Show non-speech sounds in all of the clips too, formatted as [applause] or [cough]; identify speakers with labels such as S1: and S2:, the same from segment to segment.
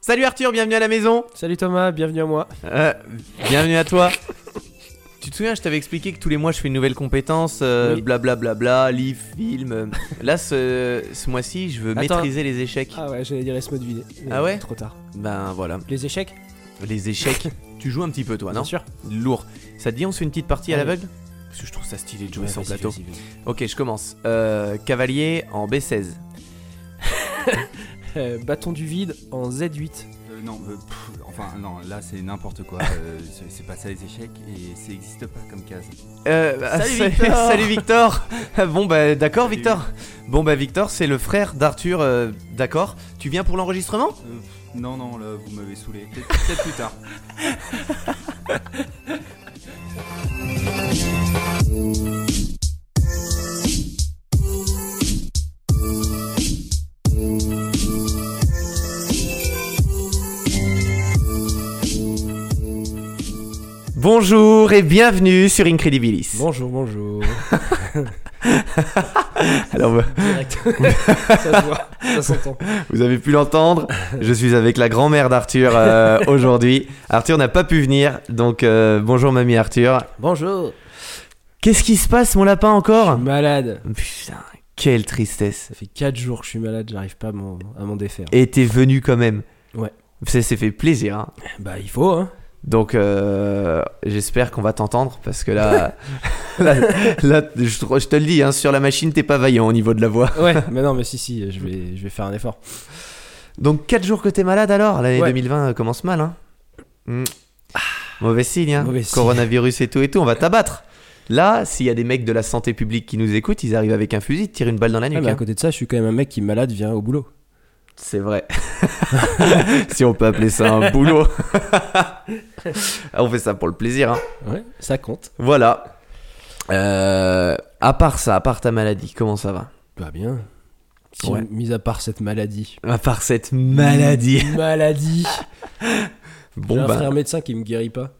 S1: Salut Arthur, bienvenue à la maison.
S2: Salut Thomas, bienvenue à moi.
S1: Euh, bienvenue à toi. Tu te souviens, je t'avais expliqué que tous les mois je fais une nouvelle compétence, euh,
S2: Oui.
S1: blablabla, livre, film. euh. Là, ce, ce mois-ci, je veux
S2: Attends.
S1: maîtriser les échecs.
S2: Ah ouais, j'allais dire laisse-moi deviner. Mais
S1: Ah ouais
S2: Trop tard.
S1: Ben voilà,
S2: Les échecs
S1: les échecs. tu joues un petit peu, toi, non
S2: Bien sûr.
S1: Lourd. Ça te dit, on se fait une petite partie à
S2: Allez.
S1: l'aveugle Parce que je trouve ça stylé de jouer
S2: vas-y,
S1: plateau. Ok, je commence. Euh, cavalier en B16. [laughs]
S2: Euh, bâton du vide en Z8.
S3: Euh, non, euh, pff, enfin non, là c'est n'importe quoi. [laughs] euh, c'est- c'est pas ça les échecs et ça n'existe pas comme case.
S1: Euh, ah,
S2: Salut,
S1: sa-
S2: Victor. [laughs]
S1: Salut Victor [laughs] Bon bah d'accord
S3: Salut.
S1: Victor Bon bah Victor c'est le frère d'Arthur, euh, d'accord Tu viens pour l'enregistrement?
S3: Euh, non, non, là vous m'avez saoulé. Peut-être peut-être plus tard.
S1: Bonjour et bienvenue sur Incredibilis.
S2: Bonjour, bonjour. [laughs]
S1: Alors
S2: Direct. [laughs] ça se voit, ça s'entend.
S1: vous avez pu l'entendre, je suis avec la grand-mère d'Arthur euh, aujourd'hui. Arthur n'a pas pu venir, donc euh, bonjour mamie Arthur.
S2: Bonjour.
S1: Qu'est-ce qui se passe mon lapin encore?
S2: Malade.
S1: Putain, quelle tristesse.
S2: Ça fait 4 jours que je suis malade, j'arrive pas à m'en à m'en défaire.
S1: Et t'es venu quand même.
S2: Ouais.
S1: Ça s'est fait plaisir. hein.
S2: Bah il faut hein.
S1: Donc euh, j'espère qu'on va t'entendre parce que là, [laughs] là, là, je, je te le dis, hein, sur la machine t'es pas vaillant au niveau de la voix.
S2: Ouais, [laughs] mais non mais si si, je vais, je vais faire un effort.
S1: Donc 4 jours que t'es malade alors? L'année
S2: Ouais.
S1: 2020 commence mal hein. Mauvais signe hein
S2: Mauvais signe.
S1: Coronavirus et tout et tout, on va t'abattre. Là, s'il y a des mecs de la santé publique qui nous écoutent, ils arrivent avec un fusil, ils tirent une balle dans la
S2: Ah,
S1: nuque.
S2: mais à
S1: hein.
S2: côté de ça, je suis quand même un mec qui malade vient au boulot.
S1: C'est vrai. [laughs] si on peut appeler ça un boulot. [laughs] on fait ça pour le plaisir. Hein.
S2: Ouais, ça compte.
S1: Voilà. Euh, à part ça, à part ta maladie, comment ça va?
S2: Bah bien. Si,
S1: Ouais.
S2: Mis à part cette maladie.
S1: À part cette maladie.
S2: Maladie. [laughs]
S1: Bon
S2: J'ai un
S1: bah.
S2: frère médecin qui me guérit pas.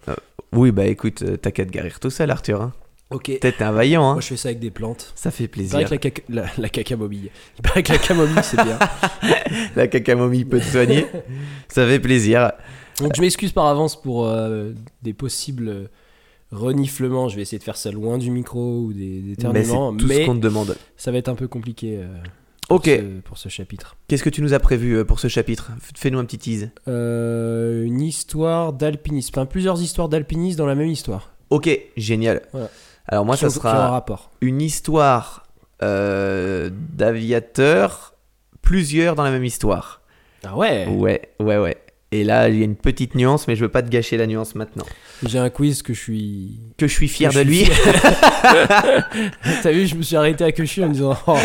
S1: Oui bah écoute, euh, t'as qu'à te guérir tout seul Arthur. Hein.
S2: Ok.
S1: Peut-être un vaillant. Hein.
S2: Moi je fais ça avec des plantes.
S1: Ça fait
S2: Il
S1: plaisir.
S2: paraît que la, caca... la, la cacamomille. Il paraît que la camomille c'est bien. [laughs]
S1: La cacamomille peut te soigner. ça fait plaisir.
S2: Donc je m'excuse par avance pour euh, des possibles reniflements. Je vais essayer de faire ça loin du micro ou des, des
S1: Mais c'est
S2: éternuements.
S1: tout
S2: Mais,
S1: ce qu'on te demande.
S2: ça va être un peu compliqué euh, pour,
S1: Ok.
S2: ce, pour ce chapitre.
S1: Qu'est-ce que tu nous as prévu euh, pour ce chapitre? Fais-nous un petit tease.
S2: Euh, une histoire d'alpinisme. Enfin plusieurs histoires d'alpinisme dans la même histoire.
S1: Ok, génial.
S2: Voilà.
S1: Alors moi,
S2: Qui
S1: ça
S2: ont- un
S1: sera
S2: rapport.
S1: une histoire euh, d'aviateur, plusieurs dans la même histoire.
S2: Ah ouais
S1: Ouais, ouais, ouais. Et là, il y a une petite nuance, mais je veux pas te gâcher la nuance maintenant.
S2: J'ai un quiz que je suis
S1: Que je suis fier
S2: Que
S1: de lui. [laughs] [laughs]
S2: T'as vu, je me suis arrêté à que je suis en me disant oh,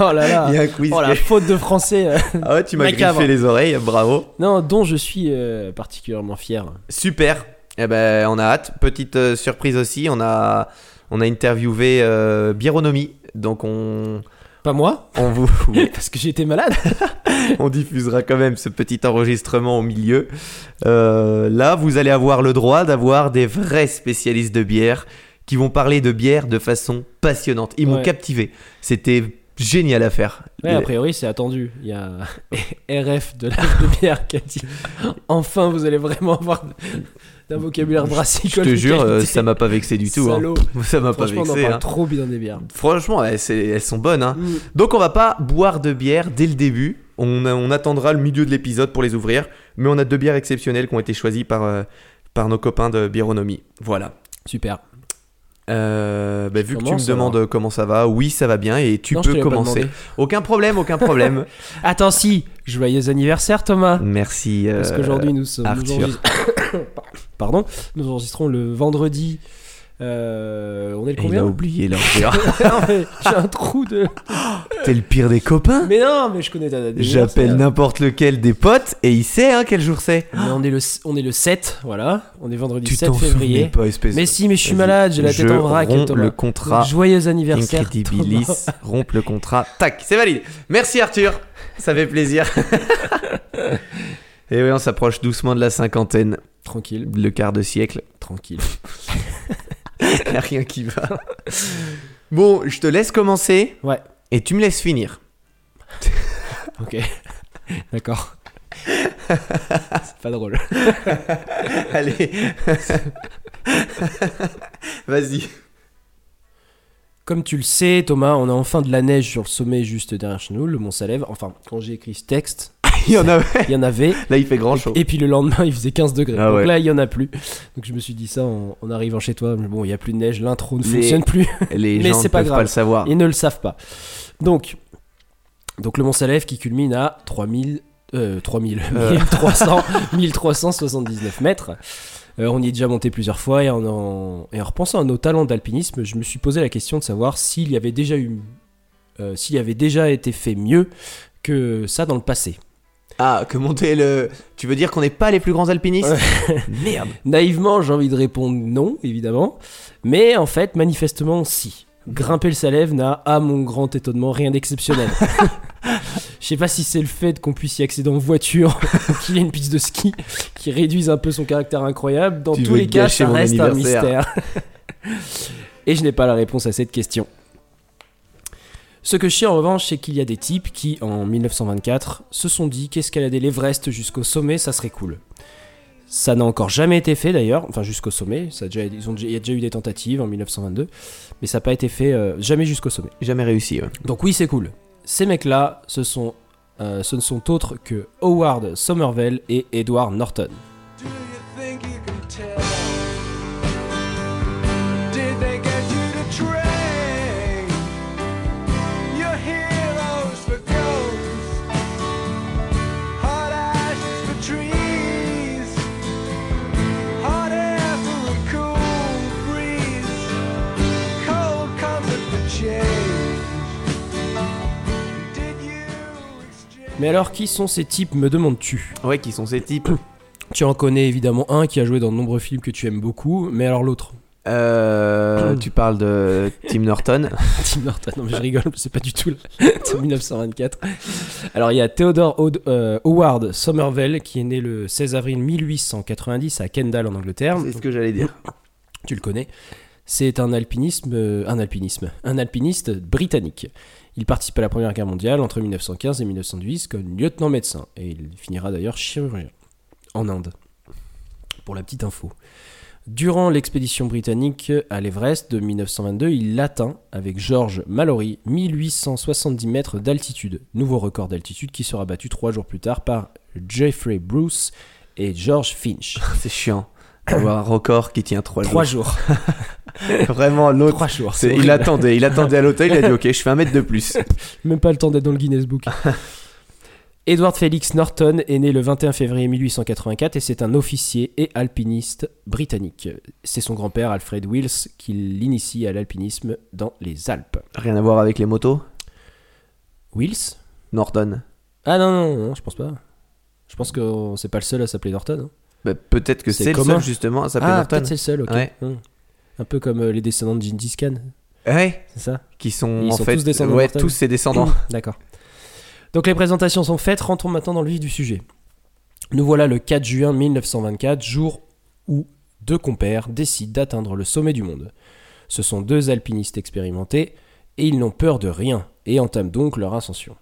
S2: oh là là,
S1: Il y a un quiz.
S2: oh la
S1: que-
S2: faute de français.
S1: Ah ouais, tu m'as griffé les oreilles, bravo.
S2: Non, dont je suis euh, particulièrement fier.
S1: Super. Eh ben, on a hâte. Petite euh, surprise aussi, on a, on a interviewé euh, Bironomie. Donc on,
S2: Pas moi,
S1: on vous, [laughs] oui,
S2: parce que j'ai été malade. [laughs]
S1: on diffusera quand même ce petit enregistrement au milieu. Euh, là, vous allez avoir le droit d'avoir des vrais spécialistes de bière qui vont parler de bière de façon passionnante. Ils m'ont
S2: Ouais.
S1: captivé. C'était génial à faire.
S2: Ouais, a priori, c'est attendu. Il y a [laughs] RF de l'âge de bière qui a dit Enfin, vous allez vraiment avoir d'un vocabulaire
S1: Je
S2: brassicole.
S1: te
S2: de
S1: jure,
S2: qualité.
S1: ça m'a pas vexé du tout. hein. [laughs] Ça m'a pas
S2: Franchement, on en
S1: vexé.
S2: parle
S1: hein.
S2: trop bien des bières.
S1: Franchement, elles, sont bonnes. hein.
S2: Mm.
S1: Donc on va pas boire de bière dès le début. On, on attendra le milieu de l'épisode pour les ouvrir. Mais on a deux bières exceptionnelles qui ont été choisies par, euh, par nos copains de Bironomie. Voilà.
S2: Super.
S1: Euh, bah, vu que tu me demandes comment ça va, oui ça va bien et tu
S2: Non,
S1: peux commencer. Aucun problème, aucun problème. [laughs]
S2: Attends, si Joyeux anniversaire, Thomas
S1: Merci. euh,
S2: Parce qu'aujourd'hui, nous sommes. nous
S1: Arthur. [coughs]
S2: Pardon Nous enregistrons le vendredi. Euh, on est le
S1: et il
S2: combien
S1: a oublié [laughs]
S2: mais J'ai un trou de.
S1: T'es le pire des copains.
S2: Mais non, mais je connais ta date
S1: J'appelle
S2: d'anniversaire.
S1: n'importe lequel des potes et il sait hein, quel jour c'est.
S2: Mais on est, le, on est le 7, voilà. On est vendredi
S1: Tu
S2: 7
S1: t'en
S2: février.
S1: pas, espèce.
S2: Mais si, mais je suis malade, j'ai la tête en vrac. Thomas.
S1: le contrat.
S2: Donc, Joyeux anniversaire.
S1: Incredibilis, [laughs] rompre le contrat. Tac, c'est valide. Merci Arthur, ça fait plaisir. [laughs] Et oui, on s'approche doucement de la cinquantaine,
S2: Tranquille,
S1: le quart de siècle.
S2: tranquille. [laughs]
S1: Y a rien qui va. Bon, je te laisse commencer
S2: Ouais,
S1: et tu me laisses finir. [laughs]
S2: ok. D'accord. C'est pas drôle. [laughs]
S1: Allez. Vas-y.
S2: Comme tu le sais, Thomas, on a enfin de la neige sur le sommet juste derrière chez nous, le Mont Salève. Enfin, quand j'ai écrit ce texte, [laughs]
S1: Il y en avait.
S2: il y en avait.
S1: Là, il fait grand chaud.
S2: Et puis le lendemain, [laughs] il faisait 15 degrés.
S1: Ah
S2: Donc
S1: ouais.
S2: là, il y en a plus. Donc je me suis dit ça en, en arrivant chez toi. Mais Bon, il y a plus de neige, l'intro ne
S1: Mais-
S2: fonctionne plus. [laughs]
S1: Les
S2: Mais
S1: gens ne
S2: pas
S1: peuvent
S2: grave.
S1: pas le savoir.
S2: Ils ne le savent pas. Donc, donc le Mont Salève qui culmine à 3000, euh, 3000,
S1: Euh.
S2: 1300, 1379 mètres. Euh, on y est déjà monté plusieurs fois et en, en- et en repensant à nos talents d'alpinisme, je me suis posé la question de savoir s'il y avait déjà eu, euh, s'il y avait déjà été fait mieux que ça dans le passé.
S1: Ah, que monter le. Tu veux dire qu'on n'est pas les plus grands alpinistes [laughs] Merde.
S2: Naïvement, j'ai envie de répondre non, évidemment. Mais en fait, manifestement, si. Grimper le Salève n'a, à mon grand étonnement, rien d'exceptionnel. [laughs] Je sais pas si c'est le fait qu'on puisse y accéder en voiture [laughs] ou qu'il y ait une piste de ski qui réduise un peu son caractère incroyable. Dans
S1: Tu
S2: tous les cas, ça reste un mystère. Et je n'ai pas la réponse à cette question. Ce que je sais en revanche, c'est qu'il y a des types qui, en 1924, se sont dit qu'escalader l'Everest jusqu'au sommet, ça serait cool. Ça n'a encore jamais été fait d'ailleurs, enfin jusqu'au sommet. Ça a déjà, ils ont, déjà- il y a déjà eu des tentatives en 1922, mais ça n'a pas été fait euh, jamais jusqu'au sommet.
S1: Jamais réussi. ouais.
S2: Donc oui, c'est cool. Ces mecs-là, ce, sont, euh, ce ne sont autres que Howard Somerville et Edward Norton.
S4: Do you think you can tell?
S2: Mais alors, qui sont ces types, me demandes-tu
S1: Ouais, qui sont ces types
S2: Tu en connais évidemment un qui a joué dans de nombreux films que tu aimes beaucoup, mais alors l'autre
S1: Euh, Tu parles de Tim Norton. [laughs]
S2: Tim Norton, non mais je rigole, c'est pas du tout [laughs] c'est 1924. Alors il y a Theodore euh, Howard Somerville qui est né le 16 avril 1890 à Kendal en Angleterre.
S1: C'est ce que j'allais dire.
S2: tu le connais. C'est un alpinisme, euh, un alpinisme, un alpiniste britannique. Il participe à la Première Guerre mondiale entre 1915 et 1910 comme lieutenant médecin et il finira d'ailleurs chirurgien en Inde. Pour la petite info. Durant l'expédition britannique à l'Everest de 1922, il l'atteint avec George Mallory 1870 mètres d'altitude. Nouveau record d'altitude qui sera battu trois jours plus tard par Jeffrey Bruce et George Finch. [laughs]
S1: C'est chiant. D'avoir un record qui tient 3
S2: Trois
S1: jours.
S2: jours. [laughs]
S1: Vraiment, l'autre.
S2: Trois jours.
S1: c'est- Il attendait, il attendait à l'hôtel, il a dit ok, je fais un mètre de plus. [laughs]
S2: Même pas le temps d'être dans le Guinness Book. [laughs] Edward Felix Norton est né le 21 février 1884 et c'est un officier et alpiniste britannique. C'est son grand-père Alfred Wills qui l'initie à l'alpinisme dans les Alpes.
S1: Rien à voir avec les motos?
S2: Wills?
S1: Norton.
S2: Ah non, non, non, je pense pas. Je pense que c'est pas le seul à s'appeler Norton. hein.
S1: Bah, peut-être que
S2: C'est
S1: c'est le
S2: commun.
S1: seul justement à s'appeler
S2: Ah,
S1: Norton.
S2: peut-être c'est le seul, ok.
S1: Ouais.
S2: Hum. Un peu comme euh, les descendants de Gengis Khan,
S1: Ouais,
S2: c'est ça
S1: qui sont
S2: Ils
S1: en
S2: sont
S1: fait
S2: tous descendants
S1: ouais,
S2: Norton.
S1: tous ses descendants. [coughs]
S2: D'accord. Donc les présentations sont faites, rentrons maintenant dans le vif du sujet. Nous voilà le 4 juin 1924, jour où deux compères décident d'atteindre le sommet du monde. Ce sont deux alpinistes expérimentés et ils n'ont peur de rien et entament donc leur ascension.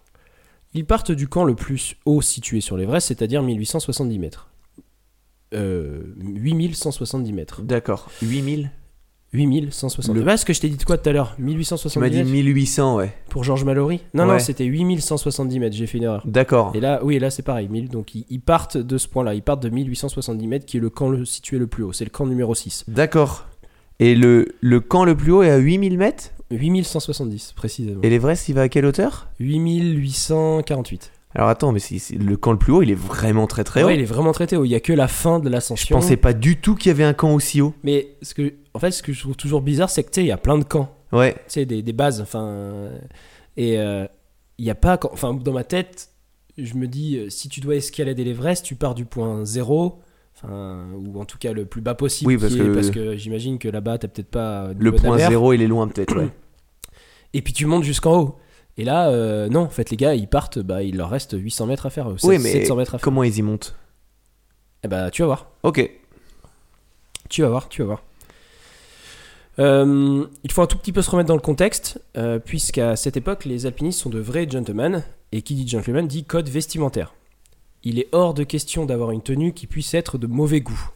S2: Ils partent du camp le plus haut situé sur l'Everest, c'est-à-dire 1870 mètres. Euh, 8170 mètres.
S1: D'accord. 8000
S2: 8170
S1: Le-
S2: mètres. ce que je t'ai dit de quoi tout à l'heure?
S1: Tu
S2: 1870
S1: m'as dit
S2: mètres
S1: 1800, ouais.
S2: pour Georges Mallory? Non, non,
S1: Ouais.
S2: c'était 8170 mètres, j'ai fait une erreur.
S1: D'accord.
S2: Et là, oui, là c'est pareil, 1000. Donc ils, ils partent de ce point-là, ils partent de 1870 mètres, qui est le camp le, situé le plus haut. C'est le camp numéro 6.
S1: D'accord. Et le, le camp le plus haut est à 8000 mètres?
S2: 8170, précisément.
S1: Et l'Everest, il va à quelle hauteur?
S2: 8848.
S1: Alors attends, mais le camp le plus haut, il est vraiment très très haut.
S2: Ouais, il est vraiment traité haut. Il y a que la fin de
S1: Je
S2: l'ascension.
S1: pensais pas du tout qu'il y avait un camp aussi haut.
S2: Mais ce que, en fait, ce que je trouve toujours bizarre, c'est que tu sais, il y a plein de camps.
S1: Ouais.
S2: Tu sais, des, des bases. Enfin. euh, Et euh, il n'y a pas. quand- Enfin, dans ma tête, je me dis, euh, si tu dois escalader l'Everest, tu pars du point 0. Enfin, ou en tout cas le plus bas possible.
S1: Oui, parce
S2: est-
S1: que-
S2: parce que j'imagine que là-bas, t'as peut-être pas.
S1: Le point zéro, il est loin peut-être, ouais.
S2: Et puis tu montes jusqu'en haut. Et là, euh, non, en fait, les gars, ils partent, bah, il leur reste 800 mètres à faire. euh,
S1: Oui,
S2: 700
S1: mais
S2: 700 mètres à faire.
S1: comment ils y montent
S2: Eh bah, tu vas voir.
S1: Ok.
S2: Tu vas voir, tu vas voir. Euh, il faut un tout petit peu se remettre dans le contexte, euh, puisqu'à cette époque, les alpinistes sont de vrais gentlemen, et qui dit gentleman dit code vestimentaire. Il est hors de question d'avoir une tenue qui puisse être de mauvais goût.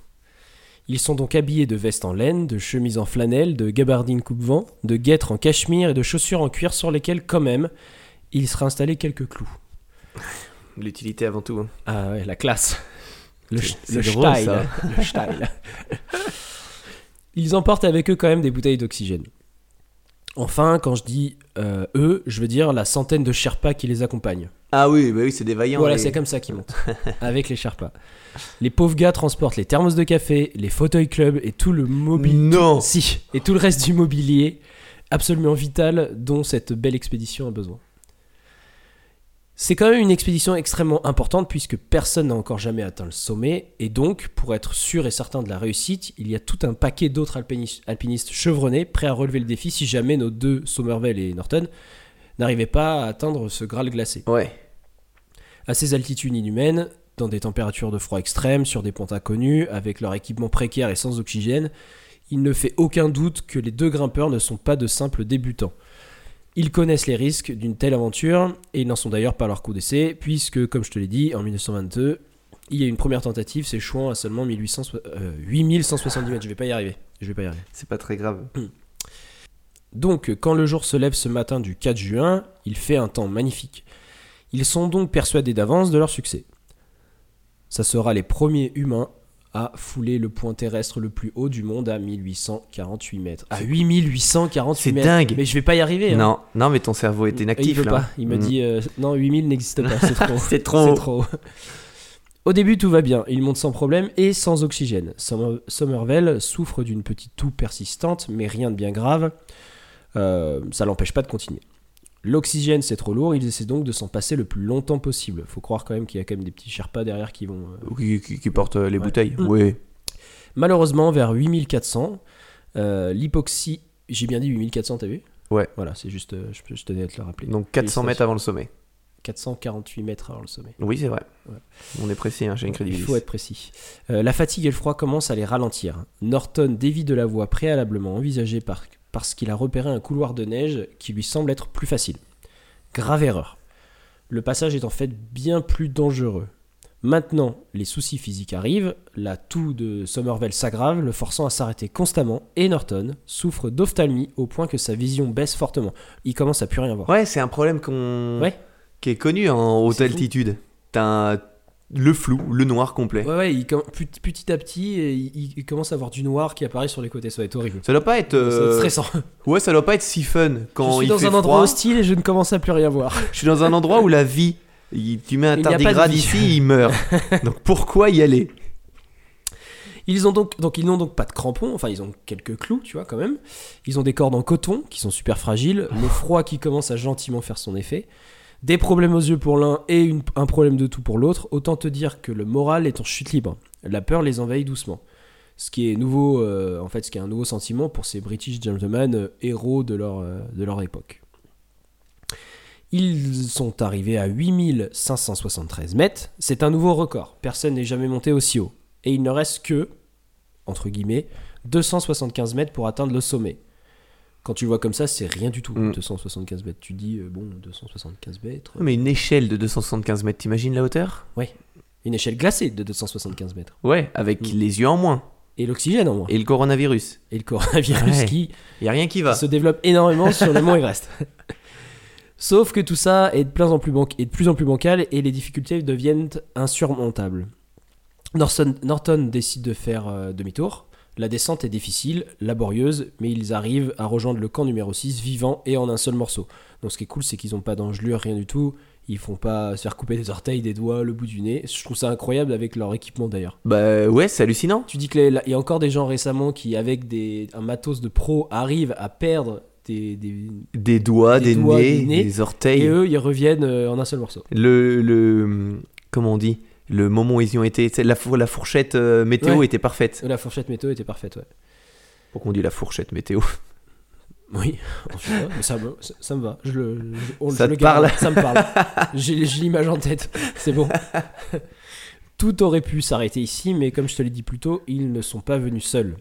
S2: Ils sont donc habillés de vestes en laine, de chemises en flanelle, de gabardines coupe-vent, de guêtres en cachemire et de chaussures en cuir sur lesquelles, quand même, il sera installé quelques clous. [laughs]
S1: L'utilité avant tout. hein.
S2: Ah ouais, la classe. Le,
S1: drôle,
S2: style.
S1: ça. [laughs]
S2: Le style. [laughs] Ils emportent avec eux quand même des bouteilles d'oxygène. Enfin, quand je dis euh, eux, je veux dire la centaine de Sherpas qui les accompagnent.
S1: Ah oui, bah oui, c'est des vaillants.
S2: Voilà, c'est comme ça qu'ils montent, [laughs] avec les Sherpas. Les pauvres gars transportent les thermos de café, les fauteuils club et tout le mobilier.
S1: Non
S2: Si, et tout le reste du mobilier absolument vital dont cette belle expédition a besoin. C'est quand même une expédition extrêmement importante puisque personne n'a encore jamais atteint le sommet et donc pour être sûr et certain de la réussite, il y a tout un paquet d'autres alpinis- alpinistes chevronnés prêts à relever le défi si jamais nos deux Somerville et Norton n'arrivaient pas à atteindre ce Graal glacé.
S1: Ouais.
S2: À ces altitudes inhumaines, dans des températures de froid extrêmes, sur des ponts inconnus, avec leur équipement précaire et sans oxygène, il ne fait aucun doute que les deux grimpeurs ne sont pas de simples débutants. Ils connaissent les risques d'une telle aventure, et ils n'en sont d'ailleurs pas à leur coup d'essai, puisque, comme je te l'ai dit, en 1922, il y a une première tentative s'échouant à seulement 1800 euh, 8170 mètres. Je vais pas y arriver. Je vais pas y arriver.
S1: C'est pas très grave.
S2: Donc, quand le jour se lève ce matin du 4 juin, il fait un temps magnifique. Ils sont donc persuadés d'avance de leur succès. Ça sera les premiers humains à fouler le point terrestre le plus haut du monde à 1848 mètres. À 8848
S1: C'est
S2: mètres.
S1: dingue.
S2: Mais je vais pas y arriver. hein.
S1: Non, non, mais ton cerveau est
S2: Il
S1: inactif
S2: veut
S1: là.
S2: pas. Il me
S1: Mm.
S2: dit euh, non, 8000 n'existe pas. C'est trop. [laughs]
S1: C'est trop.
S2: C'est trop. Au début, tout va bien. Il monte sans problème et sans oxygène. Somer- Somerville souffre d'une petite toux persistante, mais rien de bien grave. Euh, ça l'empêche pas de continuer. L'oxygène, c'est trop lourd. Ils essaient donc de s'en passer le plus longtemps possible. Faut croire quand même qu'il y a quand même des petits Sherpas derrière qui vont. euh,
S1: Qui, qui- qui porte euh, les
S2: Ouais.
S1: bouteilles.
S2: Mm.
S1: Oui.
S2: Malheureusement, vers 8400, euh, l'hypoxie. J'ai bien dit 8400, t'as vu?
S1: Ouais.
S2: Voilà, c'est juste. euh, je, je tenais à te le rappeler.
S1: Donc 400 mètres avant le sommet.
S2: 448 mètres avant le sommet.
S1: Oui, c'est vrai.
S2: Ouais.
S1: On est précis, hein, chez
S2: Il
S1: Incredibilis.
S2: faut être précis. Euh, la fatigue et le froid commencent à les ralentir. Norton dévie de la voie préalablement envisagée par- parce qu'il a repéré un couloir de neige qui lui semble être plus facile. Grave erreur. Le passage est en fait bien plus dangereux. Maintenant, les soucis physiques arrivent, la toux de Somerville s'aggrave, le forçant à s'arrêter constamment, et Norton souffre d'ophtalmie au point que sa vision baisse fortement. Il commence à plus rien voir.
S1: Ouais, c'est un problème qu'on...
S2: Ouais.
S1: qui est connu en haute altitude. T'as un- le flou, le noir complet.
S2: Ouais, ouais, il petit, à petit, il, il commence à avoir du noir qui apparaît sur les côtés. Ça va être horrible.
S1: Ça doit pas être.
S2: Ça va être
S1: euh,
S2: stressant.
S1: Ouais, ça doit pas être si fun quand
S2: je suis
S1: il
S2: dans
S1: fait
S2: un endroit
S1: froid.
S2: hostile et je ne commence à plus rien voir. [laughs]
S1: Je suis dans un endroit où la vie. il- tu mets un
S2: Il
S1: tardigrade ici, il meurt. [laughs] Donc pourquoi y aller?
S2: Ils ont donc, donc ils n'ont donc pas de crampons, enfin ils ont quelques clous, tu vois quand même. Ils ont des cordes en coton qui sont super fragiles, le froid qui commence à gentiment faire son effet, des problèmes aux yeux pour l'un et un problème de tout pour l'autre. Autant te dire que le moral est en chute libre. La peur les envahit doucement. Ce qui est nouveau, euh, en fait, ce un nouveau sentiment pour ces British gentlemen euh, héros de leur, euh, de leur époque. Ils sont arrivés à 8573 mètres. C'est un nouveau record. Personne n'est jamais monté aussi haut. Et il ne reste que, entre guillemets, 275 mètres pour atteindre le sommet. Quand tu le vois comme ça, c'est rien du tout,
S1: Mm.
S2: 275 mètres. Tu dis, euh, bon, 275 mètres.
S1: Mais une échelle de 275 mètres, t'imagines la hauteur?
S2: Une échelle glacée de 275 mètres.
S1: Ouais, avec
S2: Mm.
S1: les yeux en moins.
S2: Et l'oxygène en moins.
S1: Et le coronavirus.
S2: Et le coronavirus
S1: Ouais.
S2: qui
S1: Y a rien qui va.
S2: se développe énormément sur le mont Everest. [laughs] Sauf que tout ça est de plus en plus, est de plus, en plus bancal et les difficultés deviennent insurmontables. Norton, Norton décide de faire euh, demi-tour. La descente est difficile, laborieuse, mais ils arrivent à rejoindre le camp numéro 6 vivant et en un seul morceau. Donc ce qui est cool, c'est qu'ils n'ont pas d'engelure, rien du tout. Ils font pas se faire couper des orteils, des doigts, le bout du nez. Je trouve ça incroyable avec leur équipement d'ailleurs.
S1: Bah ouais, c'est hallucinant.
S2: Tu dis qu'il y a encore des gens récemment qui, avec des, un matos de pro, arrivent à perdre des, des-
S1: Des doigts,
S2: Des
S1: des,
S2: doigts,
S1: nez,
S2: des nez.
S1: des orteils.
S2: Et eux, ils reviennent euh, en un seul morceau.
S1: Le, le. Comment on dit? Le moment où ils y ont été. La, four- la fourchette euh, météo
S2: Ouais.
S1: était parfaite.
S2: La fourchette météo était parfaite, ouais.
S1: Pourquoi on dit la fourchette météo? [laughs]
S2: Oui, mais ça, me- ça, ça me va. Je le, je- on-
S1: Ça
S2: je le
S1: parle
S2: garde, Ça me parle. [laughs] J'ai j'ai l'image en tête. C'est bon. [laughs] Tout aurait pu s'arrêter ici, mais comme je te l'ai dit plus tôt, ils ne sont pas venus seuls.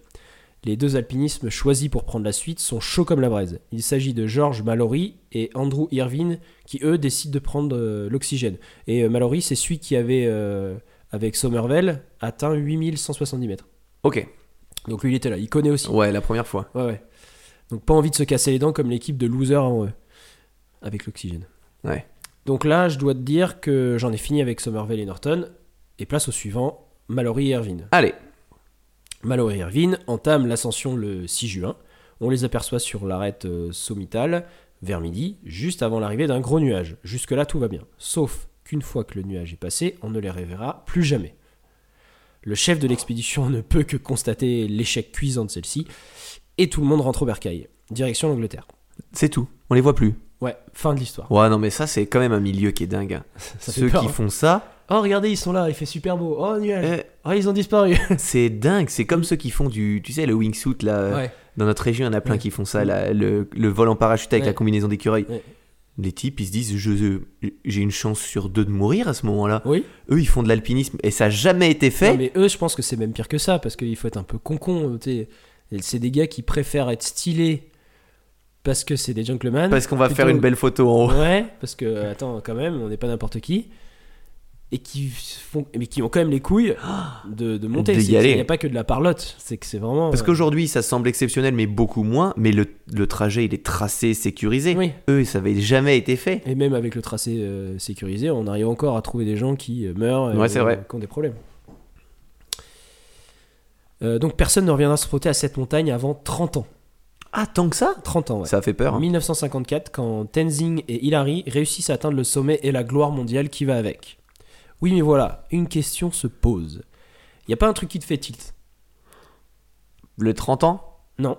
S2: Les deux alpinistes choisis pour prendre la suite sont chauds comme la braise. Il s'agit de George Mallory et Andrew Irvine qui, eux, décident de prendre euh, l'oxygène. Et euh, Mallory, c'est celui qui avait, euh, avec Somerville, atteint 8170 mètres.
S1: Ok.
S2: Donc lui, il était là. Il connaît aussi.
S1: Ouais, la première fois.
S2: Ouais, ouais. Donc pas envie de se casser les dents comme l'équipe de losers avant eux, avec l'oxygène.
S1: Ouais.
S2: Donc là, je dois te dire que j'en ai fini avec Somerville et Norton, et place au suivant, Mallory et Irvine.
S1: Allez.
S2: Mallory et Irvine entament l'ascension le 6 juin. On les aperçoit sur l'arête euh, sommitale vers midi, juste avant l'arrivée d'un gros nuage. Jusque-là, tout va bien. Sauf qu'une fois que le nuage est passé, on ne les reverra plus jamais. Le chef de l'expédition [laughs] ne peut que constater l'échec cuisant de celle-ci, et tout le monde rentre au bercail. Direction l'Angleterre.
S1: C'est tout. On les voit plus.
S2: Ouais, fin de l'histoire.
S1: Ouais, non, mais ça, c'est quand même un milieu qui est dingue. hein.
S2: Ça
S1: Ceux
S2: peur,
S1: qui
S2: hein.
S1: font ça,
S2: Oh, regardez, ils sont là, il fait super beau. Oh, nuage.
S1: euh,
S2: Oh, ils ont disparu. [laughs]
S1: c'est dingue. C'est comme ceux qui font du. Tu sais, le wingsuit, là. euh,
S2: ouais.
S1: Dans notre région, il y en a plein
S2: Ouais.
S1: qui font ça. là, le, le vol en parachute avec
S2: Ouais.
S1: la combinaison d'écureuil. Les types, ils se disent je- j'ai une chance sur deux de mourir à ce moment-là.
S2: Oui.
S1: Eux, ils font de l'alpinisme et ça n'a jamais été fait.
S2: Non, mais eux, je pense que c'est même pire que ça, parce qu'il faut être un peu con-con. Et C'est des gars qui préfèrent être stylés parce que c'est des gentlemen.
S1: Parce qu'on va
S2: plutôt-
S1: faire une belle photo en haut.
S2: Ouais, parce que, attends, quand même, on n'est pas n'importe qui. Et qui, font, mais qui ont quand même les couilles de, de monter. Il n'y a pas que de la parlotte, c'est que c'est vraiment.
S1: Parce
S2: euh,
S1: qu'aujourd'hui, ça semble exceptionnel, mais beaucoup moins. Mais le, le trajet, il est tracé, sécurisé.
S2: Oui.
S1: Eux, ça n'avait jamais été fait.
S2: Et même avec le tracé euh, sécurisé, on arrive encore à trouver des gens qui euh, meurent et
S1: Ouais, c'est vrai.
S2: qui ont des problèmes. Euh, donc personne ne reviendra se frotter à cette montagne avant 30 ans.
S1: Ah, tant que ça?
S2: 30 ans, ouais.
S1: Ça fait peur.
S2: En
S1: hein.
S2: 1954, quand Tenzing et Hillary réussissent à atteindre le sommet et la gloire mondiale qui va avec. Oui, mais voilà, une question se pose. Il n'y a pas un truc qui te fait tilt?
S1: Le 30 ans?
S2: Non.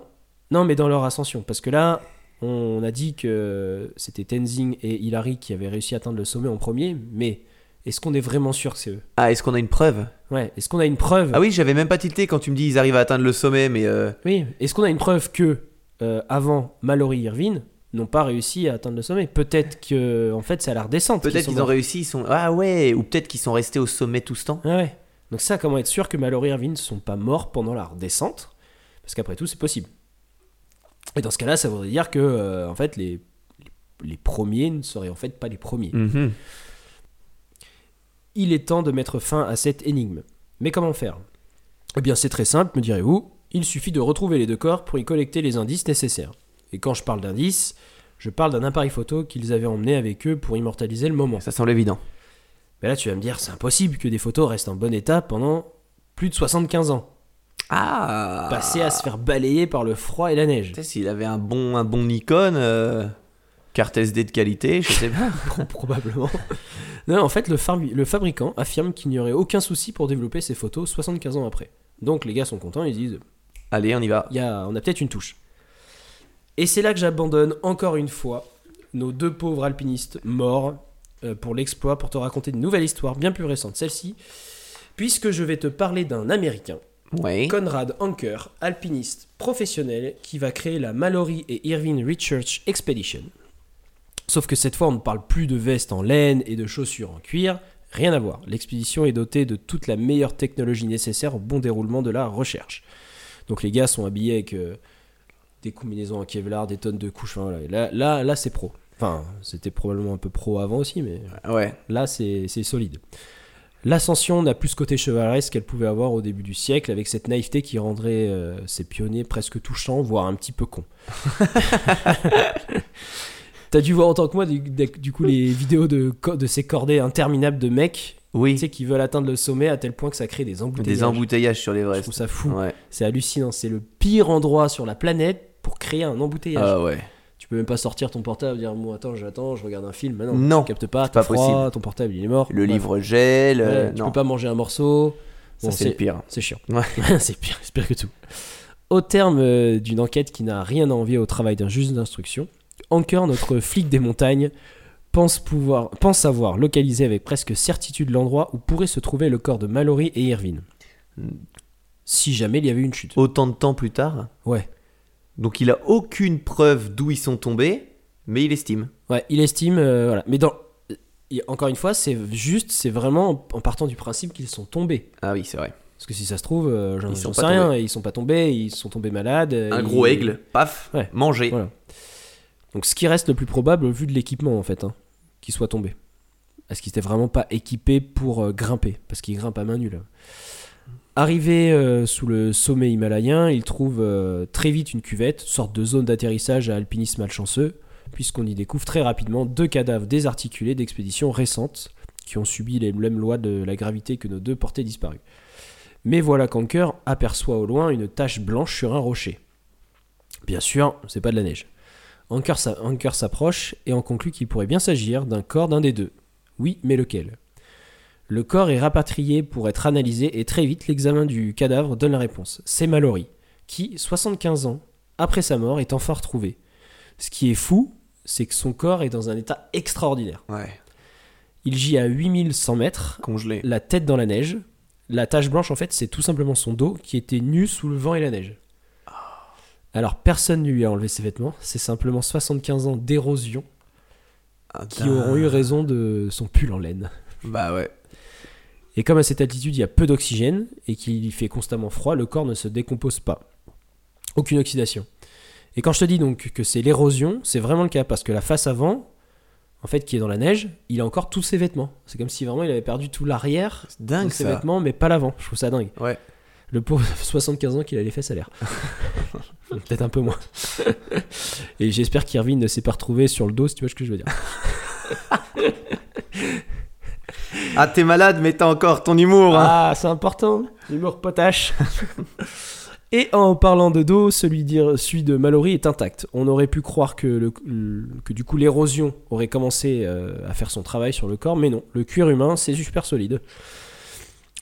S2: Non, mais dans leur ascension. Parce que là, on a dit que c'était Tenzing et Hillary qui avaient réussi à atteindre le sommet en premier, mais est-ce qu'on est vraiment sûr que c'est eux?
S1: Ah, est-ce qu'on a une preuve?
S2: Ouais, est-ce qu'on a une preuve?
S1: Ah oui, j'avais même pas tilté quand tu me dis ils arrivent à atteindre le sommet, mais euh,
S2: Oui, est-ce qu'on a une preuve que euh, avant Mallory Irvine n'ont pas réussi à atteindre le sommet Peut-être que en fait c'est à la redescente.
S1: peut-être qu'ils ont réussi. Ils sont... Ah ouais, ou peut-être qu'ils sont restés au sommet tout ce temps.
S2: Ouais, ouais. Donc ça, comment être sûr que Mallory et Irvine ne sont pas morts pendant la redescente Parce qu'après tout, c'est possible. Et dans ce cas-là, ça voudrait dire que euh, en fait les, les premiers ne seraient en fait pas les premiers.
S1: Mhm.
S2: Il est temps de mettre fin à cette énigme. Mais comment faire? Eh bien, c'est très simple, me direz-vous. Il suffit de retrouver les deux corps pour y collecter les indices nécessaires. Et quand je parle d'indices, je parle d'un appareil photo qu'ils avaient emmené avec eux pour immortaliser le moment.
S1: Ça semble évident.
S2: Mais là, tu vas me dire, c'est impossible que des photos restent en bon état pendant plus de 75 ans.
S1: Ah
S2: Passer à se faire balayer par le froid et la neige.
S1: Tu sais, s'il avait un bon, un bon Nikon, euh, carte SD de qualité, je sais pas. [laughs]
S2: Pro- Probablement. Non, en fait, le, fabri- le fabricant affirme qu'il n'y aurait aucun souci pour développer ces photos 75 ans après. Donc les gars sont contents, ils disent,
S1: Allez, on y va.
S2: y a, on a peut-être une touche. Et c'est là que j'abandonne encore une fois nos deux pauvres alpinistes morts euh, pour l'exploit, pour te raconter une nouvelle histoire bien plus récente, celle-ci, puisque je vais te parler d'un Américain,
S1: Ouais.
S2: Conrad Anker, alpiniste professionnel, qui va créer la Mallory et Irvine Research Expedition. Sauf que cette fois, on ne parle plus de vestes en laine et de chaussures en cuir, rien à voir. L'expédition est dotée de toute la meilleure technologie nécessaire au bon déroulement de la recherche. Donc les gars sont habillés avec euh, des combinaisons en Kevlar, des tonnes de couches. Là, là, là c'est pro. Enfin, c'était probablement un peu pro avant aussi, mais
S1: Ouais.
S2: Là, c'est solide. L'ascension n'a plus ce côté chevaleresque qu'elle pouvait avoir au début du siècle, avec cette naïveté qui rendrait euh, ces pionniers presque touchants, voire un petit peu cons. [laughs] T'as dû voir autant que moi, du, du coup, les vidéos de, ces cordées interminables de mecs, tu
S1: Oui.
S2: sais, qui veulent atteindre le sommet à tel point que ça crée des embouteillages.
S1: Des embouteillages sur
S2: Je
S1: l'Everest.
S2: trouve ça fou.
S1: Ouais.
S2: C'est hallucinant. C'est le pire endroit sur la planète pour créer un embouteillage.
S1: Ah ouais.
S2: Tu peux même pas sortir ton portable et dire Moi, attends, j'attends, je regarde un film. Non, tu captes pas, t'as
S1: pas
S2: froid,
S1: possible.
S2: ton portable il est mort.
S1: Le
S2: Ouais.
S1: livre gèle. euh,
S2: Ouais, tu
S1: non,
S2: peux pas manger un morceau. Bon,
S1: c'est pire.
S2: C'est chiant.
S1: Ouais. [laughs]
S2: c'est pire, c'est pire que tout. Au terme euh, d'une enquête qui n'a rien à envier au travail d'un juge d'instruction, Anker, notre [laughs] flic des montagnes, pense, pouvoir, pense avoir localisé avec presque certitude l'endroit où pourrait se trouver le corps de Mallory et Irvine. Si jamais il y avait une chute.
S1: Autant de temps plus tard.
S2: Ouais.
S1: Donc il a aucune preuve d'où ils sont tombés, mais il estime.
S2: Ouais, il estime. euh, voilà. Mais dans. et Encore une fois, c'est juste, c'est vraiment en- partant du principe qu'ils sont tombés.
S1: Ah oui, c'est vrai.
S2: Parce que si ça se trouve, euh, j'en sais rien, ils sont pas tombés, ils sont tombés malades.
S1: Un
S2: ils-
S1: gros aigle, paf,
S2: Ouais.
S1: mangé.
S2: Voilà. Donc ce qui reste le plus probable vu de l'équipement en fait, hein, qu'il soit tombé. Est-ce qu'il n'était vraiment pas équipé pour euh, grimper? Parce qu'il grimpe à main nue là. Arrivé euh, sous le sommet himalayen, il trouve euh, très vite une cuvette, sorte de zone d'atterrissage à alpinisme malchanceux, puisqu'on y découvre très rapidement deux cadavres désarticulés d'expéditions récentes qui ont subi les mêmes lois de la gravité que nos deux portées disparues. Mais voilà qu'Anker aperçoit au loin une tache blanche sur un rocher. Bien sûr, c'est pas de la neige. Anker s'a- Anker s'approche et en conclut qu'il pourrait bien s'agir d'un corps d'un des deux. Oui, mais lequel? Le corps est rapatrié pour être analysé et très vite l'examen du cadavre donne la réponse. C'est Mallory, qui, 75 ans après sa mort, est enfin retrouvé. Ce qui est fou, c'est que son corps est dans un état extraordinaire.
S1: Ouais,
S2: Il gît à 8100 mètres,
S1: congelé.
S2: la tête dans la neige. La tache blanche, en fait, c'est tout simplement son dos qui était nu sous le vent et la neige. Alors, personne ne lui a enlevé ses vêtements. C'est simplement 75 ans d'érosion
S1: Ah,
S2: qui auront eu raison de son pull en laine.
S1: Bah ouais.
S2: Et comme à cette altitude, il y a peu d'oxygène et qu'il y fait constamment froid, le corps ne se décompose pas. Aucune oxydation. Et quand je te dis donc que c'est l'érosion, c'est vraiment le cas parce que la face avant, en fait, qui est dans la neige, il a encore tous ses vêtements. C'est comme si vraiment il avait perdu tout l'arrière de ses
S1: ça.
S2: vêtements, mais pas l'avant. Je trouve ça dingue.
S1: Ouais.
S2: Le pauvre [laughs] 75 ans qu'il a les fesses à l'air. [laughs] Peut-être un peu moins. Et j'espère qu'Irvine ne s'est pas retrouvé sur le dos, si tu vois ce que je veux dire. [laughs]
S1: Ah, t'es malade, mais t'as encore ton humour. hein.
S2: Ah, c'est important. L'humour potache. [laughs] Et en parlant de dos, celui, de Mallory est intact. On aurait pu croire que, du coup l'érosion aurait commencé euh, à faire son travail sur le corps, mais non. Le cuir humain, c'est super solide.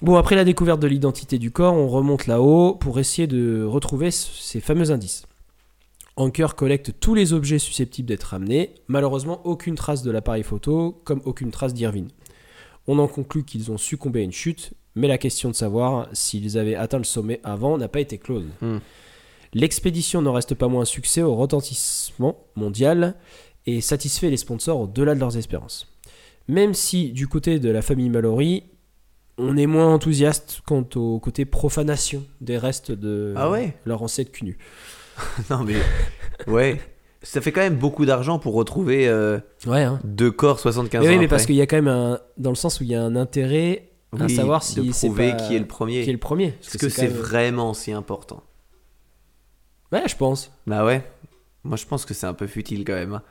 S2: Bon, après la découverte de l'identité du corps, on remonte là-haut pour essayer de retrouver ces fameux indices. Anker collecte tous les objets susceptibles d'être ramenés. Malheureusement, aucune trace de l'appareil photo, comme aucune trace d'Irvine. On en conclut qu'ils ont succombé à une chute, mais la question de savoir s'ils avaient atteint le sommet avant n'a pas été close.
S1: Hmm.
S2: L'expédition n'en reste pas moins un succès au retentissement mondial et satisfait les sponsors au-delà de leurs espérances. Même si du côté de la famille Mallory, on est moins enthousiaste quant au côté profanation des restes de
S1: Ah ouais?
S2: leur ancêtre cul nu. [laughs]
S1: Non mais ouais, ça fait quand même beaucoup d'argent pour retrouver euh,
S2: Ouais, hein.
S1: deux corps 75
S2: Mais
S1: ans
S2: oui, mais
S1: après.
S2: parce qu'il y a quand même un. Dans le sens où il y a un intérêt à savoir
S1: de
S2: si c'est
S1: prouver
S2: pas-
S1: qui est le premier.
S2: qui est le premier. Parce
S1: Est-ce que c'est
S2: même-
S1: vraiment si important
S2: Ouais, je pense.
S1: Bah ouais. Moi je pense que c'est un peu futile quand même. hein.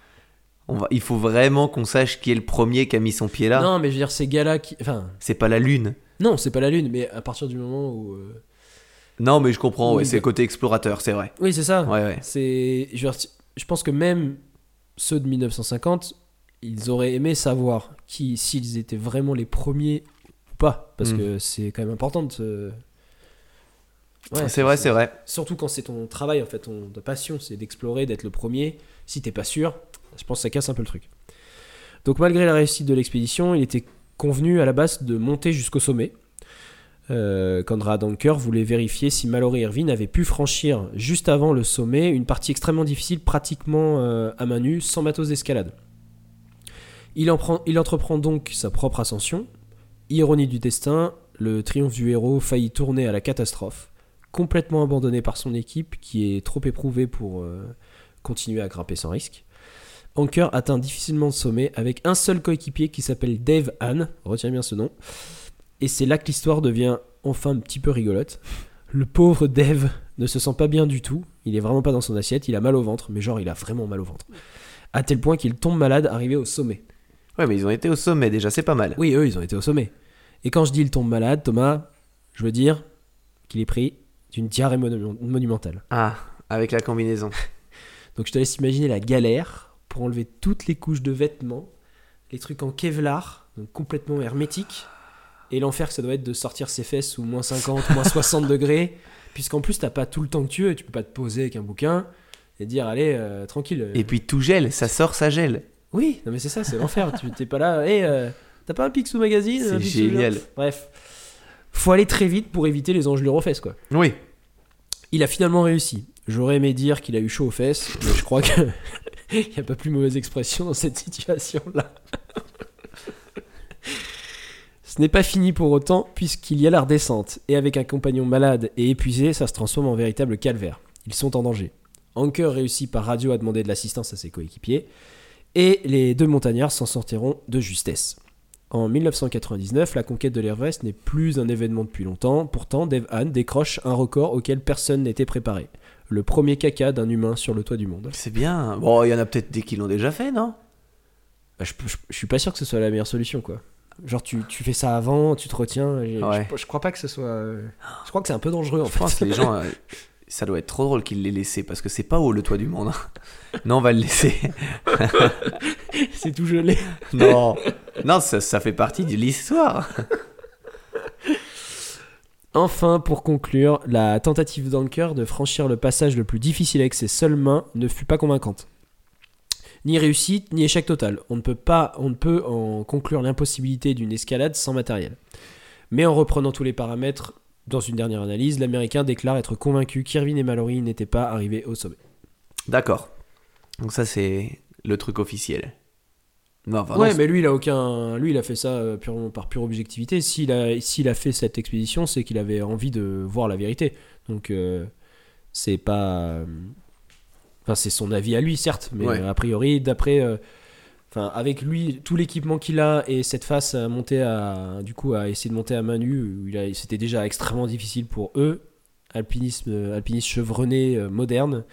S1: On va, il faut vraiment qu'on sache qui est le premier qui a mis son pied là.
S2: Non, mais je veux dire, ces gars-là qui. Enfin,
S1: C'est pas la lune.
S2: non, c'est pas la Lune, mais à partir du moment où. euh,
S1: Non mais je comprends, ouais, c'est le côté explorateur, c'est vrai.
S2: Oui, c'est ça.
S1: Ouais ouais.
S2: C'est. Je, veux dire, je pense que même ceux de 1950, ils auraient aimé savoir qui, s'ils étaient vraiment les premiers ou pas. Parce
S1: Mm.
S2: que c'est quand même important de se. Ouais,
S1: c'est vrai, c'est vrai.
S2: Surtout quand c'est ton travail, en fait, ton, ta passion, c'est d'explorer, d'être le premier. Si t'es pas sûr, je pense que ça casse un peu le truc. Donc malgré la réussite de l'expédition, il était convenu à la base de monter jusqu'au sommet. Euh, Conrad Anker voulait vérifier si Mallory Irvine avait pu franchir juste avant le sommet une partie extrêmement difficile, pratiquement euh, à main nue, sans matos d'escalade. Il entreprend donc sa propre ascension. Ironie du destin, le triomphe du héros faillit tourner à la catastrophe complètement abandonné par son équipe qui est trop éprouvée pour euh, continuer à grimper sans risque. Anker atteint difficilement le sommet avec un seul coéquipier qui s'appelle Dave Hahn, retiens bien ce nom. Et c'est là que l'histoire devient enfin un petit peu rigolote. Le pauvre Dave ne se sent pas bien du tout, il est vraiment pas dans son assiette, il a mal au ventre, mais genre il a vraiment mal au ventre. À tel point qu'il tombe malade arrivé au sommet.
S1: Ouais mais ils ont été au sommet déjà, c'est pas mal.
S2: Oui, eux, ils ont été au sommet. Et quand je dis il tombe malade, Thomas, je veux dire qu'il est pris d'une diarrhée monu- monumentale.
S1: Ah, avec la combinaison. [laughs]
S2: Donc je te laisse imaginer la galère pour enlever toutes les couches de vêtements, les trucs en Kevlar, donc complètement hermétiques, et l'enfer que ça doit être de sortir ses fesses sous moins 50, moins 60 degrés, [laughs] puisqu'en plus t'as pas tout le temps que tu veux, tu peux pas te poser avec un bouquin et dire allez, euh, tranquille.
S1: Et puis tout gèle, ça sort, ça gèle.
S2: Oui, non mais c'est ça, c'est l'enfer, tu t'es pas là, hé, euh, t'as pas un Picsou magazine un
S1: C'est génial.
S2: Bref, faut aller très vite pour éviter les engelures aux fesses quoi.
S1: Oui.
S2: Il a finalement réussi. J'aurais aimé dire qu'il a eu chaud aux fesses, mais je crois que [laughs] il n'y a pas plus mauvaise expression dans cette situation-là. Ce n'est pas fini pour autant, puisqu'il y a la redescente, et avec un compagnon malade et épuisé, ça se transforme en véritable calvaire. Ils sont en danger. Anker réussit par radio à demander de l'assistance à ses coéquipiers, et les deux montagnards s'en sortiront de justesse. En 1999, la conquête de l'Everest n'est plus un événement depuis longtemps, pourtant Dave Hahn décroche un record auquel personne n'était préparé. Le premier caca d'un humain sur le toit du monde.
S1: C'est bien. Bon, il y en a peut-être des qui l'ont déjà fait, non?
S2: Bah, je, je- je suis pas sûr que ce soit la meilleure solution, quoi. Genre, tu, tu fais ça avant, tu te retiens.
S1: Ouais.
S2: Je, je crois pas que ce soit. Je crois que c'est un peu dangereux, en
S1: Je pense que
S2: fait.
S1: les gens, [laughs] euh, ça doit être trop drôle qu'ils l'aient laissé parce que c'est pas haut le toit du monde. hein. Non, on va le laisser. [laughs]
S2: c'est tout gelé.
S1: Non, non, ça, ça fait partie de l'histoire.
S2: Enfin, pour conclure, la tentative d'Anker de franchir le passage le plus difficile avec ses seules mains ne fut pas convaincante. Ni réussite, ni échec total. On ne peut pas, on ne peut en conclure l'impossibilité d'une escalade sans matériel. Mais en reprenant tous les paramètres, dans une dernière analyse, l'Américain déclare être convaincu qu'Irvine et Mallory n'étaient pas arrivés au sommet.
S1: D'accord. Donc ça c'est le truc officiel. Non, enfin,
S2: ouais, mais lui, il a aucun, lui, il a fait ça euh, purement par pure objectivité. S'il a, s'il a fait cette expédition, c'est qu'il avait envie de voir la vérité. Donc, euh, c'est pas, euh, enfin, c'est son avis à lui, certes, mais
S1: Ouais.
S2: euh, a priori, d'après, euh, enfin, avec lui, tout l'équipement qu'il a et cette face à monter à, du coup, à essayer de monter à main nue, où c'était déjà extrêmement difficile pour eux. Alpinisme, euh, alpiniste chevronné, euh, moderne.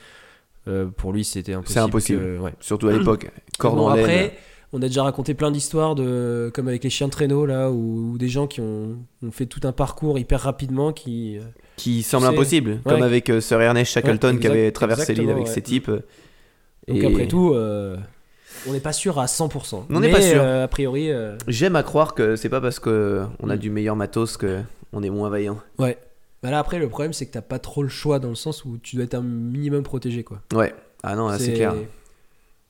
S2: Euh, pour lui, c'était impossible.
S1: impossible.
S2: que- ouais.
S1: surtout à l'époque. Cordon
S2: Bon, après, on a déjà raconté plein d'histoires de comme avec les chiens de traîneau là, ou, ou des gens qui ont, ont fait tout un parcours hyper rapidement qui.
S1: Qui semble impossible, comme avec euh, Sir Ernest Shackleton
S2: Ouais,
S1: qui avait traversé l'île avec
S2: ouais.
S1: ses types.
S2: Donc
S1: Et
S2: après tout, euh, on n'est pas sûr à 100%.
S1: On n'est pas sûr.
S2: euh, a priori,
S1: J'aime à croire que c'est pas parce que on a du meilleur matos que on est moins vaillant.
S2: ouais. Bah là après, le problème c'est que t'as pas trop le choix dans le sens où tu dois être un minimum protégé quoi.
S1: Ouais. Ah non, c'est clair.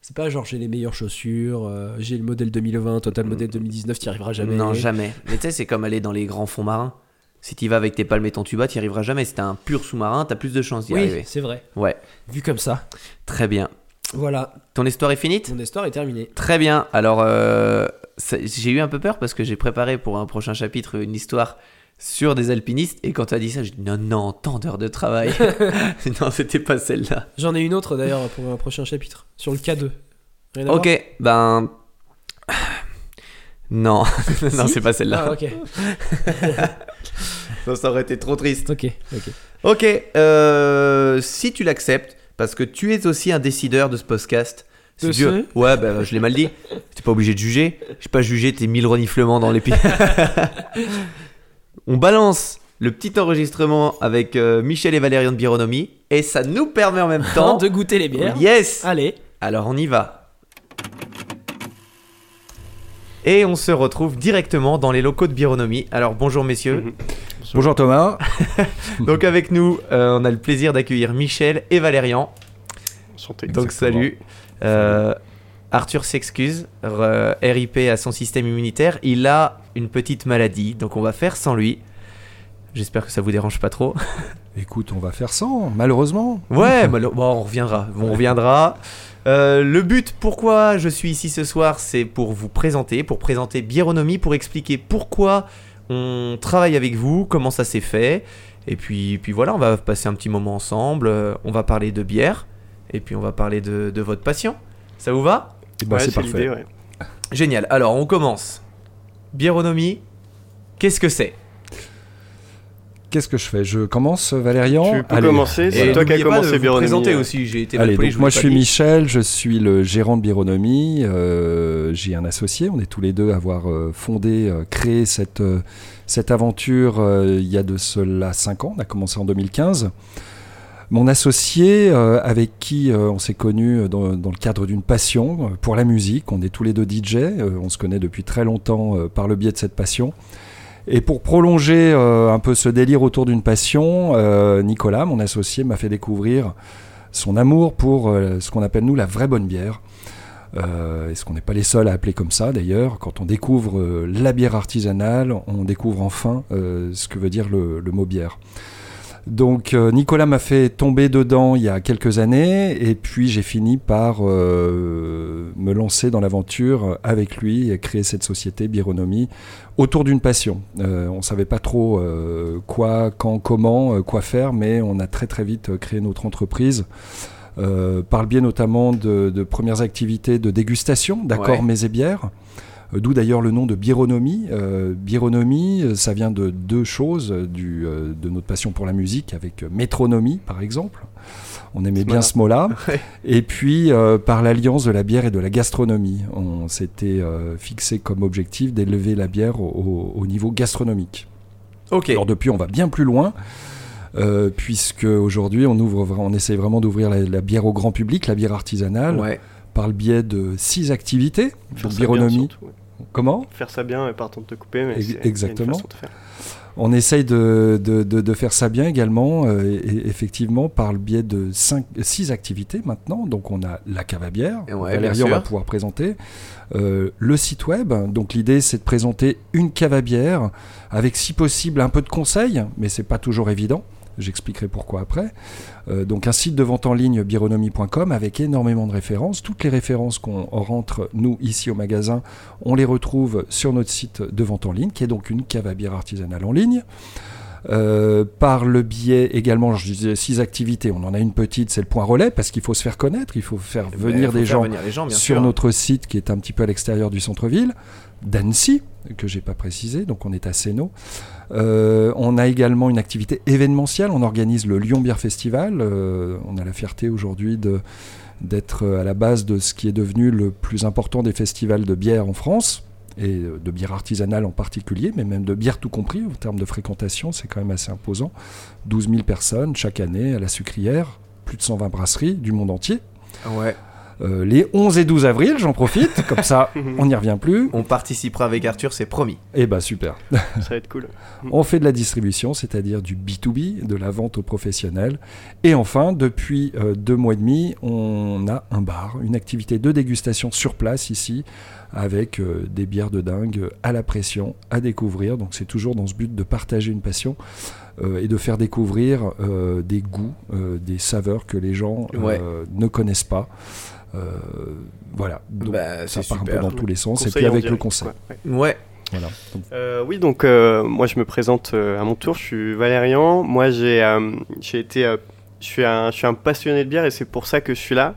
S2: C'est pas genre j'ai les meilleures chaussures, euh, j'ai le modèle 2020, total modèle 2019, t'y arriveras jamais.
S1: Non, jamais. Mais tu sais, c'est comme aller dans les grands fonds marins. Si tu vas avec tes palmes et ton tuba, tu arriveras jamais. Si t'es un pur sous-marin, t'as plus de chances d'y
S2: Oui,
S1: arriver.
S2: c'est vrai.
S1: Ouais,
S2: Vu comme ça.
S1: très bien.
S2: Voilà,
S1: Ton histoire est finie
S2: mon histoire est terminée.
S1: Très bien. Alors, euh, j'ai eu un peu peur parce que j'ai préparé pour un prochain chapitre une histoire sur des alpinistes. Et quand tu as dit ça, je dis non, non, tant d'heures de travail. [laughs] [laughs] non, c'était pas celle-là.
S2: J'en ai une autre d'ailleurs pour un prochain chapitre sur le K2. Rien à voir?
S1: Ok, ben. Non, [laughs] non,
S2: Si
S1: c'est pas celle-là.
S2: Ah ok, [laughs]
S1: Ça, ça aurait été trop triste.
S2: ok, ok.
S1: Ok, euh, si tu l'acceptes, parce que tu es aussi un décideur de ce podcast. si
S2: De
S1: tu veux-
S2: ce
S1: Ouais, bah, je l'ai mal dit. T'es pas obligé de juger. J'ai pas jugé tes mille reniflements dans l'épi. [laughs] On balance le petit enregistrement avec euh, Michel et Valérian de Bironomie et ça nous permet en même temps. [laughs]
S2: Temps de goûter les bières.
S1: Yes
S2: Allez,
S1: Alors on y va. Et on se retrouve directement dans les locaux de Bironomie. Alors bonjour messieurs.
S5: Bonjour Thomas. [laughs]
S1: Donc avec nous, euh, on a le plaisir d'accueillir Michel et Valérian.
S5: Enchanté.
S1: Donc salut. Euh, Arthur s'excuse, RIP à son système immunitaire. Il a une petite maladie, donc on va faire sans lui. J'espère que ça vous dérange pas trop. [laughs]
S5: Écoute, on va faire sans, malheureusement.
S1: Ouais, bon, on reviendra. Bon, on reviendra. Euh, le but, pourquoi je suis ici ce soir, c'est pour vous présenter, pour présenter Biéronomie, pour expliquer pourquoi on travaille avec vous, comment ça s'est fait. Et puis, puis voilà, on va passer un petit moment ensemble. euh, On va parler de bière. Et puis on va parler de, de votre passion. Ça vous va?
S5: Eh ben, c'est parfait.
S1: Génial. Alors, on commence. Biéronomie, qu'est-ce que c'est?
S5: Qu'est-ce que je fais? Je commence, Valérian?
S6: Tu peux
S5: Allez.
S6: commencer,
S1: Et
S6: c'est toi qui as
S1: n'oubliez pas de
S6: commencé
S1: vous
S6: Bironomie.
S1: présenter aussi. J'ai été
S5: Allez, donc moi je suis. Michel, je suis le gérant de Bironomie. euh, J'ai un associé, on est tous les deux à avoir euh, fondé, euh, créé cette, cette aventure euh, il y a de cela 5 ans. On a commencé en 2015. Mon associé, euh, avec qui euh, on s'est connus dans, dans le cadre d'une passion pour la musique, on est tous les deux DJ, euh, on se connaît depuis très longtemps euh, par le biais de cette passion. Et pour prolonger euh, un peu ce délire autour d'une passion, euh, Nicolas, mon associé, m'a fait découvrir son amour pour euh, ce qu'on appelle nous la vraie bonne bière. Euh, et ce qu'on n'est pas les seuls à appeler comme ça d'ailleurs. Quand on découvre la bière artisanale, on découvre enfin ce que veut dire le mot bière. Donc euh, Nicolas m'a fait tomber dedans il y a quelques années et puis j'ai fini par euh, me lancer dans l'aventure avec lui et créer cette société Bironomie autour d'une passion. Euh, on savait pas trop euh, quoi, quand, comment, quoi faire, mais on a très très vite créé notre entreprise. par le biais notamment de, de premières activités de dégustation d'accords
S1: Ouais.
S5: mets et bières, d'où d'ailleurs le nom de bironomie. Euh, bironomie, euh, ça vient de deux choses, euh, du, euh, de notre passion pour la musique avec euh, métronomie par exemple. On aimait bien ce mot-là. [laughs]
S1: Ouais.
S5: Et puis euh, par l'alliance de la bière et de la gastronomie. On s'était euh, fixé comme objectif d'élever la bière au, au- au niveau gastronomique.
S1: Ok.
S5: Alors depuis, on va bien plus loin. euh, puisque aujourd'hui on ouvre, on essaie vraiment d'ouvrir la, la bière au grand public, la bière artisanale,
S1: Ouais.
S5: par le biais de six activités. Bironomie.
S6: surtout, ouais.
S5: Comment
S6: Faire ça bien, et pardon de te couper, mais une
S5: exactement.
S6: façon de faire.
S5: On essaye de, de- de- de faire ça bien également, euh, et, effectivement, par le biais de cinq, six activités maintenant. Donc, on a la cave à bière,
S1: Ouais,
S5: Valérie on va pouvoir présenter. Euh, le site web, donc l'idée c'est de présenter une cave à bière avec si possible un peu de conseils, mais c'est pas toujours évident. J'expliquerai pourquoi après. Euh, donc un site de vente en ligne bironomie.com avec énormément de références. Toutes les références qu'on rentre nous ici au magasin, on les retrouve sur notre site de vente en ligne, qui est donc une cave à bière artisanale en ligne. Euh, par le biais également, je disais six activités. On en a une petite, c'est le point relais, parce qu'il faut se faire connaître, il faut faire
S1: Ben,
S5: venir
S1: faut
S5: des
S1: faire
S5: gens
S1: venir les gens, bien
S5: sur
S1: sûr.
S5: notre site qui est un petit peu à l'extérieur du centre-ville, d'Annecy, que j'ai pas précisé, donc on est à Sénaux. Euh, on a également une activité événementielle, on organise le Lyon Beer Festival. Euh, on a la fierté aujourd'hui de d'être à la base de ce qui est devenu le plus important des festivals de bière en France, et de bière artisanale en particulier, mais même de bière tout compris, en termes de fréquentation, c'est quand même assez imposant. 12 000 personnes chaque année à la sucrière, plus de 120 brasseries du monde entier.
S1: Ouais.
S5: Euh, les 11 et 12 avril, j'en profite, [laughs] comme ça on n'y revient plus.
S1: On participera avec Arthur, c'est promis.
S5: Et bah super.
S6: Ça va être cool. [laughs]
S5: On fait de la distribution, c'est-à-dire du B2B, de la vente aux professionnels. Et enfin, depuis euh, deux mois et demi, on a un bar, une activité de dégustation sur place ici, avec euh, des bières de dingue à la pression, à découvrir. Donc c'est toujours dans ce but de partager une passion euh, et de faire découvrir euh, des goûts, euh, des saveurs que les gens euh,
S1: Ouais.
S5: ne connaissent pas. Euh, voilà, donc
S1: Bah,
S5: ça part un peu dans tous les sens. et puis avec le conseil.
S6: ouais, ouais.
S1: Ouais.
S5: Voilà.
S6: Euh, oui, donc euh, moi je me présente euh, à mon tour, je suis Valérian. Moi j'ai euh, j'ai été, euh, je suis un, je suis un passionné de bière et c'est pour ça que je suis là.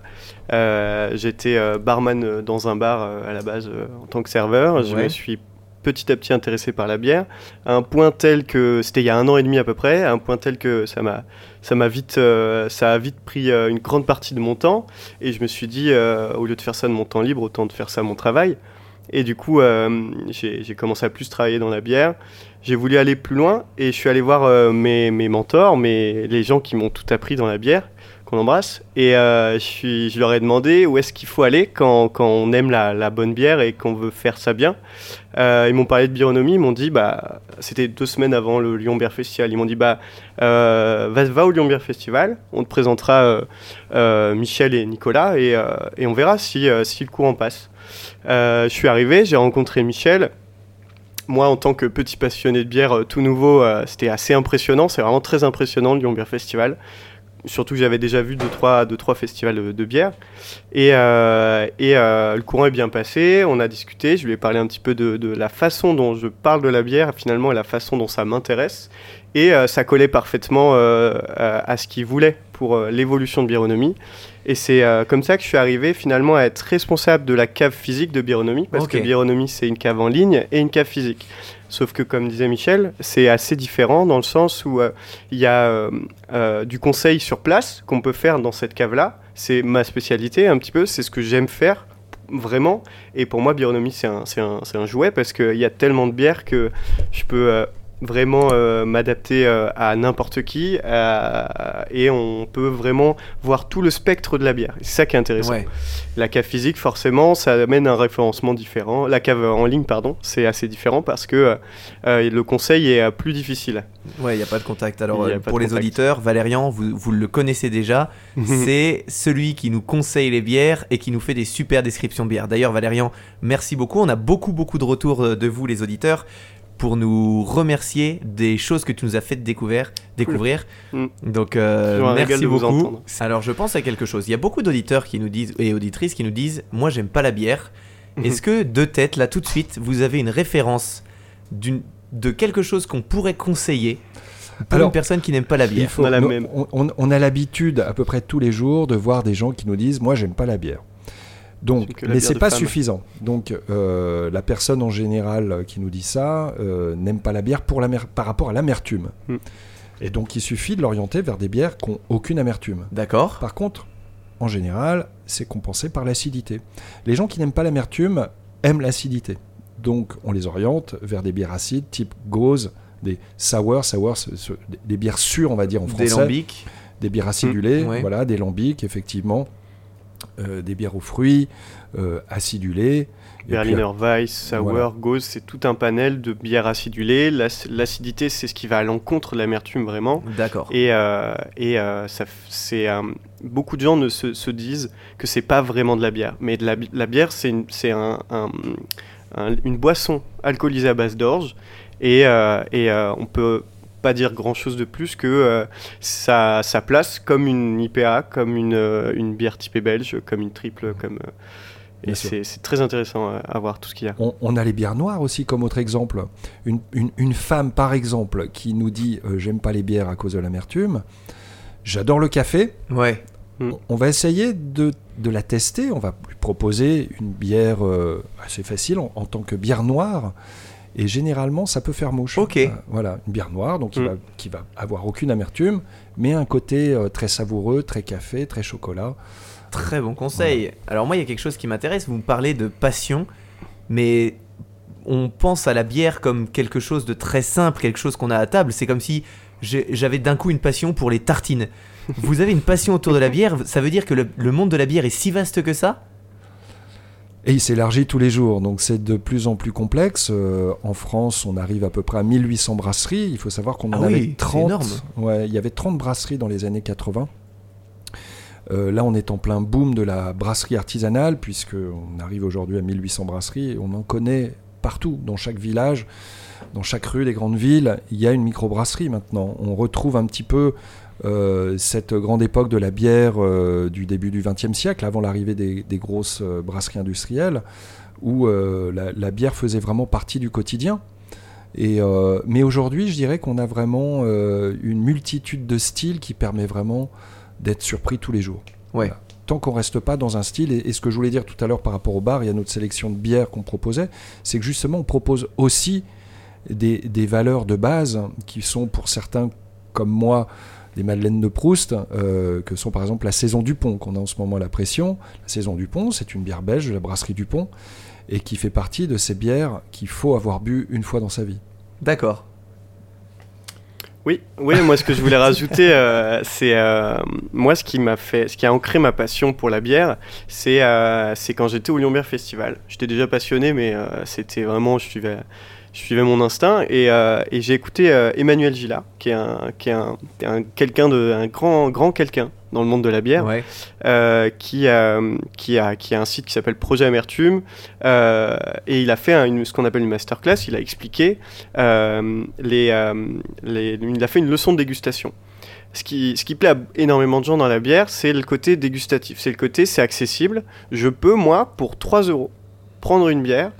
S6: Euh, J'étais euh, barman euh, dans un bar à la base en tant que serveur. Je
S1: Ouais.
S6: me suis petit à petit intéressé par la bière, à un point tel que c'était il y a un an et demi à peu près, à un point tel que ça m'a ça m'a vite euh, ça a vite pris euh, une grande partie de mon temps. Et je me suis dit euh, au lieu de faire ça de mon temps libre autant de faire ça mon travail. Et du coup j'ai commencé à plus travailler dans la bière. J'ai voulu aller plus loin et je suis allé voir mes, mes mentors mes, les gens qui m'ont tout appris dans la bière qu'on embrasse et euh, je, leur ai demandé où est-ce qu'il faut aller quand, quand on aime la, la bonne bière et qu'on veut faire ça bien euh, ils m'ont parlé de bironomie, ils m'ont dit, bah, c'était deux semaines avant le Lyon Beer Festival, ils m'ont dit, bah, euh, va, va au Lyon Beer Festival, on te présentera Michel et Nicolas et, et on verra si, si le courant passe. Je suis arrivé, j'ai rencontré Michel. Moi, en tant que petit passionné de bière tout nouveau, c'était assez impressionnant, c'est vraiment très impressionnant le Lyon Beer Festival. Surtout que j'avais déjà vu deux trois, deux, trois festivals de, de bière. Et, euh, et euh, le courant est bien passé, on a discuté, je lui ai parlé un petit peu de, de la façon dont je parle de la bière finalement et la façon dont ça m'intéresse. Et euh, ça collait parfaitement à, à ce qu'il voulait pour l'évolution de Bironomie. Et c'est comme ça que je suis arrivé finalement à être responsable de la cave physique de Bironomie, parce que Bironomie c'est une cave en ligne et une cave physique. Sauf que comme disait Michel, c'est assez différent dans le sens où euh, il y a euh, euh, du conseil sur place qu'on peut faire dans cette cave-là. C'est ma spécialité un petit peu, c'est ce que j'aime faire vraiment. Et pour moi, Bironomie, c'est un, un, un jouet parce qu'il y a tellement de bières que je peux vraiment euh, m'adapter euh, à n'importe qui euh, et on peut vraiment voir tout le spectre de la bière. C'est ça qui est intéressant.
S1: Ouais.
S6: La cave physique, forcément, ça amène un référencement différent. La cave en ligne, pardon, c'est assez différent parce que euh, le conseil est plus difficile.
S1: Ouais, il n'y a pas de contact. Alors, pour les
S6: contact.
S1: auditeurs, Valérian, vous, vous le connaissez déjà. c'est celui qui nous conseille les bières et qui nous fait des super descriptions de bières. D'ailleurs, Valérian, merci beaucoup. On a beaucoup, beaucoup de retours de vous, les auditeurs. Pour nous remercier des choses que tu nous as fait découvrir. découvrir.
S6: Mm.
S1: Donc, euh, merci
S6: de vous
S1: beaucoup.
S6: entendre.
S1: Alors, je pense à quelque chose. Il y a beaucoup d'auditeurs qui nous disent et auditrices qui nous disent Moi, j'aime pas la bière.
S6: Mhm.
S1: Est-ce que, de tête, là, tout de suite, vous avez une référence d'une- de quelque chose qu'on pourrait conseiller pour
S5: Alors,
S1: une personne qui n'aime pas la bière
S5: faut-
S6: On a la
S5: nous-
S6: même.
S5: on- on- on a l'habitude à peu près tous les jours de voir des gens qui nous disent moi j'aime pas la bière. Donc, mais c'est pas
S6: femme.
S5: suffisant. Donc euh, la personne en général qui nous dit ça euh, n'aime pas la bière pour par rapport à l'amertume.
S6: Hmm.
S5: Et donc il suffit de l'orienter vers des bières qui n'ont aucune amertume.
S1: D'accord
S5: Par contre, en général, c'est compensé par l'acidité. Les gens qui n'aiment pas l'amertume aiment l'acidité. Donc on les oriente vers des bières acides type Gauze, des sour, sour, des- des bières sûres, on va dire en
S1: Des
S5: français
S1: lambics
S5: des bières acidulées,
S1: ouais.
S5: voilà, des lambics, effectivement, euh, des bières aux fruits, euh, acidulées.
S6: Berliner Weiss, Sour,
S5: Voilà.
S6: Gauze, c'est tout un panel de bières acidulées. L'ac- L'acidité, c'est ce qui va à l'encontre de l'amertume vraiment.
S1: D'accord.
S6: Et, euh, et ça, c'est beaucoup de gens ne se, se disent que c'est pas vraiment de la bière, mais de la, bi- la bière c'est une, c'est un, un- un- une boisson alcoolisée à base d'orge et, et on peut pas dire grand chose de plus que euh, ça, ça place comme une IPA, comme une, euh, une bière typée belge, comme une triple, comme euh,
S5: Bien
S6: et c'est très intéressant à, voir tout ce qu'il y a.
S5: On, on a les bières noires aussi comme autre exemple. Une, une- une femme, par exemple, qui nous dit euh, J'aime pas les bières à cause de l'amertume. J'adore le café.
S1: Ouais.
S6: Mm.
S5: On- On va essayer de, de la tester. On va lui proposer une bière euh, assez facile en, en tant que bière noire. Et généralement, ça peut faire mouche.
S1: Ok.
S5: Euh, voilà, une bière noire, donc qui,
S6: Mm.
S5: va, qui va avoir aucune amertume, mais un côté euh, très savoureux, très café, très chocolat.
S1: Très bon conseil. Alors moi, il y a quelque chose qui m'intéresse. Vous me parlez de passion, mais on pense à la bière comme quelque chose de très simple, quelque chose qu'on a à table. C'est comme si j'avais d'un coup une passion pour les tartines. [laughs] Vous avez une passion autour de la bière, ça veut dire que le, le monde de la bière est si vaste que ça?
S5: Et il s'élargit tous les jours, donc c'est de plus en plus complexe. Euh, en France, on arrive à peu près à 1800 brasseries. Il faut savoir qu'on en
S1: Ah oui,
S5: avait
S1: c'est
S5: 30.
S1: énorme.
S5: Ouais, il y avait 30 brasseries dans les années 80. Euh, là, on est en plein boom de la brasserie artisanale, puisqu'on arrive aujourd'hui à 1800 brasseries et on en connaît partout, dans chaque village, dans chaque rue des grandes villes. Il y a une microbrasserie maintenant. On retrouve un petit peu euh, cette grande époque de la bière euh, du début du XXe siècle, avant l'arrivée des, des grosses euh, brasseries industrielles, où la, la bière faisait vraiment partie du quotidien. Et, mais aujourd'hui, je dirais qu'on a vraiment une multitude de styles qui permet vraiment d'être surpris tous les jours.
S1: Ouais.
S5: Voilà. Tant qu'on reste pas dans un style, et, et ce que je voulais dire tout à l'heure par rapport au bar, il y a notre sélection de bières qu'on proposait, c'est que justement on propose aussi des, des valeurs de base qui sont pour certains comme moi des madeleines de Proust, euh, que sont par exemple la saison du pont qu'on a en ce moment à la pression. La saison du pont, c'est une bière belge de la brasserie du pont et qui fait partie de ces bières qu'il faut avoir bu une fois dans sa vie.
S1: D'accord.
S6: Oui, oui, moi ce que je voulais rajouter, euh, c'est euh, moi ce qui m'a fait, ce qui a ancré ma passion pour la bière, c'est euh, c'est quand j'étais au Lyon Beer Festival. J'étais déjà passionné, mais euh, c'était vraiment, je suivais, je suivais mon instinct et, euh, et j'ai écouté euh, Emmanuel Gillard, qui est un, qui est un, un quelqu'un de, un grand, grand quelqu'un dans le monde de la bière
S1: Ouais.
S6: euh, qui, euh, qui, a, qui a un site qui s'appelle Projet Amertume. euh, et il a fait un- une, ce qu'on appelle une masterclass. Il a expliqué, les, les- il a fait une leçon de dégustation. Ce qui, ce qui plaît à énormément de gens dans la bière, c'est le côté dégustatif. C'est le côté, c'est accessible. Je peux, moi, pour 3 euros, prendre une bière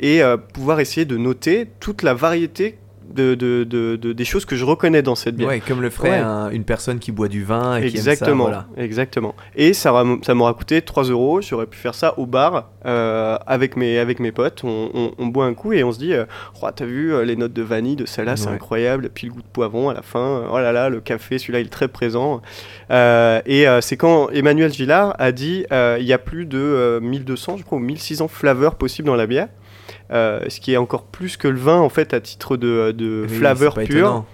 S6: et euh, pouvoir essayer de noter toute la variété de, de- de- de- des choses que je reconnais dans cette bière.
S1: Ouais, comme le ferait
S6: Ouais.
S1: un- une personne qui boit du vin et
S6: Exactement,
S1: qui aime ça. Voilà.
S6: exactement. Et ça, ça m'aura coûté 3 euros. J'aurais pu faire ça au bar euh, avec, mes, avec mes potes. On, on- on boit un coup et on se dit euh, Oh, T'as vu euh, les notes de vanille de celle-là, c'est
S1: Ouais.
S6: incroyable. Puis le goût de poivron à la fin. Oh là là, le café, celui-là, il est très présent. Euh, et c'est quand Emmanuel Gillard a dit Il y a plus de euh, 1200, je crois, ou 1600 flaveurs possibles dans la bière. Euh, ce qui est encore plus que le vin en fait à titre de, de
S1: Oui,
S6: flaveur
S1: c'est pas
S6: pur.
S1: étonnant.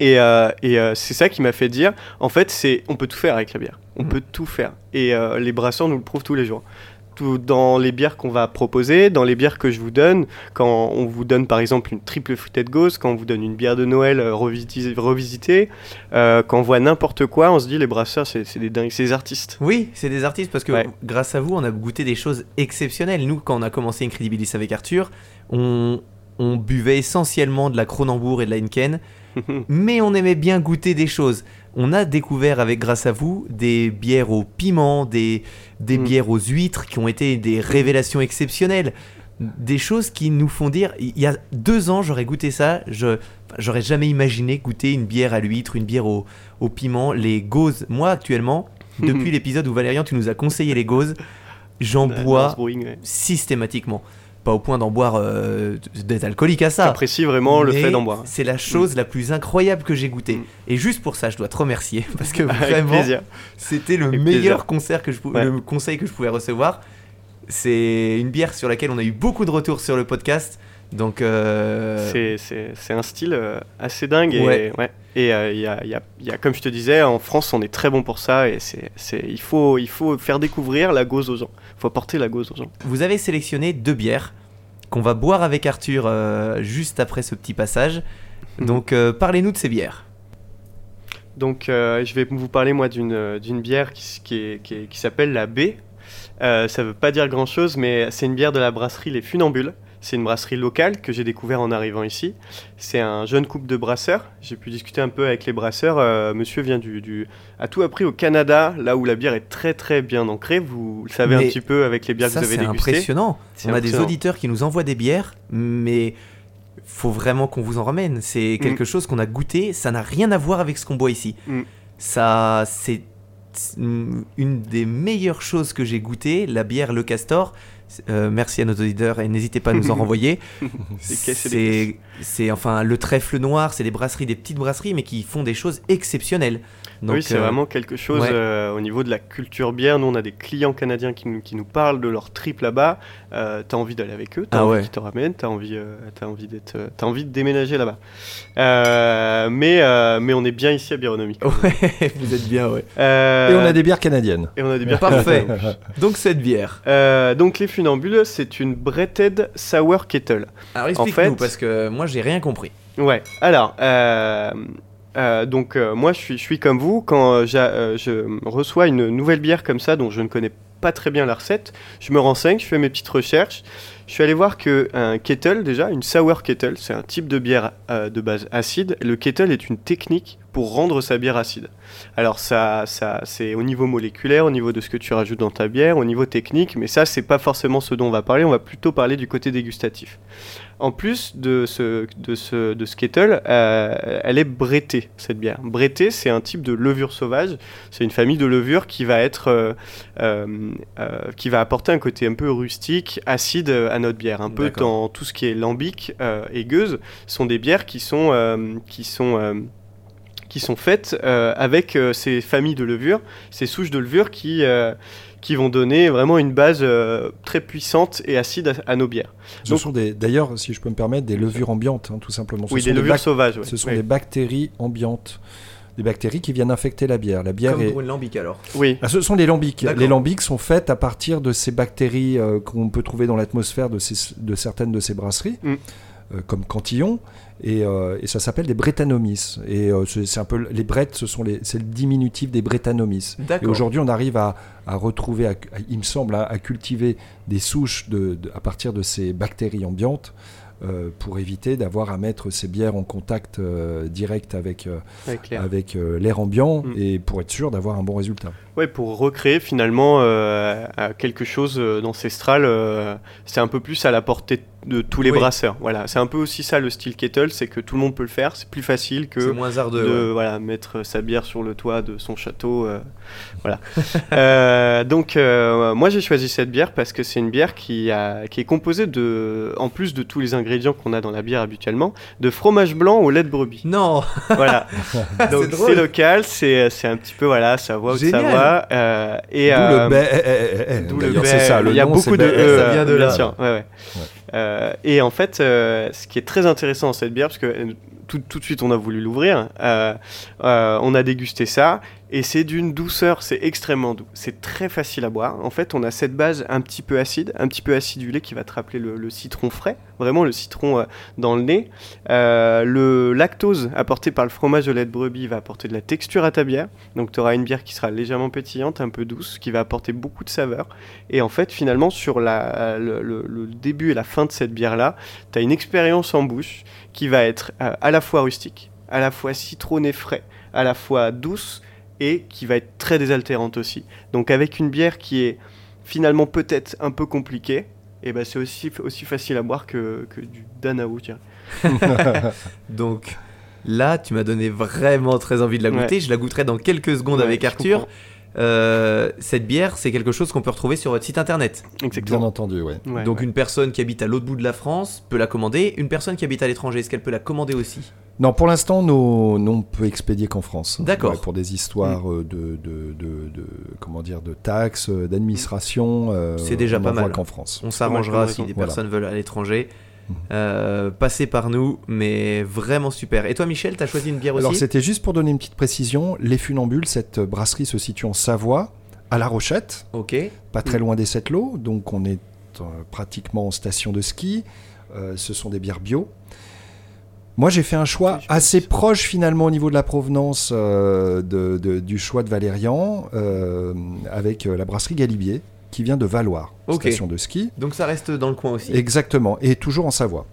S6: Et, euh, et euh, c'est ça qui m'a fait dire, en fait, c'est on peut tout faire avec la bière. On
S1: Mhm.
S6: peut tout faire. Et les brasseurs nous le prouvent tous les jours. Tout dans les bières qu'on va proposer, dans les bières que je vous donne, quand on vous donne par exemple une triple fruited ghost, quand on vous donne une bière de Noël euh, revisitée, revisitée, euh, quand on voit n'importe quoi, on se dit les brasseurs, c'est des dingues, c'est des artistes.
S1: Oui, c'est des artistes parce que
S6: Ouais.
S1: grâce à vous, on a goûté des choses exceptionnelles. Nous, quand on a commencé Incredibilis avec Arthur, on, on buvait essentiellement de la Kronenbourg et de la Henken, [laughs] mais on aimait bien goûter des choses. On a découvert avec grâce à vous des bières au piment, des, des
S6: Mm.
S1: bières aux huîtres qui ont été des révélations exceptionnelles. Des choses qui nous font dire, il y a deux ans j'aurais goûté ça, je j'aurais jamais imaginé goûter une bière à l'huître, une bière au, au piment, les gauzes. Moi actuellement, [laughs] depuis l'épisode où Valérian tu nous as conseillé les gauzes, j'en bois
S6: ouais.
S1: systématiquement. Pas au point d'en boire euh, d'être alcoolique à ça.
S6: J'apprécie vraiment le fait d'en boire.
S1: C'est la chose la plus incroyable que j'ai goûtée.
S6: Mm.
S1: Et juste pour ça, je dois te remercier [laughs] parce que vraiment, c'était le
S6: Avec
S1: meilleur
S6: plaisir.
S1: concert que je pou-
S6: Ouais.
S1: le conseil que je pouvais recevoir. C'est une bière sur laquelle on a eu beaucoup de retours sur le podcast. Donc, euh,
S6: C'est- un style euh, assez dingue. Et,
S1: Ouais.
S6: ouais. et euh, il y, a, il y a- il y a, comme je te disais, en France, on est très bon pour ça. Et c'est- il, faut, il faut faire découvrir la gauze aux gens. Faut apporter la gauze aux gens.
S1: vous avez sélectionné deux bières qu'on va boire avec Arthur euh, juste après ce petit passage.
S6: Mhm.
S1: Donc, euh, parlez-nous de ces bières.
S6: Donc, euh, je vais vous parler, moi, d'une d'une bière qui, qui, qui s'appelle la B. Ça veut pas dire grand chose, mais c'est une bière de la brasserie Les Funambules. C'est une brasserie locale que j'ai découvert en arrivant ici. C'est un jeune couple de brasseurs. J'ai pu discuter un peu avec les brasseurs. Euh, monsieur vient du, du- a tout appris au Canada, là où la bière est très très bien ancrée. Vous le savez
S1: Mais
S6: un petit peu avec les bières
S1: ça,
S6: que vous avez
S1: c'est
S6: dégustées.
S1: impressionnant.
S6: C'est
S1: On a des
S6: impressionnant.
S1: auditeurs qui nous envoient des bières, mais faut vraiment qu'on vous en ramène. C'est quelque chose qu'on a goûté, ça n'a rien à voir avec ce qu'on boit ici.
S6: Mm.
S1: Ça, c'est mm, une des meilleures choses que j'ai goûté, la bière Le Castor. Euh, merci à nos auditeurs et n'hésitez pas à nous en [laughs] renvoyer. C'est enfin le trèfle noir, c'est des brasseries, des petites brasseries, mais qui font des choses exceptionnelles. Donc,
S6: oui, c'est
S1: euh,
S6: vraiment quelque chose
S1: ouais.
S6: euh, au niveau de la culture bière. Nous, on a des clients canadiens qui nous, qui nous parlent de leur trip là-bas. Euh, t'as envie d'aller avec eux, t'as
S1: Ah
S6: envie
S1: ouais.
S6: qu'ils te ramènent, t'as envie, t'as envie d'être, t'as envie de déménager là-bas. Euh, mais, euh, mais on est bien ici à Bironomie. [laughs]
S1: Ouais, vous êtes bien, ouais.
S6: Euh,
S5: Et on a des bières canadiennes.
S6: et on a des bières
S1: Parfait. Donc cette bière.
S6: Euh, donc les funambules, c'est une Bretted Sour Kettle.
S1: Alors explique-nous
S6: fait-
S1: parce que moi j'ai rien compris.
S6: Ouais. Alors, euh, euh, donc euh, moi je suis, comme vous quand euh, je reçois une nouvelle bière comme ça dont je ne connais pas très bien la recette, je me renseigne, je fais mes petites recherches. Je suis allé voir que un kettle déjà, une sour kettle, c'est un type de bière de base acide. Le kettle est une technique pour rendre sa bière acide. Alors ça, ça c'est au niveau moléculaire, au niveau de ce que tu rajoutes dans ta bière, au niveau technique, mais ça c'est pas forcément ce dont on va parler. On va plutôt parler du côté dégustatif. En plus de ce, de ce, de ce kettle, euh, elle est brettée, cette bière. Brettée, c'est un type de levure sauvage. C'est une famille de levures qui va être, euh, euh, qui va apporter un côté un peu rustique, acide à notre bière. Un peu dans tout ce qui est lambic et gueuse, sont des bières qui sont, qui sont qui sont faites euh, avec euh, ces familles de levures, ces souches de levure qui, euh, qui vont donner vraiment une base euh, très puissante et acide à, à nos bières.
S5: Ce
S6: Donc-
S5: sont d'ailleurs, si je peux me permettre, des levures ambiantes, hein, tout simplement. Ce
S6: oui,
S5: sont
S6: des levures sauvages. ouais.
S5: Ce sont
S6: Oui.
S5: des bactéries ambiantes, des bactéries qui viennent infecter la bière. La bière
S1: Comme
S5: est,
S1: pour une lambic alors.
S6: Oui,
S5: Ah, ce sont les lambics. Les lambics sont faites à partir de ces bactéries euh, qu'on peut trouver dans l'atmosphère de certaines de ces brasseries,
S6: Mm.
S5: Euh, comme Cantillon, et, euh, et ça s'appelle des Brettanomys. Et euh, c'est un peu les brettes, ce sont les, c'est le diminutif des Brettanomys. Et aujourd'hui, on arrive à, à retrouver, à- à- il me semble, à, cultiver des souches de, de- à partir de ces bactéries ambiantes. euh, pour éviter d'avoir à mettre ces bières en contact euh, direct avec, euh,
S6: avec l'air.
S5: ambiant
S6: Mm.
S5: et pour être sûr d'avoir un bon résultat.
S6: Ouais, pour recréer finalement quelque chose d'ancestral, c'est un peu plus à la portée de tous les
S1: Oui.
S6: brasseurs. Voilà, c'est un peu aussi ça le style kettle, c'est que tout le monde peut le faire, c'est plus facile que
S1: moins
S6: de
S1: ouais.
S6: voilà mettre sa bière sur le toit de son château. euh, voilà. [laughs] Euh, donc euh, moi j'ai choisi cette bière parce que c'est une bière qui a qui est composée de en plus de tous les ingrédients qu'on a dans la bière habituellement, de fromage blanc au lait de brebis.
S1: Non,
S6: Voilà. [laughs] Donc
S1: drôle.
S6: c'est local, c'est un petit peu voilà Savoie de. Savoie. et
S5: D'où le baie. eh, eh, eh,
S6: le
S5: c'est ça. Le
S6: Il y a
S5: nom,
S6: beaucoup de
S1: ça vient de
S6: bien
S1: là.
S6: sûr, ouais, ouais. Euh, et en fait, euh, ce qui est très intéressant dans cette bière, parce que euh, tout, de suite, on a voulu l'ouvrir. Euh, euh, on a dégusté ça. Et c'est d'une douceur, c'est extrêmement doux. C'est très facile à boire. En fait, on a cette base un petit peu acide, un petit peu acidulée qui va te rappeler le, citron frais. Vraiment le citron euh, dans le nez. Le lactose apporté par le fromage de lait de brebis va apporter de la texture à ta bière. Donc tu auras une bière qui sera légèrement pétillante, un peu douce, qui va apporter beaucoup de saveur. Et en fait, finalement, sur le- le début et la fin de cette bière-là, tu as une expérience en bouche qui va être euh, à la fois rustique, à la fois citronnée frais, à la fois douce et qui va être très désaltérante aussi. Donc avec une bière qui est finalement peut-être un peu compliquée, et ben c'est aussi, aussi facile à boire que, que du Danao, dirais. [laughs]
S1: Donc là, tu m'as donné vraiment très envie de la goûter.
S6: Ouais.
S1: Je la goûterai dans quelques secondes
S6: Ouais,
S1: avec Arthur. Euh, cette bière, c'est quelque chose qu'on peut retrouver sur votre site internet.
S5: Bien
S6: Exactement.
S5: entendu, ouais.
S6: Ouais,
S1: Donc
S6: ouais.
S1: une personne qui habite à l'autre bout de la France peut la commander. Une personne qui habite à l'étranger, est-ce qu'elle peut la commander aussi?
S5: Non, pour l'instant, nous, nous, on peut expédier qu'en France.
S1: D'accord.
S5: Ouais, pour des histoires euh, de, de, de, de- comment dire, de taxes, euh, d'administration. euh,
S1: C'est déjà
S5: on
S1: pas mal.
S5: qu'en France.
S1: On s'arrangera si des
S5: Voilà.
S1: personnes veulent à l'étranger. Euh, passez par nous, mais vraiment super. Et toi, Michel, t'as choisi une bière
S5: Alors,
S1: aussi
S5: c'était juste pour donner une petite précision. Les Funambules, cette brasserie se situe en Savoie, à La Rochette,
S1: Ok.
S5: pas très
S6: Mm.
S5: loin des Sept-Lots. Donc, on est euh, pratiquement en station de ski. Euh, ce sont des bières bio. Moi, j'ai fait un choix
S6: Oui,
S5: assez proche finalement au niveau de la provenance euh, de- de- du choix de Valérian euh, avec euh, la brasserie Galibier qui vient de Valoir,
S1: Ok.
S5: station de ski.
S1: Donc ça reste dans le coin aussi.
S5: Exactement, et toujours en Savoie.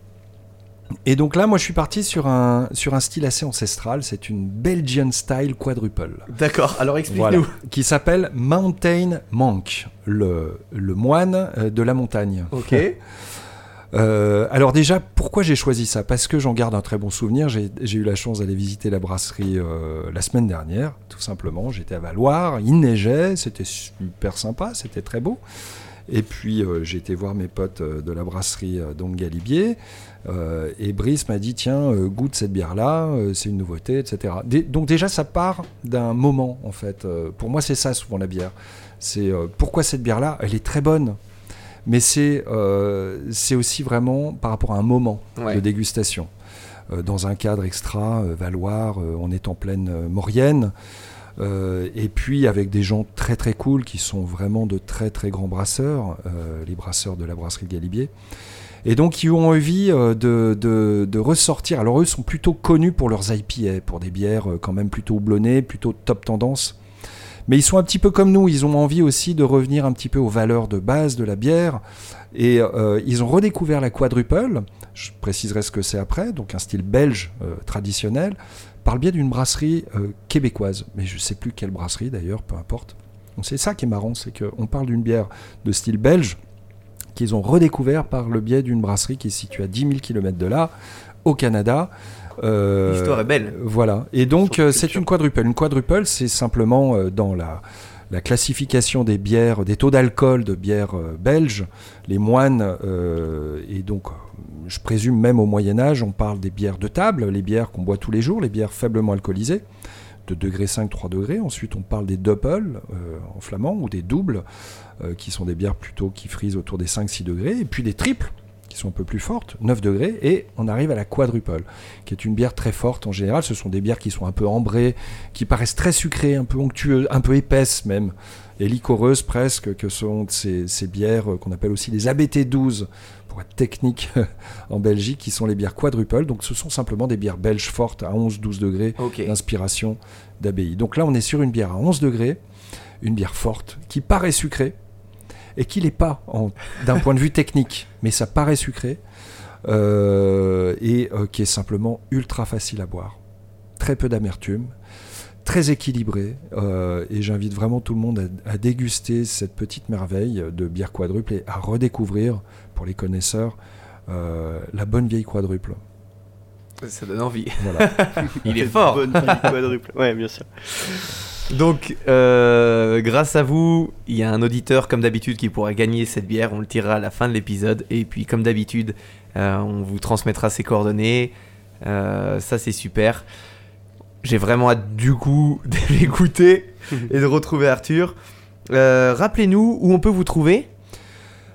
S5: Et donc là, moi, je suis parti sur un, sur un style assez ancestral. C'est une Belgian style quadruple.
S1: D'accord, alors explique-nous.
S5: Voilà. Qui s'appelle Mountain Monk, le, le moine euh, de la montagne.
S1: Ok. [laughs]
S5: Euh, alors déjà, pourquoi j'ai choisi ça? Parce que j'en garde un très bon souvenir. J'ai eu la chance d'aller visiter la brasserie euh, la semaine dernière, tout simplement. J'étais à Valoir, il neigeait, c'était super sympa, c'était très beau. Et puis euh, j'ai été voir mes potes euh, de la brasserie donc Galibier. Et Brice m'a dit tiens goûte cette bière là, c'est une nouveauté, etc. Donc déjà ça part d'un moment en fait. Pour moi c'est ça souvent la bière. C'est pourquoi cette bière là, elle est très bonne. Mais c'est euh, c'est aussi vraiment par rapport à un moment
S1: Ouais.
S5: de dégustation. Euh, dans un cadre extra, euh, Valoir, on est en pleine Maurienne. Euh, et puis avec des gens très très cool qui sont vraiment de très très grands brasseurs, euh, les brasseurs de la brasserie Galibier. Et donc qui ont envie de, de- de ressortir. Alors eux sont plutôt connus pour leurs IPA, pour des bières quand même plutôt houblonnées, plutôt top tendance. Mais ils sont un petit peu comme nous, ils ont envie aussi de revenir un petit peu aux valeurs de base de la bière. Et euh, ils ont redécouvert la quadruple, je préciserai ce que c'est après, donc un style belge euh, traditionnel, par le biais d'une brasserie euh, québécoise. Mais je ne sais plus quelle brasserie d'ailleurs, peu importe. Donc c'est ça qui est marrant, c'est qu'on parle d'une bière de style belge qu'ils ont redécouvert par le biais d'une brasserie qui est située à 10 000 km de là, au Canada. Euh,
S1: L'histoire est belle.
S5: voilà. Et donc, euh, c'est une quadruple. Une quadruple, c'est simplement euh, dans la, la classification des bières, des taux d'alcool de bières belges, les moines, euh, et donc, je présume même au Moyen-Âge, on parle des bières de table, les bières qu'on boit tous les jours, les bières faiblement alcoolisées, de degré 5, 3 degrés. Ensuite, on parle des euh, en flamand, ou des doubles, euh, qui sont des bières plutôt qui frisent autour des 5, 6 degrés. Et puis des triples, qui sont un peu plus fortes, 9 degrés. Et on arrive à la quadruple qui est une bière très forte en général. Ce sont des bières qui sont un peu ambrées, qui paraissent très sucrées, un peu onctueuses, un peu épaisses même, et liquoreuses presque, que sont ces, ces bières euh, qu'on appelle aussi les ABT12, pour être technique [laughs] en Belgique, qui sont les bières quadruples. Donc ce sont simplement des bières belges fortes à 11-12 degrés d'inspiration d'abbaye. Donc là, on est sur une bière à 11 degrés, une bière forte, qui paraît sucrée, et qui l'est pas d'un point de vue technique, mais ça paraît sucré, euh, et euh, qui est simplement ultra facile à boire. Très peu d'amertume, très équilibré, euh, et j'invite vraiment tout le monde à, à déguster cette petite merveille de bière quadruple et à redécouvrir, pour les connaisseurs, euh, la bonne vieille quadruple.
S1: Ça donne envie.
S5: Voilà. [laughs]
S1: Il est fort.
S6: Bonne petite quadruple. Ouais, bien sûr.
S1: Donc, euh, grâce à vous, il y a un auditeur comme d'habitude qui pourra gagner cette bière. On le tirera à la fin de l'épisode. Et puis, comme d'habitude, euh, on vous transmettra ses coordonnées. Euh, ça, c'est super. J'ai vraiment hâte du coup [laughs] de l'écouter et de retrouver Arthur. Rappelez-nous où on peut vous trouver.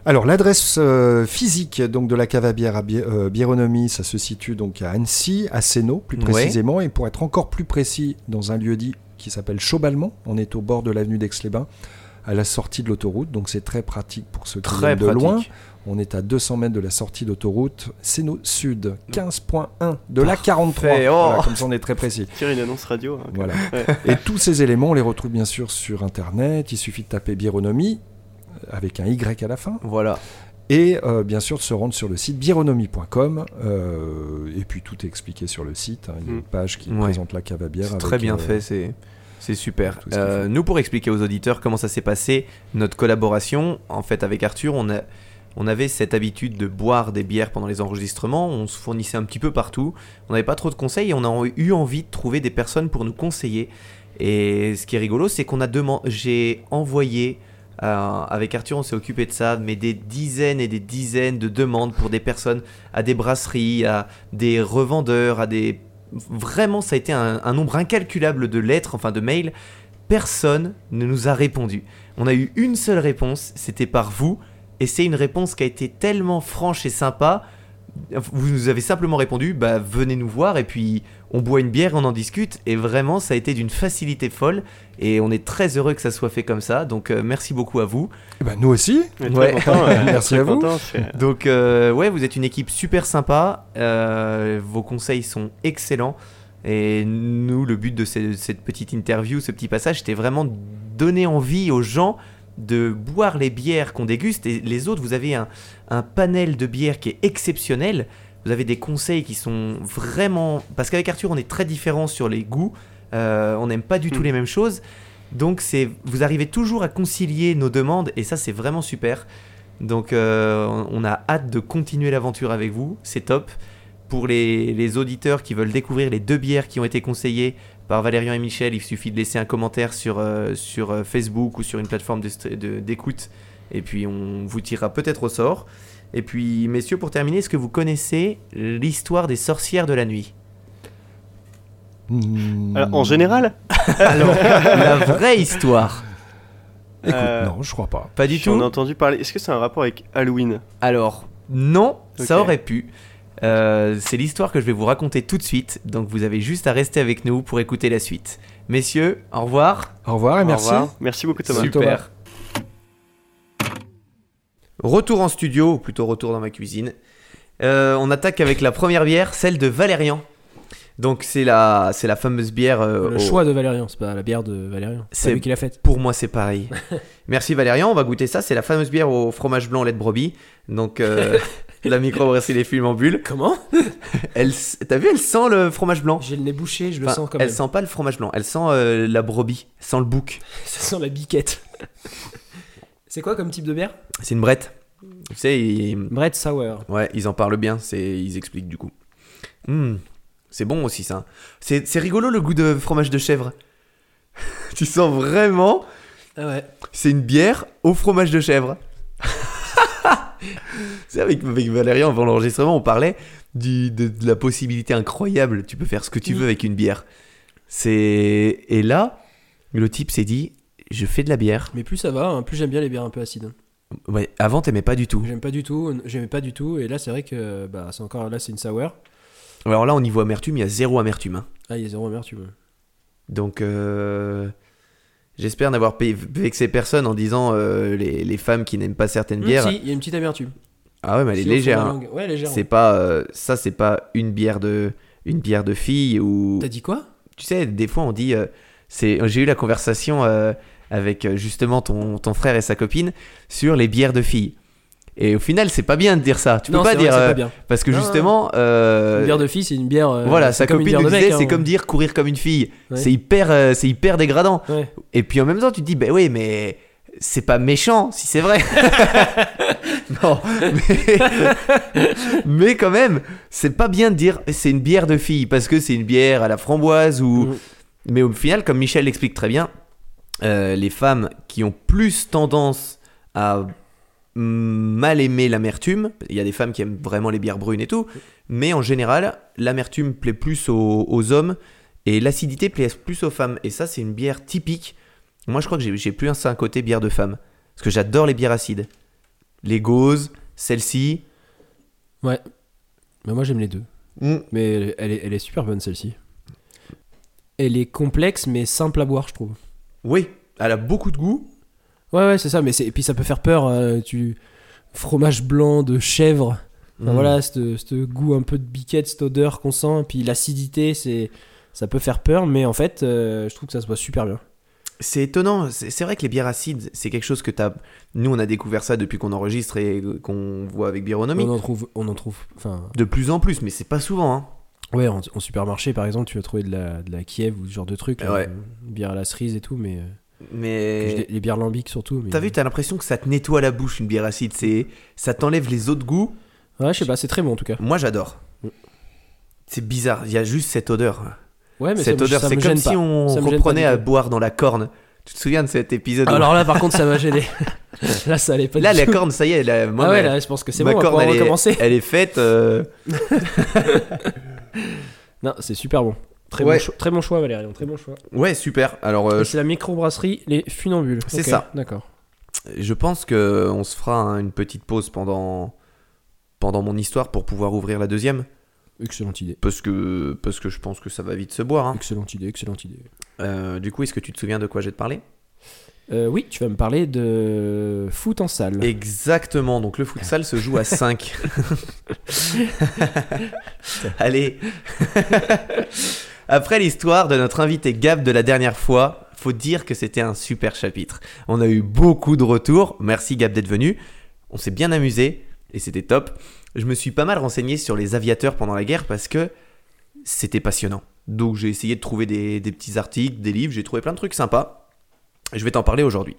S5: Alors l'adresse euh, physique donc de la cave à bière à Bi- euh, Biéronomie, ça se situe donc à Annecy, à Sénaux plus
S1: Ouais.
S5: précisément, et pour être encore plus précis, dans un lieu dit qui s'appelle Chaubalmont. On est au bord de l'avenue d'Aix-les-Bains, à la sortie de l'autoroute, donc c'est très pratique pour ceux qui
S1: Très
S5: viennent de loin. On est à 200 mètres de la sortie d'autoroute, Sénaux Sud, 15.1 de la 43.
S1: Parfait, oh.
S5: Voilà, comme ça on est très précis.
S6: Tirer une annonce radio. hein,
S5: Voilà.
S6: Ouais.
S5: Et tous ces éléments, on les retrouve bien sûr sur Internet. Il suffit de taper Biéronomie euh, avec un Y à la fin.
S1: Voilà.
S5: Et euh, bien sûr de se rendre sur le site biéronomie.com. euh, et puis tout est expliqué sur le site. hein. Il y a une
S6: Mm.
S5: page qui
S1: Ouais.
S5: présente la cave à bière.
S1: C'est
S5: avec,
S1: très bien
S5: euh,
S1: fait, c'est c'est super. Euh, nous, pour expliquer aux auditeurs comment ça s'est passé, notre collaboration, en fait, avec Arthur, on, a, on avait cette habitude de boire des bières pendant les enregistrements. On se fournissait un petit peu partout. On n'avait pas trop de conseils et on a eu envie de trouver des personnes pour nous conseiller. Et ce qui est rigolo, c'est qu'on a demandé, j'ai envoyé euh, avec Arthur, on s'est occupé de ça, mais des dizaines et des dizaines de demandes pour des personnes à des brasseries, à des revendeurs, à des vraiment, ça a été un, nombre incalculable de lettres, enfin de mails. Personne ne nous a répondu. On a eu une seule réponse, c'était par vous, et c'est une réponse qui a été tellement franche et sympa. Vous nous avez simplement répondu, bah venez nous voir et puis on boit une bière, on en discute. Et vraiment, ça a été d'une facilité folle. Et on est très heureux que ça soit fait comme ça. Donc euh, merci beaucoup à vous.
S5: ben, nous aussi.
S6: On est très
S1: Ouais.
S6: content, ouais. [laughs]
S5: Merci à vous.
S6: content,
S1: Donc euh, ouais, vous êtes une équipe super sympa. Euh, vos conseils sont excellents. Et nous, le but de ce- cette petite interview, ce petit passage, c'était vraiment de donner envie aux gens de boire les bières qu'on déguste. Et les autres, vous avez un, un panel de bières qui est exceptionnel. Vous avez des conseils qui sont vraiment... Parce qu'avec Arthur, on est très différents sur les goûts. Euh, on n'aime pas du tout
S6: Hmm.
S1: les mêmes choses. Donc c'est, vous arrivez toujours à concilier nos demandes et ça c'est vraiment super. Donc euh, on a hâte de continuer l'aventure avec vous, c'est top. Pour les, les auditeurs qui veulent découvrir les deux bières qui ont été conseillées par Valérian et Michel, il suffit de laisser un commentaire sur, euh, sur Facebook ou sur une plateforme d'écoute et puis on vous tirera peut-être au sort. Et puis messieurs, pour terminer, est-ce que vous connaissez l'histoire des sorcières de la nuit?
S5: Mm,
S6: Alors, en général, [laughs]
S1: Alors, la vraie histoire
S5: Écoute,
S6: Euh,
S5: non, je crois pas.
S1: Pas du
S6: j'en ai
S1: tout
S6: entendu parler. Est-ce que c'est un rapport avec Halloween?
S1: Alors, non, ça aurait pu. Euh, c'est l'histoire que je vais vous raconter tout de suite, donc vous avez juste à rester avec nous pour écouter la suite. Messieurs, au revoir.
S5: Au revoir et
S6: Au
S5: merci.
S6: revoir. Merci beaucoup Thomas.
S1: Super. Retour en studio, ou plutôt retour dans ma cuisine. Euh, on attaque avec la première bière, celle de Valérian. Donc c'est la, c'est la fameuse bière. euh,
S2: Le
S1: au-
S2: choix de Valérian, c'est pas la bière de Valérian.
S1: C'est-
S2: C'est lui qui l'a faite.
S1: Pour moi, c'est pareil. [laughs] Merci Valérian, on va goûter ça. C'est la fameuse bière au fromage blanc lait de brebis. Donc euh, [laughs] la microbrasserie les bulle.
S2: Comment? [laughs]
S1: Elle, s- t'as vu, elle sent le fromage blanc.
S2: J'ai le nez bouché, je le
S1: Enfin,
S2: sens quand
S1: elle
S2: même.
S1: sent pas le fromage blanc, elle sent euh, la brebis, elle sent le bouc.
S2: Ça sent la biquette. C'est quoi comme type de bière
S1: C'est une brette. Tu sais, ils,
S2: Brett Sour.
S1: ouais, ils en parlent bien, c'est, ils expliquent du coup. Hmm, c'est bon aussi ça. C'est, c'est rigolo le goût de fromage de chèvre. [laughs] tu sens vraiment,
S2: Ah ouais.
S1: c'est une bière au fromage de chèvre. [laughs] c'est avec, avec Valérian avant l'enregistrement, on parlait du, de, de la possibilité incroyable. Tu peux faire ce que tu
S2: Mm.
S1: veux avec une bière. C'est et là, le type s'est dit, je fais de la bière.
S2: Mais plus ça va, hein, plus j'aime bien les bières un peu acides.
S1: Ouais, avant t'aimais pas du tout.
S2: J'aime pas du tout, j'aimais pas du tout, et là c'est vrai que bah, c'est encore là c'est une sour.
S1: Alors là, au niveau amertume, il y a zéro amertume. hein.
S2: Ah il y a zéro amertume.
S1: Donc, euh, j'espère n'avoir vexé personne en disant euh, les, les femmes qui n'aiment pas certaines
S2: Hum,
S1: bières.
S2: si, il y a une petite amertume.
S1: Ah ouais, mais elle est légère. hein.
S2: Ouais légère.
S1: C'est pas euh, ça, c'est pas une bière de une bière de fille ou
S2: T'as dit quoi?
S1: Tu sais, des fois on dit euh, c'est. J'ai eu la conversation avec euh, justement ton, ton frère et sa copine sur les bières de filles. Et au final, c'est pas bien de dire ça. Tu
S2: Non,
S1: peux pas
S2: vrai,
S1: dire euh,
S2: pas bien.
S1: parce que
S2: Non,
S1: justement. euh,
S2: Une bière de fille, c'est une bière. euh,
S1: voilà,
S2: c'est
S1: sa copine nous disait, c'est
S2: hein.
S1: comme dire courir comme une fille.
S2: Ouais.
S1: C'est hyper, euh, c'est hyper dégradant.
S2: Ouais.
S1: Et puis en même temps, tu te dis, bah oui, mais c'est pas méchant si c'est vrai. [laughs] non, mais, mais quand même, c'est pas bien de dire c'est une bière de fille parce que c'est une bière à la framboise ou.
S2: Mm.
S1: Mais au final, comme Michel l'explique très bien, euh, les femmes qui ont plus tendance à mal aimer l'amertume, il y a des femmes qui aiment vraiment les bières brunes et tout, mais en général, l'amertume plaît plus aux, aux hommes et l'acidité plaît plus aux femmes. Et ça, c'est une bière typique. Moi, je crois que j'ai- plus un, côté bière de femme. Parce que j'adore les bières acides. Les gauzes, celle-ci.
S2: Ouais. Mais moi j'aime les deux.
S1: Hmm.
S2: Mais elle, elle est, elle est super bonne celle-ci. Elle est complexe mais simple à boire, je trouve.
S1: Oui, elle a beaucoup de goût.
S2: Ouais, ouais, c'est ça. Mais c'est- et puis ça peut faire peur. euh, tu fromage blanc de chèvre. Enfin,
S1: Mm.
S2: Voilà, ce ce goût un peu de biquette, cette odeur qu'on sent. Puis l'acidité, c'est ça peut faire peur. Mais en fait, euh, je trouve que ça se boit super bien.
S1: C'est étonnant, c'est c'est vrai que les bières acides, c'est quelque chose que t'as. Nous, on a découvert ça depuis qu'on enregistre et qu'on voit avec Bironomie.
S2: On en trouve, on en trouve. Enfin,
S1: De plus en plus, mais c'est pas souvent. Hein.
S2: Ouais, en, en supermarché par exemple, tu vas trouver de la, de la Kiev ou ce genre de truc. là,
S1: Ouais.
S2: euh, bière à la cerise et tout, mais euh,
S1: Mais
S2: les, bières lambiques surtout. Mais...
S1: t'as vu, t'as l'impression que ça te nettoie la bouche une bière acide. C'est, ça t'enlève les autres goûts.
S2: Ouais, je sais pas, c'est très bon en tout cas.
S1: Moi, j'adore.
S2: Mm.
S1: C'est bizarre. Il y a juste cette odeur.
S2: Ouais, mais
S1: cette
S2: ça,
S1: odeur,
S2: ça
S1: c'est
S2: me
S1: comme si
S2: pas.
S1: on reprenait à boire dans la corne. Tu te souviens de cet épisode où-
S2: Alors là, par contre, ça m'a gêné. [laughs] [laughs] là, ça allait pas
S1: Là,
S2: du
S1: la
S2: tout.
S1: corne, ça y est. la- moi,
S2: ah ouais,
S1: ma-
S2: là, je pense que c'est bon, on va
S1: corne, elle est-
S2: recommencer.
S1: Elle est faite. euh, [laughs]
S2: Non, c'est super bon. Très,
S1: Ouais.
S2: bon choix, très bon choix, Valérian, très bon choix.
S1: Ouais, super. Alors, euh,
S2: c'est la microbrasserie Les Funambules.
S1: C'est ça.
S2: D'accord.
S1: Je pense que on se fera hein, une petite pause pendant pendant mon histoire pour pouvoir ouvrir la deuxième
S2: Excellente idée.
S1: parce que parce que je pense que ça va vite se boire. hein.
S2: Excellente idée, excellente idée.
S1: Euh, du coup, est-ce que tu te souviens de quoi je vais te parler?
S2: Euh, oui, tu vas me parler de foot en salle.
S1: Exactement. Donc le futsal se joue à 5. [laughs] [laughs] Allez. [laughs] Après l'histoire de notre invité Gab de la dernière fois, faut dire que c'était un super chapitre. On a eu beaucoup de retours. Merci Gab d'être venu. On s'est bien amusé et c'était top. Je me suis pas mal renseigné sur les aviateurs pendant la guerre parce que c'était passionnant. Donc j'ai essayé de trouver des, des petits articles, des livres, j'ai trouvé plein de trucs sympas. Je vais t'en parler aujourd'hui.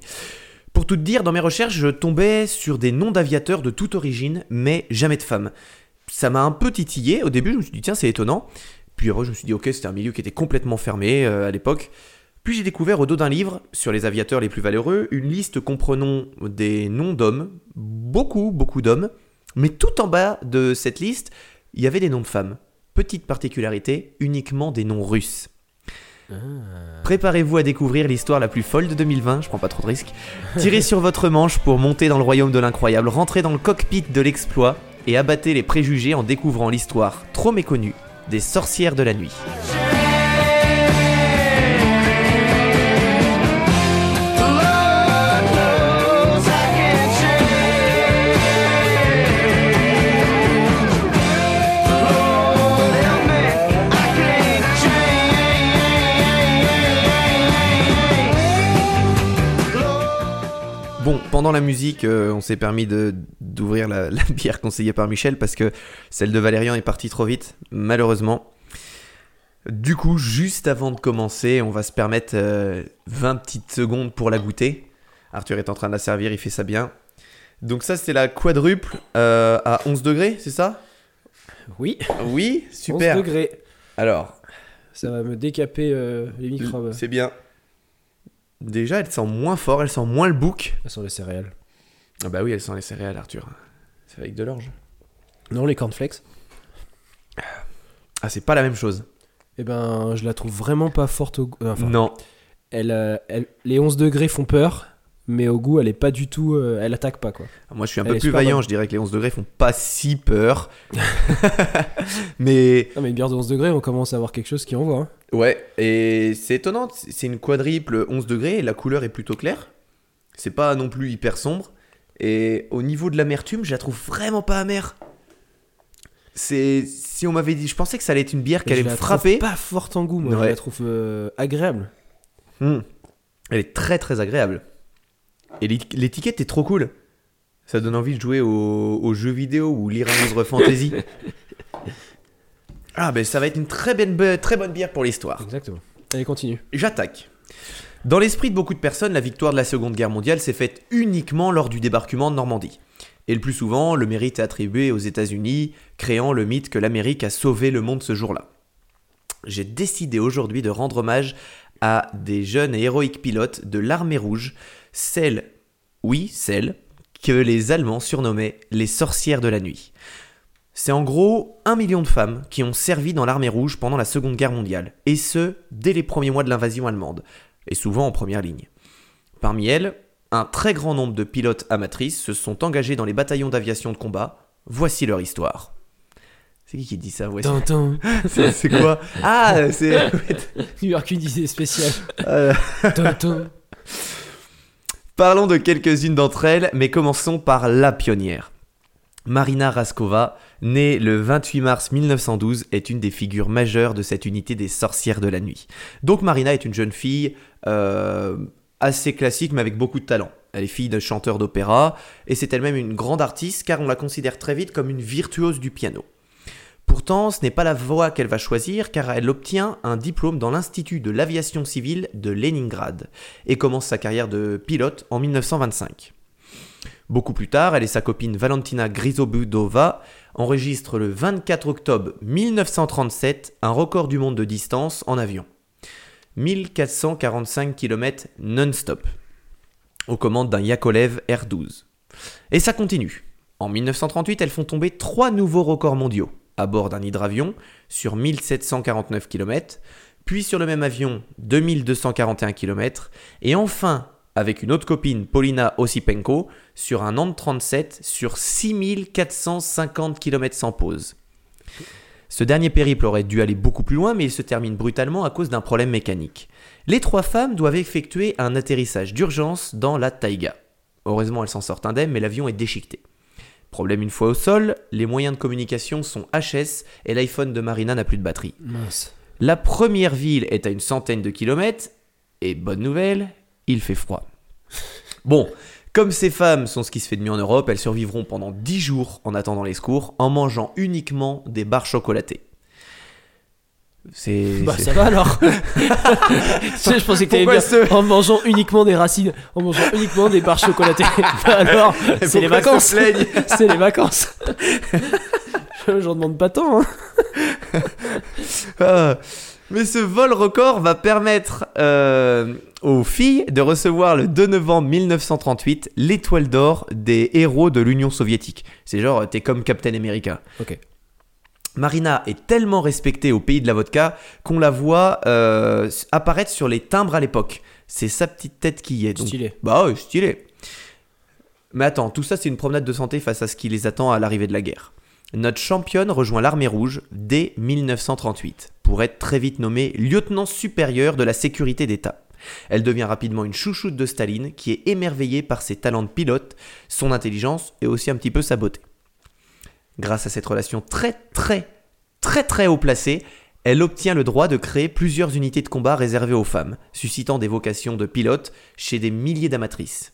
S1: Pour tout te dire, dans mes recherches, je tombais sur des noms d'aviateurs de toute origine, mais jamais de femmes. Ça m'a un peu titillé. Au début, je me suis dit, tiens, c'est étonnant. Puis après, je me suis dit, ok, c'était un milieu qui était complètement fermé euh, à l'époque. Puis j'ai découvert au dos d'un livre, sur les aviateurs les plus valeureux, une liste comprenant des noms d'hommes, beaucoup, beaucoup d'hommes, mais tout en bas de cette liste, il y avait des noms de femmes. Petite particularité, uniquement des noms russes. Préparez-vous à découvrir l'histoire la plus folle de 2020, je prends pas trop de risques. Tirez sur [laughs] votre manche pour monter dans le royaume de l'incroyable, rentrez dans le cockpit de l'exploit et abattez les préjugés en découvrant l'histoire trop méconnue des sorcières de la nuit. Pendant la musique, euh, on s'est permis de- d'ouvrir la, la [laughs] bière conseillée par Michel parce que celle de Valérian est partie trop vite, malheureusement. Du coup, juste avant de commencer, on va se permettre euh, 20 petites secondes pour la goûter. Arthur est en train de la servir, il fait ça bien. Donc ça, c'est la quadruple euh, à 11 degrés, c'est ça?
S2: Oui,
S1: Oui, super.
S2: 11 degrés.
S1: Alors,
S2: Ça va me décaper euh, les microbes.
S1: c'est bien. Déjà, elle sent moins fort, elle sent moins le bouc.
S2: Ça sont les céréales.
S1: Ah bah oui, elle sent les céréales, Arthur. C'est avec de l'orge.
S2: Non, les cornflakes.
S1: Ah, c'est pas la même chose.
S2: Eh ben, je la trouve vraiment pas forte au goût. euh, Enfin,
S1: non.
S2: elle, euh, elle- les 11 degrés font peur, mais au goût, elle est pas du tout. euh, elle attaque pas, quoi.
S1: Moi, je suis un
S2: Elle
S1: peu plus vaillant.
S2: bonne.
S1: Je dirais que les 11 degrés font pas si peur. [laughs] Mais
S2: Non, mais une bière de 11 degrés, on commence à avoir quelque chose qui envoie. Hein.
S1: ouais, et c'est étonnant. C'est une quadruple 11 degrés et la couleur est plutôt claire. C'est pas non plus hyper sombre. Et au niveau de l'amertume, je la trouve vraiment pas amère. C'est si on m'avait dit, je pensais que ça allait être une bière qui allait me frapper.
S2: pas forte en goût, moi.
S1: Ouais.
S2: Je la trouve euh, agréable.
S1: Hmm. Elle est très très agréable. Et l'é- l'étiquette est trop cool. Ça donne envie de jouer aux, aux jeux vidéo ou lire un livre fantasy. [laughs] ah ben ça va être une très, bonne- très bonne bière pour l'histoire.
S2: Exactement. Allez, continue.
S1: J'attaque. Dans l'esprit de beaucoup de personnes, la victoire de la Seconde Guerre mondiale s'est faite uniquement lors du débarquement de Normandie. Et le plus souvent, le mérite est attribué aux États-Unis, créant le mythe que l'Amérique a sauvé le monde ce jour-là. J'ai décidé aujourd'hui de rendre hommage à des jeunes et héroïques pilotes de l'armée rouge, celles, oui, celles, que les Allemands surnommaient les sorcières de la nuit. C'est en gros un million de femmes qui ont servi dans l'armée rouge pendant la Seconde Guerre mondiale, et ce, dès les premiers mois de l'invasion allemande, et souvent en première ligne. Parmi elles, un très grand nombre de pilotes amatrices se sont engagés dans les bataillons d'aviation de combat. Voici leur histoire. C'est qui qui dit ça? Voici. [laughs] C'est quoi? Ah, c'est.
S2: New York une idée spéciale.
S1: Euh,
S2: Tintin.
S1: Parlons de quelques-unes d'entre elles, mais commençons par la pionnière. Marina Raskova, née le 28 mars 1912, est une des figures majeures de cette unité des sorcières de la nuit. Donc Marina est une jeune fille euh, assez classique mais avec beaucoup de talent. Elle est fille de chanteur d'opéra et c'est elle-même une grande artiste car on la considère très vite comme une virtuose du piano. Pourtant, ce n'est pas la voie qu'elle va choisir car elle obtient un diplôme dans l'Institut de l'aviation civile de Leningrad et commence sa carrière de pilote en 1925. Beaucoup plus tard, elle et sa copine Valentina Grizobudova enregistrent le 24 octobre 1937 un record du monde de distance en avion. 1445 km non-stop, aux commandes d'un Yakolev R-12. Et ça continue. En 1938, elles font tomber trois nouveaux records mondiaux, à bord d'un hydravion sur 1749 km, puis sur le même avion 2241 km, et enfin avec une autre copine, Paulina Osipenko, sur un Ant 37 sur 6450 km sans pause. Ce dernier périple aurait dû aller beaucoup plus loin, mais il se termine brutalement à cause d'un problème mécanique. Les trois femmes doivent effectuer un atterrissage d'urgence dans la taïga. Heureusement, elles s'en sortent indemnes, mais l'avion est déchiqueté. Problème une fois au sol, les moyens de communication sont HS et l'iPhone de Marina n'a plus de batterie.
S2: Mince.
S1: La première ville est à une centaine de kilomètres, et bonne nouvelle, il fait froid. [laughs] Bon, comme ces femmes sont ce qui se fait de mieux en Europe, elles survivront pendant 10 jours en attendant les secours, en mangeant uniquement des barres chocolatées. C'est.
S2: Bah ça va alors. [laughs] Je pensais que t'allais
S1: ce-
S2: en mangeant uniquement des racines, en mangeant uniquement des barres chocolatées. [laughs] Bah alors, [laughs] c'est les vacances. C'est les vacances. J'en demande pas tant. Hein.
S1: Ah. Mais ce vol record va permettre euh, aux filles de recevoir le 2 novembre 1938 l'étoile d'or des héros de l'Union soviétique. C'est genre, t'es comme Captain America.
S2: Ok.
S1: Marina est tellement respectée au pays de la vodka qu'on la voit euh, apparaître sur les timbres à l'époque. C'est sa petite tête qui y est. Donc,
S2: Stylé.
S1: Bah ouais, stylé. Mais attends, tout ça c'est une promenade de santé face à ce qui les attend à l'arrivée de la guerre. Notre championne rejoint l'armée rouge dès 1938 pour être très vite nommée lieutenant supérieur de la sécurité d'État. Elle devient rapidement une chouchoute de Staline qui est émerveillée par ses talents de pilote, son intelligence et aussi un petit peu sa beauté. Grâce à cette relation très très très très haut placée, elle obtient le droit de créer plusieurs unités de combat réservées aux femmes, suscitant des vocations de pilote chez des milliers d'amatrices.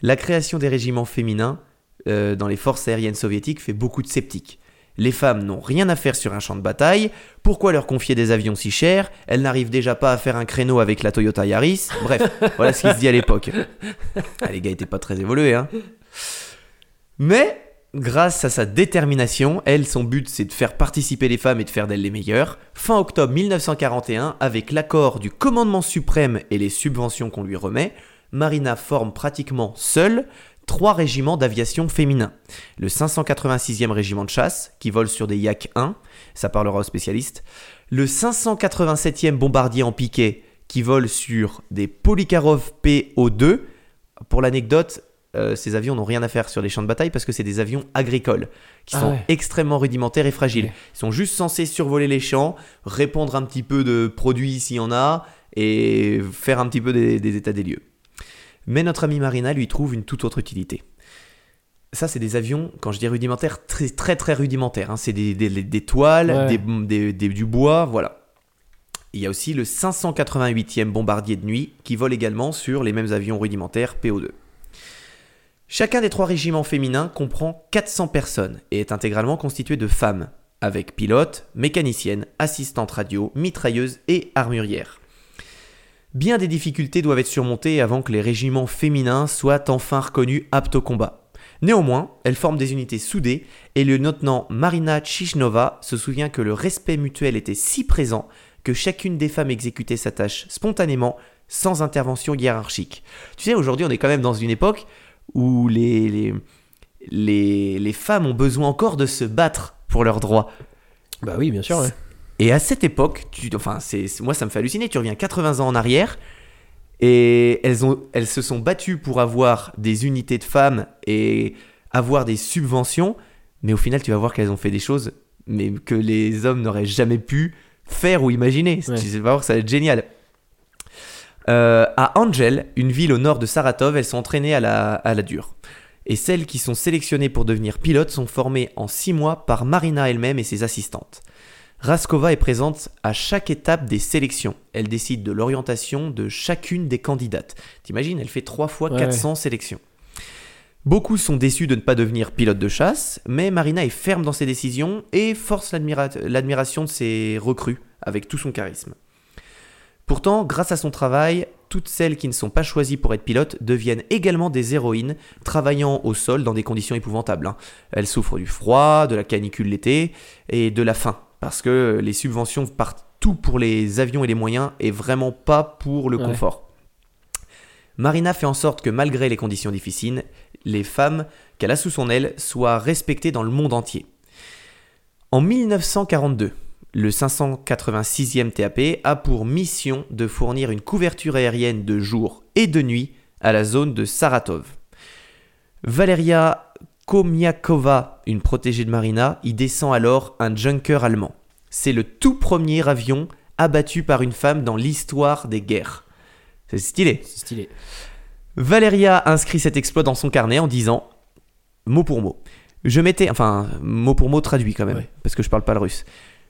S1: La création des régiments féminins euh, dans les forces aériennes soviétiques fait beaucoup de sceptiques. Les femmes n'ont rien à faire sur un champ de bataille, pourquoi leur confier des avions si chers? Elles n'arrivent déjà pas à faire un créneau avec la Toyota Yaris. Bref, [laughs] voilà ce qui se dit à l'époque. Ah, les gars étaient pas très évolués, hein. Mais, grâce à sa détermination, elle, son but c'est de faire participer les femmes et de faire d'elles les meilleures. Fin octobre 1941, avec l'accord du commandement suprême et les subventions qu'on lui remet, Marina forme pratiquement seule trois régiments d'aviation féminins. Le 586e régiment de chasse, qui vole sur des Yak 1, ça parlera aux spécialistes. Le 587e bombardier en piquet, qui vole sur des Polikarov PO2. Pour l'anecdote, euh, ces avions n'ont rien à faire sur les champs de bataille parce que c'est des avions agricoles qui
S2: Ah
S1: sont
S2: ouais.
S1: extrêmement rudimentaires et fragiles. Ils sont juste censés survoler les champs, répondre un petit peu de produits s'il y en a et faire un petit peu des, des états des lieux. Mais notre ami Marina lui trouve une toute autre utilité. Ça, c'est des avions, quand je dis rudimentaires, très très très rudimentaires. hein. C'est des, des- des toiles,
S2: Ouais.
S1: des- du bois, voilà. Il y a aussi le 588e bombardier de nuit qui vole également sur les mêmes avions rudimentaires PO2. Chacun des trois régiments féminins comprend 400 personnes et est intégralement constitué de femmes, avec pilotes, mécaniciennes, assistantes radio, mitrailleuses et armurières. Bien des difficultés doivent être surmontées avant que les régiments féminins soient enfin reconnus aptes au combat. Néanmoins, elles forment des unités soudées et le lieutenant Marina Chichnova se souvient que le respect mutuel était si présent que chacune des femmes exécutait sa tâche spontanément, sans intervention hiérarchique. Tu sais, aujourd'hui, on est quand même dans une époque où les, les, les, les femmes ont besoin encore de se battre pour leurs droits.
S2: Bah oui, bien sûr. ouais.
S1: Et à cette époque, tu, enfin, c'est, moi ça me fait halluciner, tu reviens 80 ans en arrière, Et elles, ont, elles se sont battues pour avoir des unités de femmes et avoir des subventions. Mais au final, tu vas voir qu'elles ont fait des choses mais que les hommes n'auraient jamais pu faire ou imaginer.
S2: Ouais.
S1: Tu vas voir, ça va être génial. Euh, à Angel, une ville au nord de Saratov, elles sont entraînées à la, à la dure. Et celles qui sont sélectionnées pour devenir pilotes sont formées en 6 mois par Marina elle-même et ses assistantes. Raskova est présente à chaque étape des sélections. Elle décide de l'orientation de chacune des candidates. T'imagines, elle fait 3 fois
S2: Ouais,
S1: 400 sélections. Beaucoup sont déçus de ne pas devenir pilote de chasse, mais Marina est ferme dans ses décisions et force l'admira- l'admiration de ses recrues avec tout son charisme. Pourtant, grâce à son travail, toutes celles qui ne sont pas choisies pour être pilotes deviennent également des héroïnes, travaillant au sol dans des conditions épouvantables. hein. Elles souffrent du froid, de la canicule l'été et de la faim, parce que les subventions partent tout pour les avions et les moyens et vraiment pas pour le
S2: Ouais.
S1: confort. Marina fait en sorte que malgré les conditions difficiles, les femmes qu'elle a sous son aile soient respectées dans le monde entier. En 1942, le 586e TAP a pour mission de fournir une couverture aérienne de jour et de nuit à la zone de Saratov. Valeria Komiakova, une protégée de Marina, y descend alors un junker allemand. C'est le tout premier avion abattu par une femme dans l'histoire des guerres. C'est stylé.
S2: C'est stylé.
S1: Valeria inscrit cet exploit dans son carnet en disant, mot pour mot, je m'étais, enfin, mot pour mot traduit quand même,
S2: Ouais.
S1: parce que je parle pas le russe.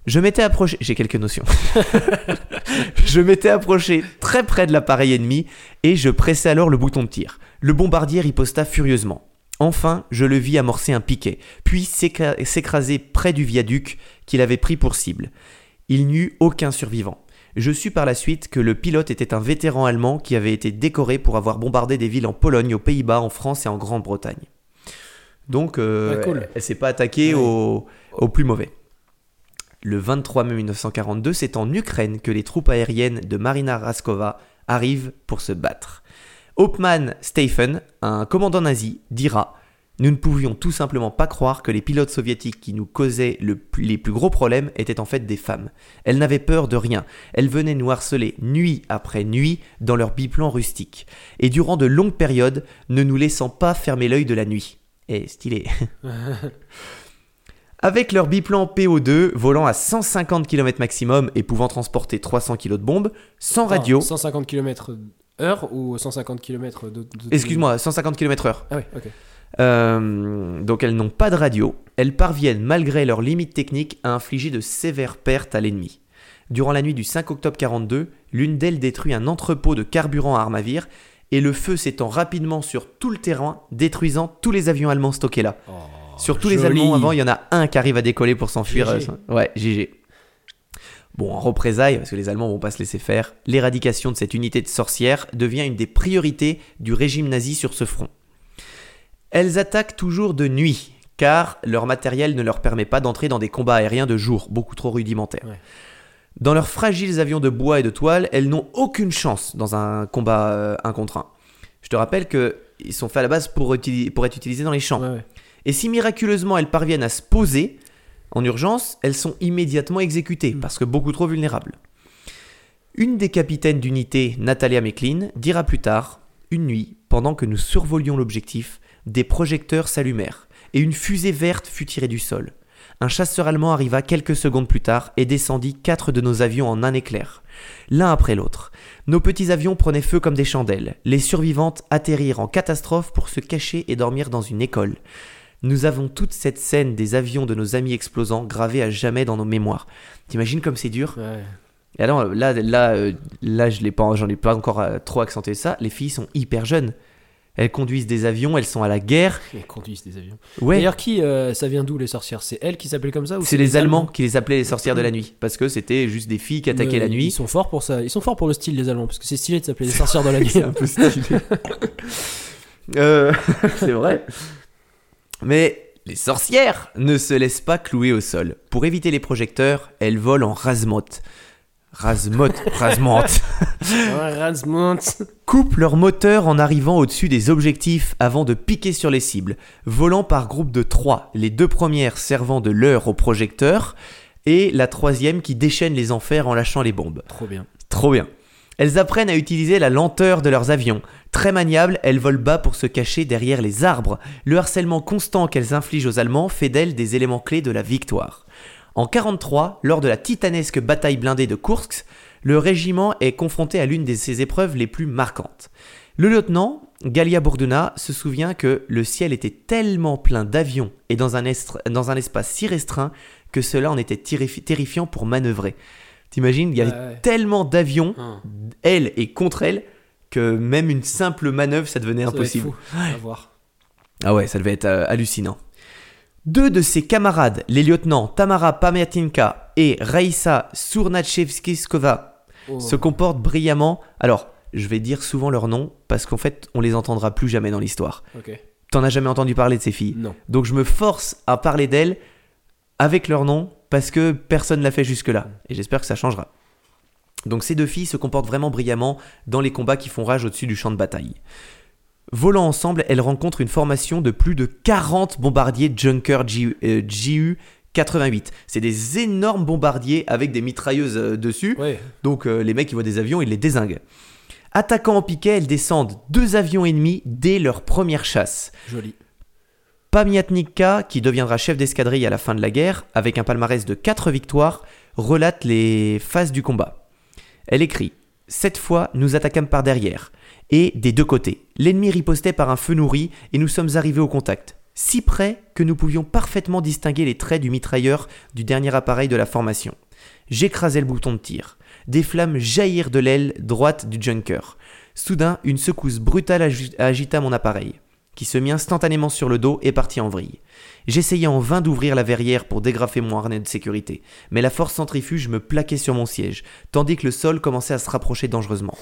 S1: Je m'étais approché, j'ai quelques notions. [laughs] je m'étais approché très près de l'appareil ennemi et je pressais alors le bouton de tir. Le bombardier riposta furieusement. Enfin, je le vis amorcer un piquet, puis s'écra- s'écraser près du viaduc qu'il avait pris pour cible. Il n'y eut aucun survivant. Je sus par la suite que le pilote était un vétéran allemand qui avait été décoré pour avoir bombardé des villes en Pologne, aux Pays-Bas, en France et en Grande-Bretagne. Donc, euh,
S2: Ouais, cool.
S1: elle, elle s'est pas attaquée
S2: Ouais.
S1: aux au plus mauvais. Le 23 mai 1942, c'est en Ukraine que les troupes aériennes de Marina Raskova arrivent pour se battre. Hauptmann Stephen, un commandant nazi, dira Nous ne pouvions tout simplement pas croire que les pilotes soviétiques qui nous causaient les plus gros problèmes étaient en fait des femmes. Elles n'avaient peur de rien. Elles venaient nous harceler nuit après nuit dans leurs biplans rustiques. Et durant de longues périodes, ne nous laissant pas fermer l'œil de la nuit. Et stylé. [laughs] Avec leur biplan PO2 volant à 150 km maximum et pouvant transporter 300 kg de bombes, sans radio.
S2: 150 km heure ou 150 km de. de-
S1: Excuse-moi, 150 km/h.
S2: Ah ouais, ok.
S1: Euh, donc elles n'ont pas de radio, elles parviennent malgré leurs limites techniques à infliger de sévères pertes à l'ennemi. Durant la nuit du 5 octobre 42, l'une d'elles détruit un entrepôt de carburant à Armavir et le feu s'étend rapidement sur tout le terrain, détruisant tous les avions allemands stockés là. Sur tous les. Allemands avant, il y en a un qui arrive à décoller pour s'enfuir.
S2: GG.
S1: euh, ouais, GG. Bon, en représailles, parce que les Allemands vont pas se laisser faire, l'éradication de cette unité de sorcières devient une des priorités du régime nazi sur ce front. Elles attaquent toujours de nuit, car leur matériel ne leur permet pas d'entrer dans des combats aériens de jour, beaucoup trop rudimentaires.
S2: Ouais.
S1: Dans leurs fragiles avions de bois et de toile, elles n'ont aucune chance dans un combat euh, un contre un. Je te rappelle qu'ils sont faits à la base pour, être utilisés dans les champs.
S2: Ouais, ouais.
S1: Et si miraculeusement elles parviennent à se poser en urgence, elles sont immédiatement exécutées
S2: Mm.
S1: parce que beaucoup trop vulnérables. Une des capitaines d'unité, Natalia Meklin, dira plus tard Une nuit, pendant que nous survolions l'objectif, des projecteurs s'allumèrent et une fusée verte fut tirée du sol. Un chasseur allemand arriva quelques secondes plus tard et descendit quatre de nos avions en un éclair, l'un après l'autre. Nos petits avions prenaient feu comme des chandelles. Les survivantes atterrirent en catastrophe pour se cacher et dormir dans une école. Nous avons toute cette scène des avions de nos amis explosants gravée à jamais dans nos mémoires. T'imagines comme c'est dur
S2: Ouais.
S1: Et alors là, là, euh, là, je l'ai pas, j'en ai pas encore euh, trop accentué ça. Les filles sont hyper jeunes. Elles conduisent des avions, elles sont à la guerre. [laughs]
S2: Ils conduisent des avions.
S1: Ouais.
S2: D'ailleurs, qui euh, ça vient d'où les sorcières? C'est elles qui s'appellent comme ça ou
S1: C'est les Allemands qui les appelaient les sorcières de la nuit parce que c'était juste des filles qui attaquaient
S2: Mais
S1: la
S2: Ils
S1: nuit.
S2: sont forts pour ça. Ils sont forts pour le style des Allemands parce que c'est stylé de s'appeler les [laughs] sorcières de la nuit.
S1: C'est un peu stylé. [laughs] Euh, c'est vrai. Mais les sorcières ne se laissent pas clouer au sol. Pour éviter les projecteurs, elles volent en. Rasmote, rasmote. [laughs]
S2: Ouais, Ransmont.
S1: Coupent leur moteur en arrivant au-dessus des objectifs avant de piquer sur les cibles, volant par groupe de trois, les deux premières servant de leurre au projecteur et la troisième qui déchaîne les enfers en lâchant les bombes.
S2: Trop bien.
S1: Trop bien. Elles apprennent à utiliser la lenteur de leurs avions. Très maniables, elles volent bas pour se cacher derrière les arbres. Le harcèlement constant qu'elles infligent aux Allemands fait d'elles des éléments clés de la victoire. En 43, lors de la titanesque bataille blindée de Kursk, le régiment est confronté à l'une de ses épreuves les plus marquantes. Le lieutenant, Galia Bourdona, se souvient que le ciel était tellement plein d'avions et dans un, dans un espace si restreint que cela en était terrifi- terrifiant pour manœuvrer. T'imagines, il y avait
S2: Ouais, ouais.
S1: tellement d'avions,
S2: Hum,
S1: elle et contre elle, que même une simple manœuvre, ça devenait
S2: ça
S1: impossible.
S2: fou à voir.
S1: Ah ouais, ça devait être euh, hallucinant. Deux de ses camarades, les lieutenants Tamara Pamiatinka et Raïssa Surnachevskiskova,
S2: Oh.
S1: se comportent brillamment. Alors, je vais dire souvent leur nom parce qu'en fait, on les entendra plus jamais dans l'histoire. T'en as jamais entendu parler de ces filles.
S2: Non.
S1: Donc je me force à parler d'elles avec leur nom parce que personne l'a fait jusque-là. Et j'espère que ça changera. Donc ces deux filles se comportent vraiment brillamment dans les combats qui font rage au-dessus du champ de bataille. Volant ensemble, elles rencontrent une formation de plus de 40 bombardiers Junker G- euh, GU 88. C'est des énormes bombardiers avec des mitrailleuses euh, dessus.
S2: Ouais.
S1: Donc euh, les mecs, ils voient des avions, ils les désinguent. Attaquant en piquet, elles descendent deux avions ennemis dès leur première chasse.
S2: Joli.
S1: Pamiatnikka, qui deviendra chef d'escadrille à la fin de la guerre, avec un palmarès de 4 victoires, relate les phases du combat. Elle écrit Cette fois, nous attaquâmes par derrière, et des deux côtés. L'ennemi ripostait par un feu nourri, et nous sommes arrivés au contact. Si près que nous pouvions parfaitement distinguer les traits du mitrailleur du dernier appareil de la formation. J'écrasai le bouton de tir. Des flammes jaillirent de l'aile droite du Junker. Soudain, une secousse brutale agi- agita mon appareil qui se mit instantanément sur le dos et partit en vrille. J'essayais en vain d'ouvrir la verrière pour dégrafer mon harnais de sécurité, mais la force centrifuge me plaquait sur mon siège, tandis que le sol commençait à se rapprocher dangereusement.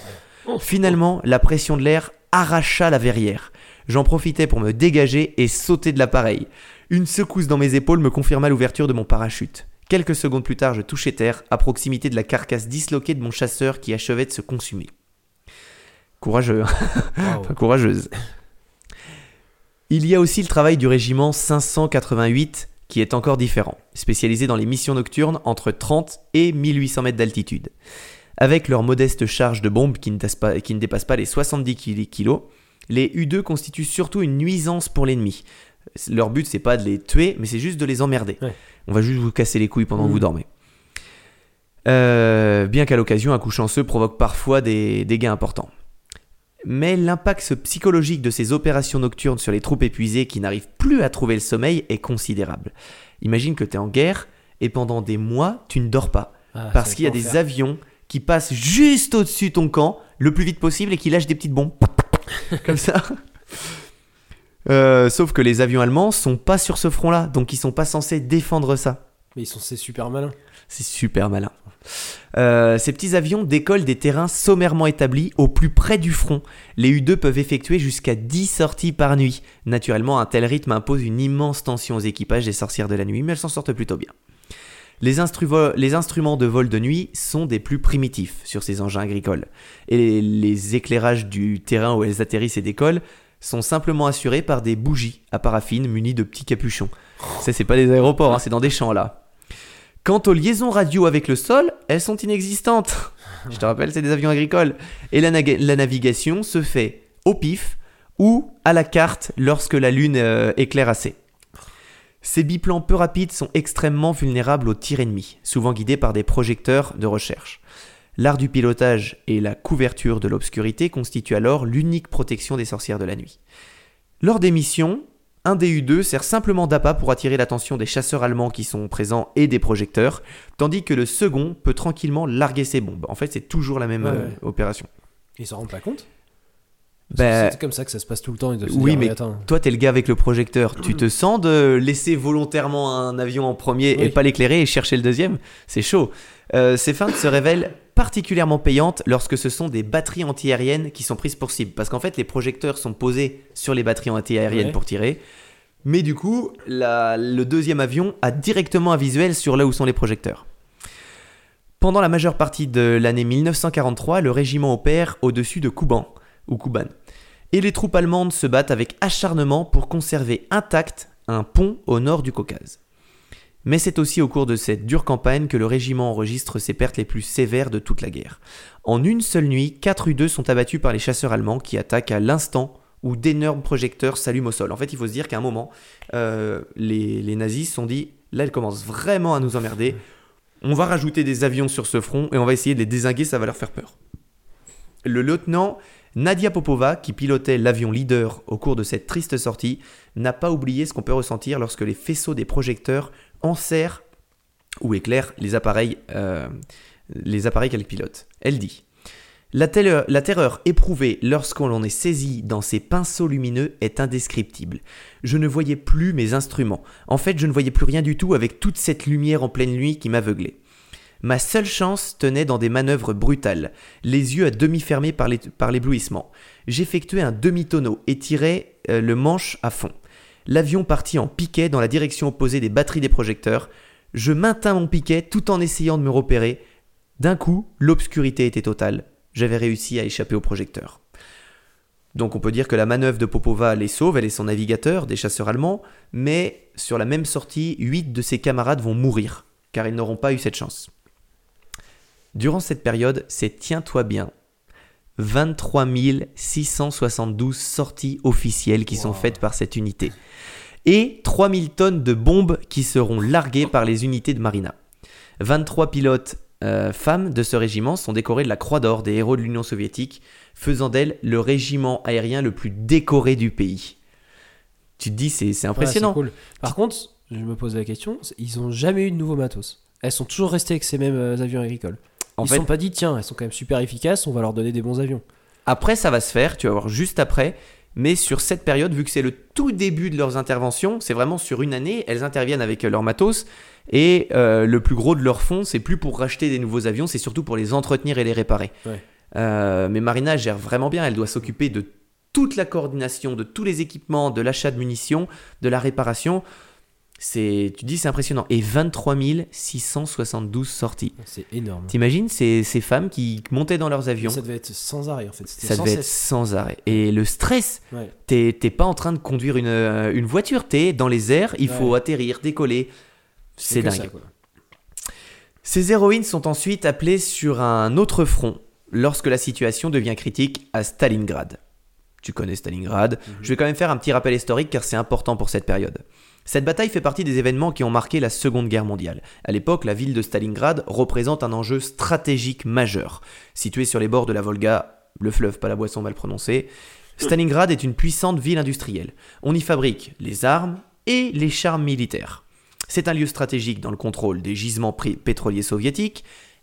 S1: Finalement, la pression de l'air arracha la verrière. J'en profitais pour me dégager et sauter de l'appareil. Une secousse dans mes épaules me confirma l'ouverture de mon parachute. Quelques secondes plus tard, je touchais terre, à proximité de la carcasse disloquée de mon chasseur qui achevait de se consumer. Courageux, hein. Enfin, courageuse. Il y a aussi le travail du régiment 588 qui est encore différent, spécialisé dans les missions nocturnes entre 30 et 1800 mètres d'altitude. Avec leur modeste charge de bombes qui ne, tasse pas- qui ne dépasse pas les 70 kg- kilos, les U-2 constituent surtout une nuisance pour l'ennemi. Leur but, c'est pas de les tuer, mais c'est juste de les emmerder.
S2: Ouais.
S1: On va juste vous casser les couilles pendant que vous dormez. Euh, bien qu'à l'occasion, un coup chanceux provoque parfois des dégâts importants. Mais l'impact psychologique de ces opérations nocturnes sur les troupes épuisées qui n'arrivent plus à trouver le sommeil est considérable. Imagine que tu es en guerre et pendant des mois, tu ne dors pas.
S2: Ah,
S1: parce qu'il y a des avions qui passent juste au-dessus de ton camp le plus vite possible et qui lâchent des petites bombes. [laughs] Comme ça. Euh, sauf que les avions allemands sont pas sur ce front-là, donc ils sont pas censés défendre ça.
S2: Mais ils sont c'est super malin.
S1: C'est super malin. Euh, ces petits avions décollent des terrains sommairement établis au plus près du front. Les U-2 peuvent effectuer jusqu'à 10 sorties par nuit. Naturellement, un tel rythme impose une immense tension aux équipages des sorcières de la nuit, mais elles s'en sortent plutôt bien. Les, instru- les instruments de vol de nuit sont des plus primitifs sur ces engins agricoles. Et les, les éclairages du terrain où elles atterrissent et décollent sont simplement assurés par des bougies à paraffine munies de petits capuchons. Ça, c'est pas des aéroports, hein, c'est dans des champs là. Quant aux liaisons radio avec le sol, elles sont inexistantes. [laughs] Je te rappelle, c'est des avions agricoles. Et la, navigation se fait au pif ou à la carte lorsque la lune euh, éclaire assez. Ces biplans peu rapides sont extrêmement vulnérables aux tirs ennemis, souvent guidés par des projecteurs de recherche. L'art du pilotage et la couverture de l'obscurité constituent alors l'unique protection des sorcières de la nuit. Lors des missions, un des U-2 sert simplement d'appât pour attirer l'attention des chasseurs allemands qui sont présents et des projecteurs, tandis que le second peut tranquillement larguer ses bombes. En fait, c'est toujours la même
S2: Ouais,
S1: euh, opération.
S2: Ils s'en rendent pas compte?
S1: Bah,
S2: C'est comme ça que ça se passe tout le temps. Ils
S1: oui,
S2: dire,
S1: mais
S2: attends.
S1: toi, t'es le gars avec le projecteur. Tu te [clears throat] sens de laisser volontairement un avion en premier et
S2: Oui.
S1: pas l'éclairer et chercher le deuxième? C'est chaud. Euh, ces feintes se révèlent particulièrement payantes lorsque ce sont des batteries antiaériennes qui sont prises pour cible. Parce qu'en fait, les projecteurs sont posés sur les batteries antiaériennes
S2: Ouais.
S1: pour tirer. Mais du coup, la- le deuxième avion a directement un visuel sur là où sont les projecteurs. Pendant la majeure partie de l'année 1943, le régiment opère au-dessus de Kouban, ou Kuban. Et les troupes allemandes se battent avec acharnement pour conserver intact un pont au nord du Caucase. Mais c'est aussi au cours de cette dure campagne que le régiment enregistre ses pertes les plus sévères de toute la guerre. En une seule nuit, 4 U2 sont abattus par les chasseurs allemands qui attaquent à l'instant où d'énormes projecteurs s'allument au sol. En fait, il faut se dire qu'à un moment, euh, les, les nazis se sont dit, là, elle commence vraiment à nous emmerder. On va rajouter des avions sur ce front et on va essayer de les désinguer, ça va leur faire peur. Le lieutenant Nadia Popova, qui pilotait l'avion leader au cours de cette triste sortie, n'a pas oublié ce qu'on peut ressentir lorsque les faisceaux des projecteurs enserrent ou éclairent les appareils, euh, les appareils qu'elle pilote. Elle dit la, terreur- éprouvée lorsqu'on l'on est saisi dans ces pinceaux lumineux est indescriptible. Je ne voyais plus mes instruments. En fait, je ne voyais plus rien du tout avec toute cette lumière en pleine nuit qui m'aveuglait. Ma seule chance tenait dans des manœuvres brutales, les yeux à demi fermés par l'éblouissement. J'effectuais un demi-tonneau et tirais euh, le manche à fond. L'avion partit en piquet dans la direction opposée des batteries des projecteurs. Je maintins mon piquet tout en essayant de me repérer. D'un coup, l'obscurité était totale. J'avais réussi à échapper aux projecteurs. Donc on peut dire que la manœuvre de Popova les sauve, elle et son navigateur, des chasseurs allemands, mais sur la même sortie, 8 de ses camarades vont mourir, car ils n'auront pas eu cette chance. Durant cette période, c'est, tiens-toi bien, 23 672 sorties officielles qui sont faites par cette unité. Et 3000 tonnes de bombes qui seront larguées par les unités de Marina. 23 pilotes euh, femmes de ce régiment sont décorées de la Croix d'Or des héros de l'Union soviétique, faisant d'elle le régiment aérien le plus décoré du pays. Tu te dis, c'est
S2: Ouais,
S1: impressionnant.
S2: cool. Par contre, je me pose la question, ils ont jamais eu de nouveau matos. Elles sont toujours restées avec ces mêmes euh, avions agricoles.
S1: En
S2: ils
S1: fait,
S2: se sont pas dit, tiens, elles sont quand même super efficaces, on va leur donner des bons avions.
S1: Après, ça va se faire, tu vas voir juste après. Mais sur cette période, vu que c'est le tout début de leurs interventions, c'est vraiment sur une année, elles interviennent avec euh, leur matos. Et euh, le plus gros de leur fonds, c'est plus pour racheter des nouveaux avions, c'est surtout pour les entretenir et les réparer.
S2: Ouais.
S1: Euh, mais Marina gère vraiment bien, elle doit s'occuper de toute la coordination, de tous les équipements, de l'achat de munitions, de la réparation. C'est, tu dis, c'est impressionnant. Et 23 672 sorties.
S2: C'est énorme.
S1: T'imagines ces, ces femmes qui montaient dans leurs avions?
S2: Ça devait être sans arrêt en fait.
S1: Ça
S2: sans
S1: devait être sans arrêt. Et le stress,
S2: Ouais.
S1: t'es t'es pas en train de conduire une, euh, une voiture, t'es dans les airs, il faut atterrir, décoller. C'est dingue.
S2: ça, quoi.
S1: Ces héroïnes sont ensuite appelées sur un autre front lorsque la situation devient critique à Stalingrad. Tu connais Stalingrad. Je vais quand même faire un petit rappel historique car c'est important pour cette période. Cette bataille fait partie des événements qui ont marqué la Seconde Guerre mondiale. À l'époque, la ville de Stalingrad représente un enjeu stratégique majeur. Située sur les bords de la Volga, le fleuve, pas la boisson mal prononcée, Stalingrad est une puissante ville industrielle. On y fabrique les armes et les chars militaires. C'est un lieu stratégique dans le contrôle des gisements pétroliers soviétiques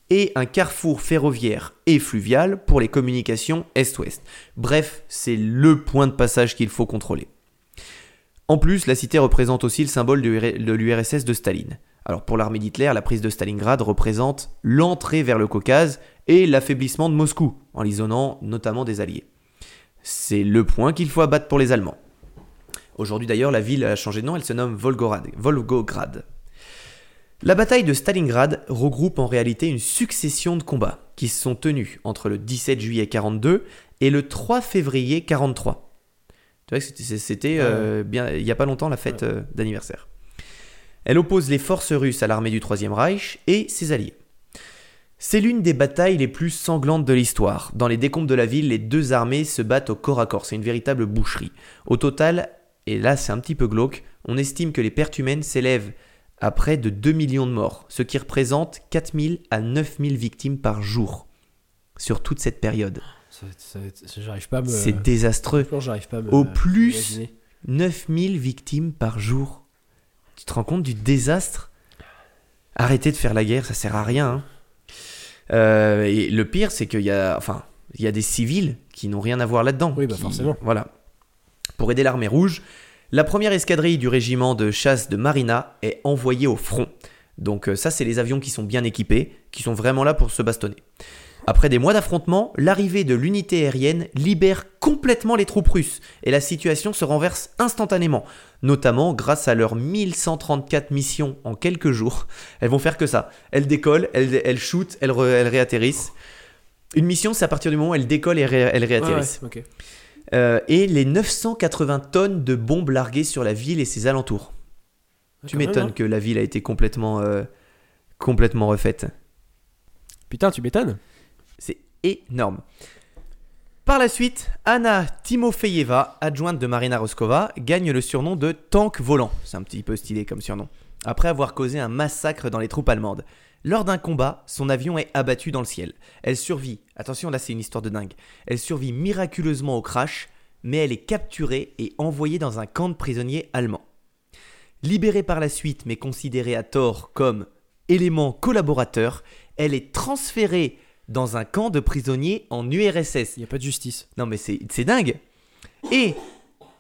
S1: et un carrefour ferroviaire et fluvial pour les communications Est-Ouest. Bref, c'est le point de passage qu'il faut contrôler. En plus, la cité représente aussi le symbole de UR- de l'URSS de Staline. Alors pour l'armée d'Hitler, la prise de Stalingrad représente l'entrée vers le Caucase et l'affaiblissement de Moscou, en l'isolant notamment des Alliés. C'est le point qu'il faut abattre pour les Allemands. Aujourd'hui d'ailleurs, la ville a changé de nom, elle se nomme Volgograd. Volgograd. La bataille de Stalingrad regroupe en réalité une succession de combats qui se sont tenus entre le 17 juillet 42 et le 3 février 43. Vois que c'était- c'était euh, bien il y a pas longtemps la fête euh, d'anniversaire. Elle oppose les forces russes à l'armée du Troisième Reich et ses alliés. C'est l'une des batailles les plus sanglantes de l'histoire. Dans les décombres de la ville, les deux armées se battent au corps à corps. C'est une véritable boucherie. Au total, et là c'est un petit peu glauque, on estime que les pertes humaines s'élèvent à près de 2 millions de morts, ce qui représente 4000 à 9000 victimes par jour sur toute cette période.
S2: Ça- ça- ça- J'arrive pas à me.
S1: C'est désastreux.
S2: Franchement, J'arrive pas à me.
S1: Au plus,
S2: imaginer.
S1: 9000 victimes par jour. Tu te rends compte du désastre? Arrêtez de faire la guerre, ça sert à rien. hein. Euh, et le pire, c'est qu'il y a, enfin, il y a des civils qui n'ont rien à voir là-dedans.
S2: Oui, bah
S1: qui-
S2: forcément.
S1: Voilà. Pour aider l'armée rouge, la première escadrille du régiment de chasse de Marina est envoyée au front. Donc euh, ça, c'est les avions qui sont bien équipés, qui sont vraiment là pour se bastonner. Après des mois d'affrontements, l'arrivée de l'unité aérienne libère complètement les troupes russes et la situation se renverse instantanément, notamment grâce à leurs 1134 missions en quelques jours. Elles vont faire que ça. Elles décollent, elles, elles shootent, elles, re- elles réatterrissent. Une mission, c'est à partir du moment où elles décollent et ré- elles réatterrissent.
S2: ouais.
S1: Euh, et les 980 tonnes de bombes larguées sur la ville et ses alentours. Tu
S2: Quand même,
S1: m'étonnes
S2: hein.
S1: que la ville a été complètement, euh, complètement refaite.
S2: Putain, tu m'étonnes.
S1: C'est énorme. Par la suite, Anna Timofeyeva, adjointe de Marina Roskova, gagne le surnom de tank volant. C'est un petit peu stylé comme surnom. Après avoir causé un massacre dans les troupes allemandes. Lors d'un combat, son avion est abattu dans le ciel. Elle survit, attention là c'est une histoire de dingue, elle survit miraculeusement au crash, mais elle est capturée et envoyée dans un camp de prisonniers allemands. Libérée par la suite mais considérée à tort comme élément collaborateur, elle est transférée dans un camp de prisonniers en URSS.
S2: Il n'y a pas de justice.
S1: Non mais c'est dingue. Et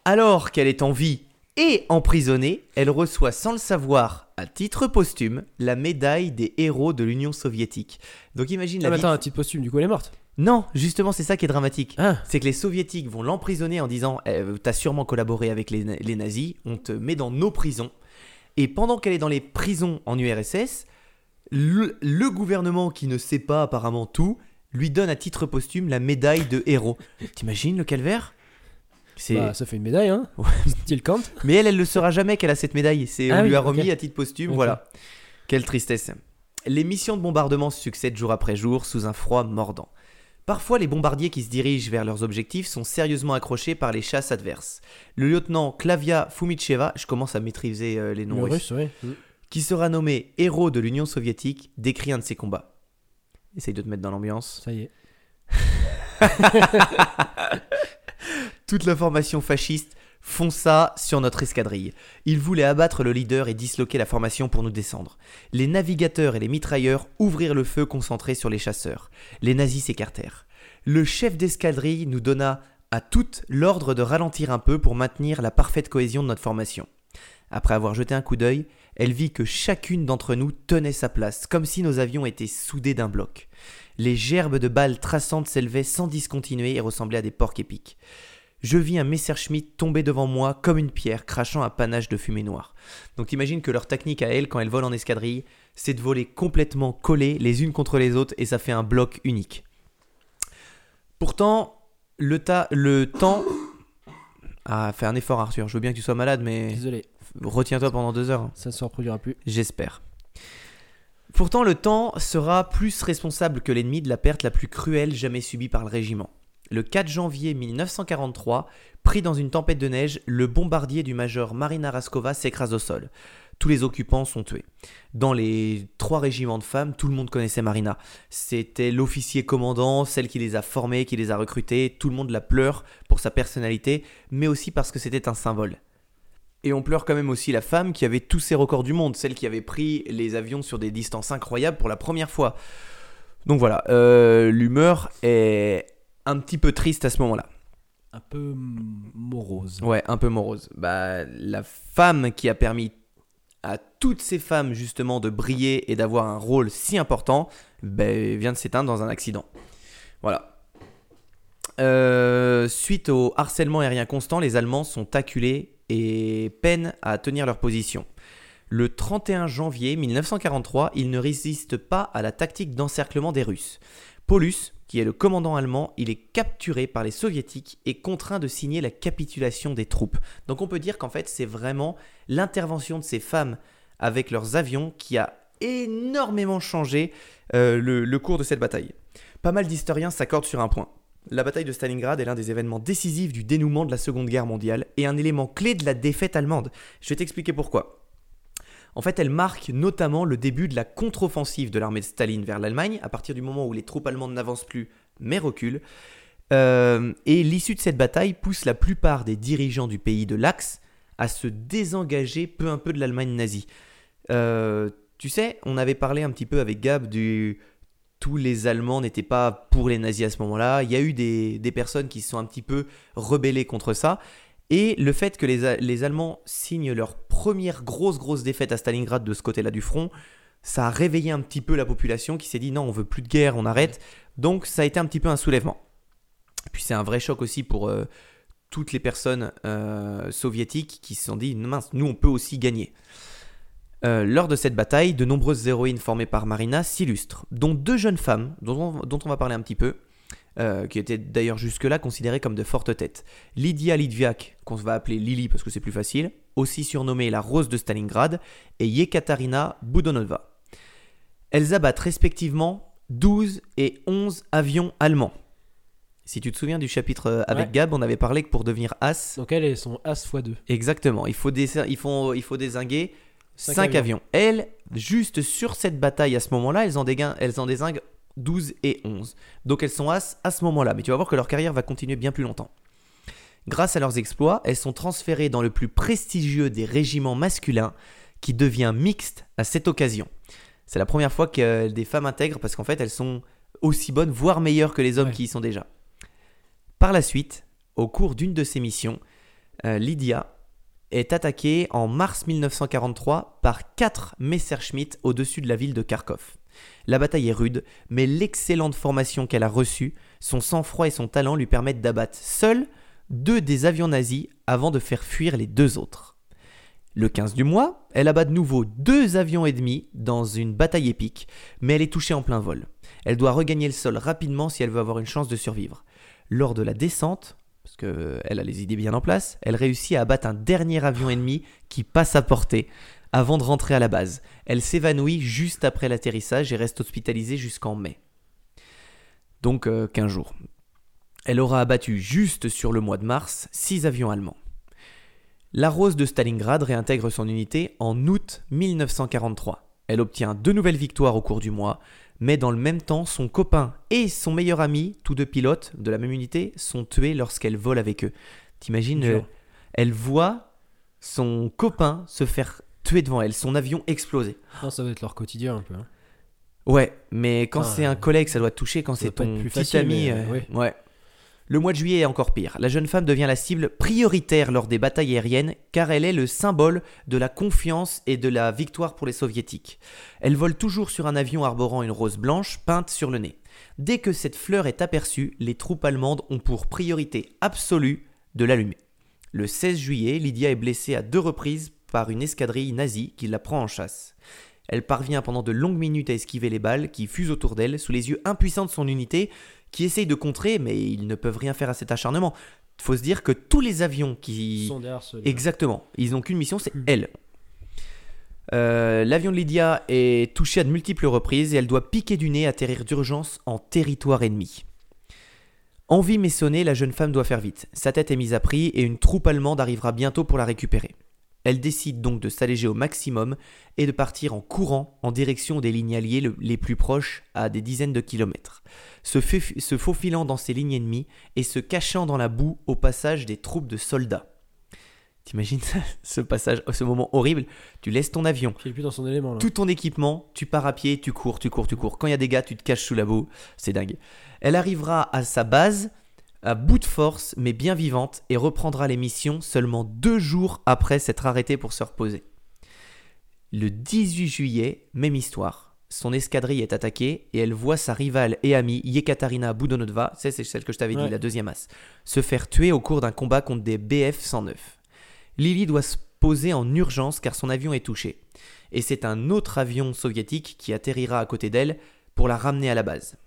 S1: alors qu'elle est en vie et emprisonnée, elle reçoit sans le savoir, à titre posthume, la médaille des héros de l'Union soviétique. Donc imagine
S2: Ah,
S1: la
S2: mais
S1: vie-
S2: attends, un petit posthume, du coup, elle est morte.
S1: Non, justement c'est ça qui est dramatique.
S2: Ah,
S1: C'est que les soviétiques vont l'emprisonner en disant eh, T'as sûrement collaboré avec les, les nazis, on te met dans nos prisons. Et pendant qu'elle est dans les prisons en URSS, le, le gouvernement qui ne sait pas apparemment tout lui donne à titre posthume la médaille de héros. T'imagines le calvaire? C'est.
S2: bah, ça fait une médaille, hein. [laughs] Style Kant.
S1: Mais elle, elle le saura jamais qu'elle a cette médaille. C'est on
S2: Ah
S1: lui
S2: oui,
S1: a remis à titre posthume. Voilà. Quelle tristesse. Les missions de bombardement succèdent jour après jour sous un froid mordant. Parfois, les bombardiers qui se dirigent vers leurs objectifs sont sérieusement accrochés par les chasses adverses. Le lieutenant Klavia Fumicheva, je commence à maîtriser euh, les noms
S2: Le
S1: russes,
S2: russe, oui.
S1: Qui sera nommé héros de l'Union soviétique, décrit un de ses combats. Essaye de te mettre dans l'ambiance.
S2: Ça y est. [laughs]
S1: Toute la formation fasciste fonça sur notre escadrille. Ils voulaient abattre le leader et disloquer la formation pour nous descendre. Les navigateurs et les mitrailleurs ouvrirent le feu concentré sur les chasseurs. Les nazis s'écartèrent. Le chef d'escadrille nous donna à toutes l'ordre de ralentir un peu pour maintenir la parfaite cohésion de notre formation. Après avoir jeté un coup d'œil, elle vit que chacune d'entre nous tenait sa place, comme si nos avions étaient soudés d'un bloc. Les gerbes de balles traçantes s'élevaient sans discontinuer et ressemblaient à des porcs épiques. Je vis un Messerschmitt tomber devant moi comme une pierre, crachant un panache de fumée noire. Donc imagine que leur technique à elles, quand elles volent en escadrille, c'est de voler complètement collées les unes contre les autres et ça fait un bloc unique. Pourtant, le, le temps... Ah, fais un effort Arthur, je veux bien que tu sois malade, mais
S2: Désolé,
S1: retiens-toi pendant deux heures.
S2: ça ne se reproduira plus.
S1: J'espère. Pourtant, le temps sera plus responsable que l'ennemi de la perte la plus cruelle jamais subie par le régiment. Le 4 janvier 1943, pris dans une tempête de neige, le bombardier du major Marina Raskova s'écrase au sol. Tous les occupants sont tués. Dans les trois régiments de femmes, tout le monde connaissait Marina. C'était l'officier commandant, celle qui les a formés, qui les a recrutés. Tout le monde la pleure pour sa personnalité, mais aussi parce que c'était un symbole. Et on pleure quand même aussi la femme qui avait tous ses records du monde, celle qui avait pris les avions sur des distances incroyables pour la première fois. Donc voilà, euh, l'humeur est un petit peu triste à ce moment-là.
S2: Un peu morose.
S1: Ouais, un peu morose. Bah, la femme qui a permis à toutes ces femmes justement de briller et d'avoir un rôle si important, ben, vient de s'éteindre dans un accident. Voilà. Euh, suite au harcèlement aérien constant, les Allemands sont acculés et peinent à tenir leur position. Le 31 janvier 1943, ils ne résistent pas à la tactique d'encerclement des Russes. Paulus, qui est le commandant allemand, il est capturé par les soviétiques et contraint de signer la capitulation des troupes. Donc on peut dire qu'en fait c'est vraiment l'intervention de ces femmes avec leurs avions qui a énormément changé euh, le, le cours de cette bataille. Pas mal d'historiens s'accordent sur un point. La bataille de Stalingrad est l'un des événements décisifs du dénouement de la Seconde Guerre mondiale et un élément clé de la défaite allemande. Je vais t'expliquer pourquoi. En fait, elle marque notamment le début de la contre-offensive de l'armée de Staline vers l'Allemagne, à partir du moment où les troupes allemandes n'avancent plus mais reculent. Euh, et l'issue de cette bataille pousse la plupart des dirigeants du pays de l'Axe à se désengager peu à peu de l'Allemagne nazie. Euh, tu sais, on avait parlé un petit peu avec Gab du tous les Allemands n'étaient pas pour les nazis à ce moment-là. Il y a eu des, personnes qui se sont un petit peu rebellées contre ça. Et le fait que les Allemands signent leur première grosse, grosse défaite à Stalingrad de ce côté-là du front, ça a réveillé un petit peu la population qui s'est dit non, on veut plus de guerre, on arrête. Donc ça a été un petit peu un soulèvement. Puis c'est un vrai choc aussi pour euh, toutes les personnes euh, soviétiques qui se sont dit mince, nous on peut aussi gagner. Euh, lors de cette bataille, de nombreuses héroïnes formées par Marina s'illustrent, dont deux jeunes femmes, dont on, dont on va parler un petit peu. euh, qui étaient d'ailleurs jusque-là considérées comme de fortes têtes. Lydia Litviak, qu'on va appeler Lily parce que c'est plus facile, aussi surnommée la Rose de Stalingrad, et Yekaterina Budonova. Elles abattent respectivement 12 et 11 avions allemands. Si tu te souviens du chapitre euh, avec
S2: Ouais.
S1: Gab, on avait parlé que pour devenir As,
S2: Donc elles, elles sont As x2.
S1: exactement, il faut, dé- il faut, il faut désinguer
S2: Cinq
S1: 5 avions.
S2: avions.
S1: Elles, juste sur cette bataille à ce moment-là, elles en, dégain- elles en désinguent 12 et 11. Donc elles sont As à ce moment-là, mais tu vas voir que leur carrière va continuer bien plus longtemps. Grâce à leurs exploits, elles sont transférées dans le plus prestigieux des régiments masculins qui devient mixte à cette occasion. C'est la première fois que euh, des femmes intègrent parce qu'en fait elles sont aussi bonnes, voire meilleures que les hommes
S2: Ouais.
S1: qui y sont déjà. Par la suite, au cours d'une de ces missions, euh, Lydia est attaquée en mars 1943 par 4 Messerschmitt au-dessus de la ville de Kharkov. La bataille est rude, mais l'excellente formation qu'elle a reçue, son sang-froid et son talent lui permettent d'abattre seuls deux des avions nazis avant de faire fuir les deux autres. Le 15 du mois, elle abat de nouveau deux avions et demi dans une bataille épique, mais elle est touchée en plein vol. Elle doit regagner le sol rapidement si elle veut avoir une chance de survivre. Lors de la descente, parce qu'elle a les idées bien en place, elle réussit à abattre un dernier avion ennemi qui passe à portée avant de rentrer à la base. Elle s'évanouit juste après l'atterrissage et reste hospitalisée jusqu'en mai. Donc euh, 15 jours. Elle aura abattu juste sur le mois de mars 6 avions allemands. La Rose de Stalingrad réintègre son unité en août 1943. Elle obtient deux nouvelles victoires au cours du mois, mais dans le même temps, son copain et son meilleur ami, tous deux pilotes de la même unité, sont tués lorsqu'elle vole avec eux. T'imagines, euh, elle voit son copain se faire tuer devant elle, son avion exploser.
S2: Non, ça va être leur quotidien un peu. hein.
S1: Ouais, mais quand
S2: Ah,
S1: c'est un collègue, ça doit te toucher. Quand c'est
S2: doit
S1: ton petit ami,
S2: mais,
S1: euh,
S2: ouais.
S1: Le mois de juillet est encore pire. La jeune femme devient la cible prioritaire lors des batailles aériennes car elle est le symbole de la confiance et de la victoire pour les soviétiques. Elle vole toujours sur un avion arborant une rose blanche peinte sur le nez. Dès que cette fleur est aperçue, les troupes allemandes ont pour priorité absolue de l'allumer. Le 16 juillet, Lydia est blessée à deux reprises par une escadrille nazie qui la prend en chasse. Elle parvient pendant de longues minutes à esquiver les balles qui fusent autour d'elle sous les yeux impuissants de son unité qui essaye de contrer mais ils ne peuvent rien faire à cet acharnement. Faut se dire que tous les avions qui...
S2: Ils sont derrière ce-
S1: Exactement. Ils n'ont qu'une mission, c'est
S2: Hmm.
S1: elle. Euh, L'avion de Lydia est touché à de multiples reprises et elle doit piquer du nez atterrir d'urgence en territoire ennemi. Envie messonnée, la jeune femme doit faire vite. Sa tête est mise à prix et une troupe allemande arrivera bientôt pour la récupérer. Elle décide donc de s'alléger au maximum et de partir en courant en direction des lignes alliées le- les plus proches à des dizaines de kilomètres, se, fauf- se faufilant dans ces lignes ennemies et se cachant dans la boue au passage des troupes de soldats. T'imagines [laughs] ce passage, ce moment horrible? Tu laisses ton avion,
S2: Qui est plus dans son élément là.
S1: tout ton équipement, tu pars à pied, tu cours, tu cours, tu cours. Quand il y a des gars, tu te caches sous la boue. C'est dingue. Elle arrivera à sa base à bout de force, mais bien vivante, et reprendra les missions seulement deux jours après s'être arrêtée pour se reposer. Le 18 juillet, même histoire. Son escadrille est attaquée et elle voit sa rivale et amie Yekaterina Budonova, c'est celle que je t'avais dit, la deuxième as, se faire tuer au cours d'un combat contre des BF-109. Lily doit se poser en urgence car son avion est touché. Et c'est un autre avion soviétique qui atterrira à côté d'elle pour la ramener à la base.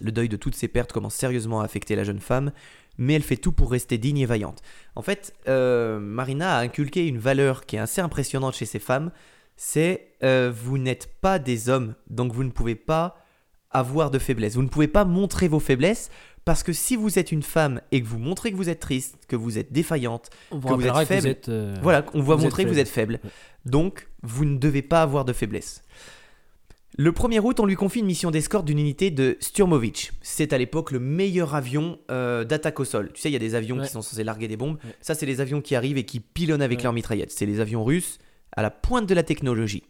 S1: Le deuil de toutes ces pertes commence sérieusement à affecter la jeune femme, mais elle fait tout pour rester digne et vaillante. En fait, euh, Marina a inculqué une valeur qui est assez impressionnante chez ces femmes, c'est euh, vous n'êtes pas des hommes, donc vous ne pouvez pas avoir de faiblesse. Vous ne pouvez pas montrer vos faiblesses, parce que si vous êtes une femme et que vous montrez que vous êtes triste, que vous êtes défaillante,
S2: On
S1: que vous êtes
S2: rappellera que vous
S1: faible.
S2: êtes. euh,
S1: voilà, on va
S2: vous
S1: montrer que vous êtes faible. Donc, vous ne devez pas avoir de faiblesse. Le 1er août, on lui confie une mission d'escorte d'une unité de Sturmovitch. C'est à l'époque le meilleur avion euh, d'attaque au sol. Tu sais, il y a des avions
S2: Ouais.
S1: qui sont censés larguer des bombes.
S2: Ouais.
S1: Ça, c'est les avions qui arrivent et qui pilonnent avec
S2: Ouais.
S1: leurs mitraillettes. C'est les avions russes à la pointe de la technologie.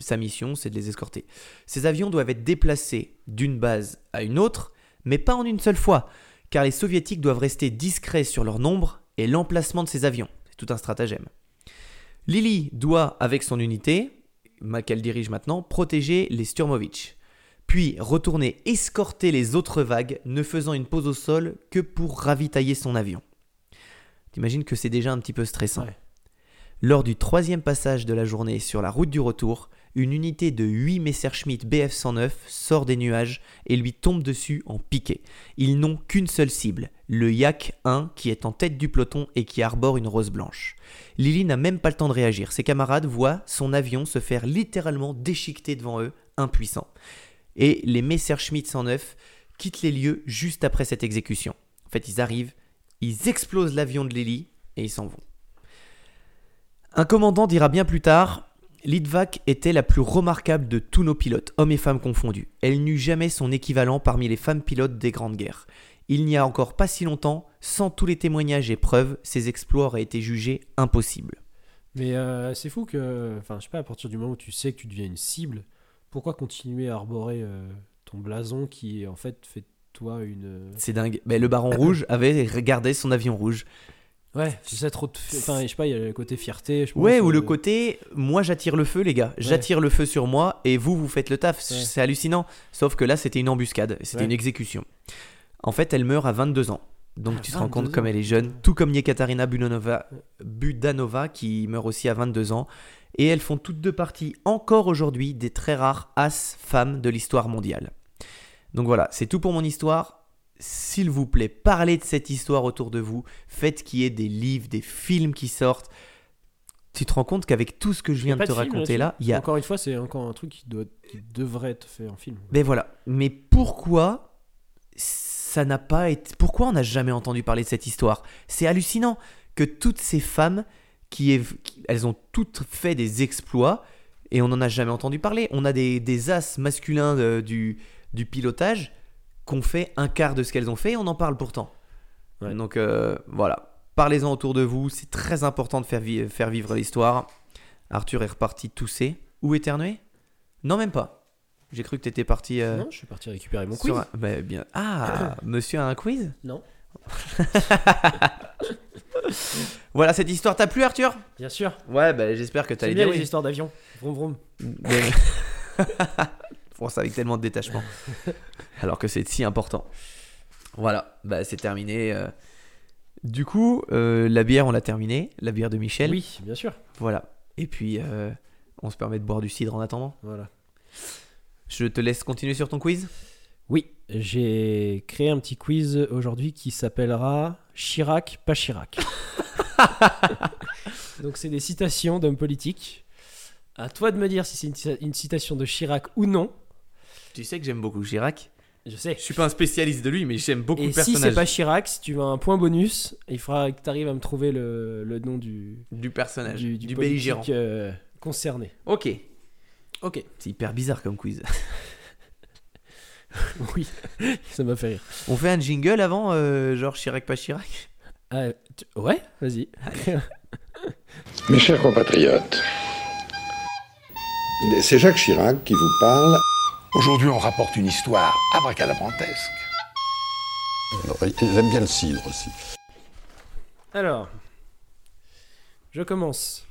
S1: Sa mission, c'est de les escorter. Ces avions doivent être déplacés d'une base à une autre, mais pas en une seule fois, car les soviétiques doivent rester discrets sur leur nombre et l'emplacement de ces avions. C'est tout un stratagème. Lily doit, avec son unité, qu'elle dirige maintenant, protéger les Sturmovitch. Puis retourner escorter les autres vagues, ne faisant une pause au sol que pour ravitailler son avion. T'imagines que c'est déjà un petit peu stressant.
S2: Ouais.
S1: Lors du troisième passage de la journée sur la route du retour, une unité de 8 Messerschmitt Bf-109 sort des nuages et lui tombe dessus en piqué. Ils n'ont qu'une seule cible, le Yak 1 qui est en tête du peloton et qui arbore une rose blanche. Lily n'a même pas le temps de réagir. Ses camarades voient son avion se faire littéralement déchiqueter devant eux, impuissants. Et les Messerschmitt 109 quittent les lieux juste après cette exécution. En fait, ils arrivent, ils explosent l'avion de Lily et ils s'en vont. Un commandant dira bien plus tard Litvak était la plus remarquable de tous nos pilotes, hommes et femmes confondus. Elle n'eut jamais son équivalent parmi les femmes pilotes des grandes guerres. Il n'y a encore pas si longtemps, sans tous les témoignages et preuves, ses exploits auraient été jugés impossibles.
S2: Mais euh, c'est fou que, enfin, je sais pas, à partir du moment où tu sais que tu deviens une cible, pourquoi continuer à arborer euh, ton blason qui, en fait, fait de toi une.
S1: C'est dingue. Mais le baron [coughs] rouge avait regardé son avion rouge.
S2: Ouais, c'est ça trop de. Enfin, je sais pas, il y a le côté fierté. Je pense,
S1: Ouais, ou
S2: euh,
S1: le côté, moi j'attire le feu, les gars. J'attire le feu sur moi et vous, vous faites le taf.
S2: Ouais.
S1: C'est hallucinant. Sauf que là, c'était une embuscade. C'était
S2: Ouais.
S1: une exécution. En fait, elle meurt à 22 ans. Donc
S2: Ah,
S1: tu te rends
S2: 22
S1: compte comme elle est jeune. Tout comme Yekaterina Budanova, Budanova qui meurt aussi à 22 ans. Et elles font toutes deux parties, encore aujourd'hui, des très rares as femmes de l'histoire mondiale. Donc voilà, c'est tout pour mon histoire. S'il vous plaît, parlez de cette histoire autour de vous. Faites qu'il y ait des livres, des films qui sortent. Tu te rends compte qu'avec tout ce que je viens de te
S2: film
S1: raconter là, il y a
S2: Encore une fois, c'est encore un truc qui, doit, qui devrait être fait en film.
S1: ben voilà. Mais pourquoi ça n'a pas été. Pourquoi on n'a jamais entendu parler de cette histoire? C'est hallucinant que toutes ces femmes qui, est- elles ont toutes fait des exploits et on n'en a jamais entendu parler. On a des, des as masculins de- du, du pilotage qu'on fait un quart de ce qu'elles ont fait et on en parle pourtant.
S2: Ouais.
S1: Donc euh, voilà, parlez-en autour de vous. C'est très important de faire, vi- faire vivre l'histoire. Arthur est reparti tousser ou éternuer Non, même pas. J'ai cru que t'étais parti. euh,
S2: Non, je suis parti récupérer mon quiz.
S1: un- bah, bien. Ah, [coughs] monsieur a un quiz?
S2: Non. [laughs]
S1: Voilà, cette histoire t'a plu, Arthur?
S2: Bien sûr.
S1: Ouais, bah, j'espère que
S2: T'aimes
S1: t'allais
S2: bien les
S1: oui.
S2: histoires d'avion. Vroom vroom. [laughs]
S1: Mais- avec tellement de détachement. [laughs] Alors que c'est si important. Voilà, bah, c'est terminé. euh. Du coup, euh, la bière, on l'a terminée. La bière de Michel.
S2: Oui, bien sûr.
S1: Voilà. Et puis, euh, on se permet de boire du cidre en attendant.
S2: Voilà.
S1: Je te laisse continuer sur ton quiz?
S2: Oui, j'ai créé un petit quiz aujourd'hui qui s'appellera Chirac, pas Chirac. [laughs] Donc c'est des citations d'hommes politiques. À toi de me dire si c'est une, cita- une citation de Chirac ou non.
S1: Tu sais que j'aime beaucoup Chirac.
S2: Je sais.
S1: Je suis pas un spécialiste de lui, mais j'aime beaucoup
S2: Et
S1: le
S2: si
S1: personnage.
S2: c'est pas Chirac, si tu veux un point bonus, il faudra que tu arrives à me trouver le, le nom du,
S1: Du personnage,
S2: du,
S1: du,
S2: du
S1: belligérant.
S2: politique, euh, concerné.
S1: Ok.
S2: Ok.
S1: C'est hyper bizarre comme quiz. [laughs]
S2: Oui, [laughs] ça m'a fait rire.
S1: On fait un jingle avant, euh, genre Chirac pas Chirac?
S2: Ah, tu- Ouais, vas-y.
S7: Mes chers compatriotes, c'est Jacques Chirac qui vous parle.
S8: Aujourd'hui, on rapporte une histoire abracadabrantesque.
S9: J'aime bien le cidre aussi.
S2: Alors, je commence.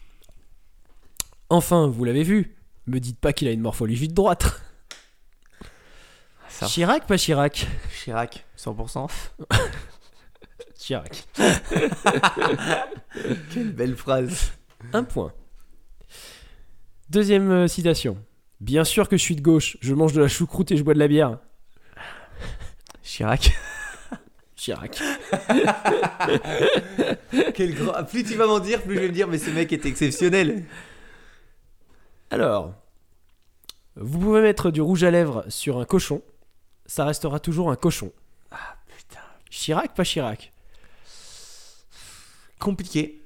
S2: Enfin, vous l'avez vu. Me dites pas qu'il a une morphologie de droite.
S1: Ça.
S2: Chirac, pas Chirac
S1: Chirac, 100%. [laughs]
S2: Chirac. [laughs]
S1: Quelle belle phrase.
S2: Un point. Deuxième euh, citation. Bien sûr que je suis de gauche, je mange de la choucroute et je bois de la bière.
S1: Chirac. [laughs]
S2: Chirac.
S1: Quel grand. Plus tu vas m'en dire, plus je vais me dire, mais ce mec est exceptionnel.
S2: Alors, vous pouvez mettre du rouge à lèvres sur un cochon, ça restera toujours un cochon.
S1: Ah putain.
S2: Chirac, pas Chirac
S1: Compliqué.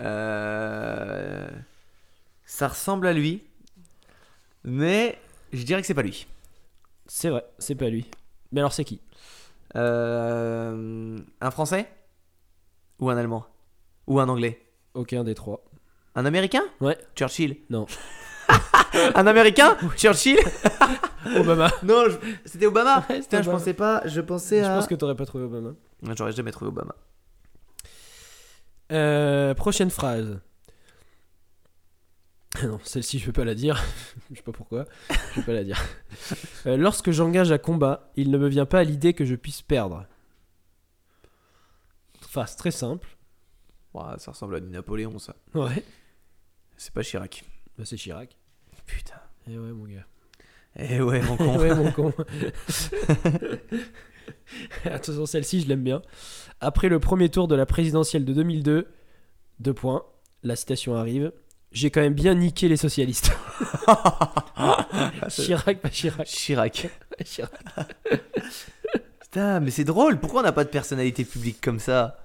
S1: Euh... Ça ressemble à lui. Mais je dirais que c'est pas lui.
S2: C'est vrai, c'est pas lui. Mais alors c'est qui?
S1: Euh... Un français? Ou un allemand? Ou un anglais?
S2: Aucun des trois.
S1: Un américain?
S2: Ouais.
S1: Churchill?
S2: Non. [laughs]
S1: un américain? Churchill? [laughs]
S2: Obama.
S1: Non, je- c'était Obama.
S2: Ouais, c'était
S1: Putain, je
S2: Obama.
S1: pensais pas. Je pensais
S2: Je
S1: à.
S2: pense que t'aurais pas trouvé Obama.
S1: J'aurais jamais trouvé Obama.
S2: Euh, prochaine phrase. [coughs] Non, celle-ci je vais pas la dire. [laughs] je sais pas pourquoi. Je vais pas la dire. [laughs] Euh, lorsque j'engage à combat, il ne me vient pas à l'idée que je puisse perdre. Phrase très simple.
S1: Ouah, ça ressemble à du Napoléon, ça.
S2: Ouais.
S1: C'est pas Chirac.
S2: Bah, c'est Chirac.
S1: Putain.
S2: Eh ouais, mon gars.
S1: Eh ouais, mon
S2: Eh [laughs]
S1: con.
S2: ouais, mon con. Attention, celle-ci, je l'aime bien. Après le premier tour de la présidentielle de 2002, deux points, la citation arrive. J'ai quand même bien niqué les socialistes. [laughs] Chirac, pas Chirac.
S1: Chirac.
S2: Chirac.
S1: Putain, mais c'est drôle. Pourquoi on n'a pas de personnalité publique comme ça?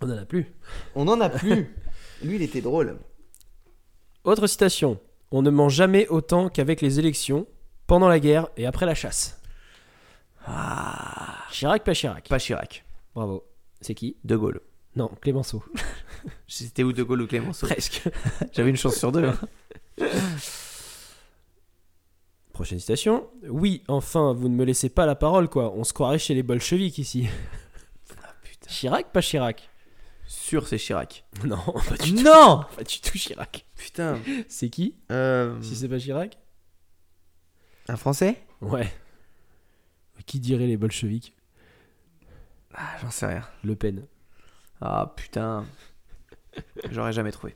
S2: On en a plus.
S1: On en a plus. [laughs] Lui, il était drôle.
S2: Autre citation. On ne ment jamais autant qu'avec les élections, pendant la guerre et après la chasse.
S1: Ah.
S2: Chirac, pas Chirac.
S1: Pas Chirac.
S2: Bravo. C'est qui?
S1: De Gaulle.
S2: Non, Clémenceau. [laughs]
S1: C'était ou De Gaulle ou Clémenceau
S2: Presque. [laughs]
S1: J'avais une chance sur deux. hein. [laughs]
S2: Prochaine citation. Oui, enfin, vous ne me laissez pas la parole, quoi. On se croirait chez les bolcheviks ici.
S1: Ah, putain.
S2: Chirac, pas Chirac?
S1: Sûr, c'est Chirac.
S2: Non, pas du tout.
S1: Non
S2: Pas du tout Chirac.
S1: Putain.
S2: C'est qui?
S1: Euh,
S2: Si c'est pas Chirac?
S1: Un Français?
S2: Ouais. Qui dirait les bolcheviks?
S1: Ah, j'en sais rien.
S2: Le Pen.
S1: Ah, putain. [laughs] J'aurais jamais trouvé.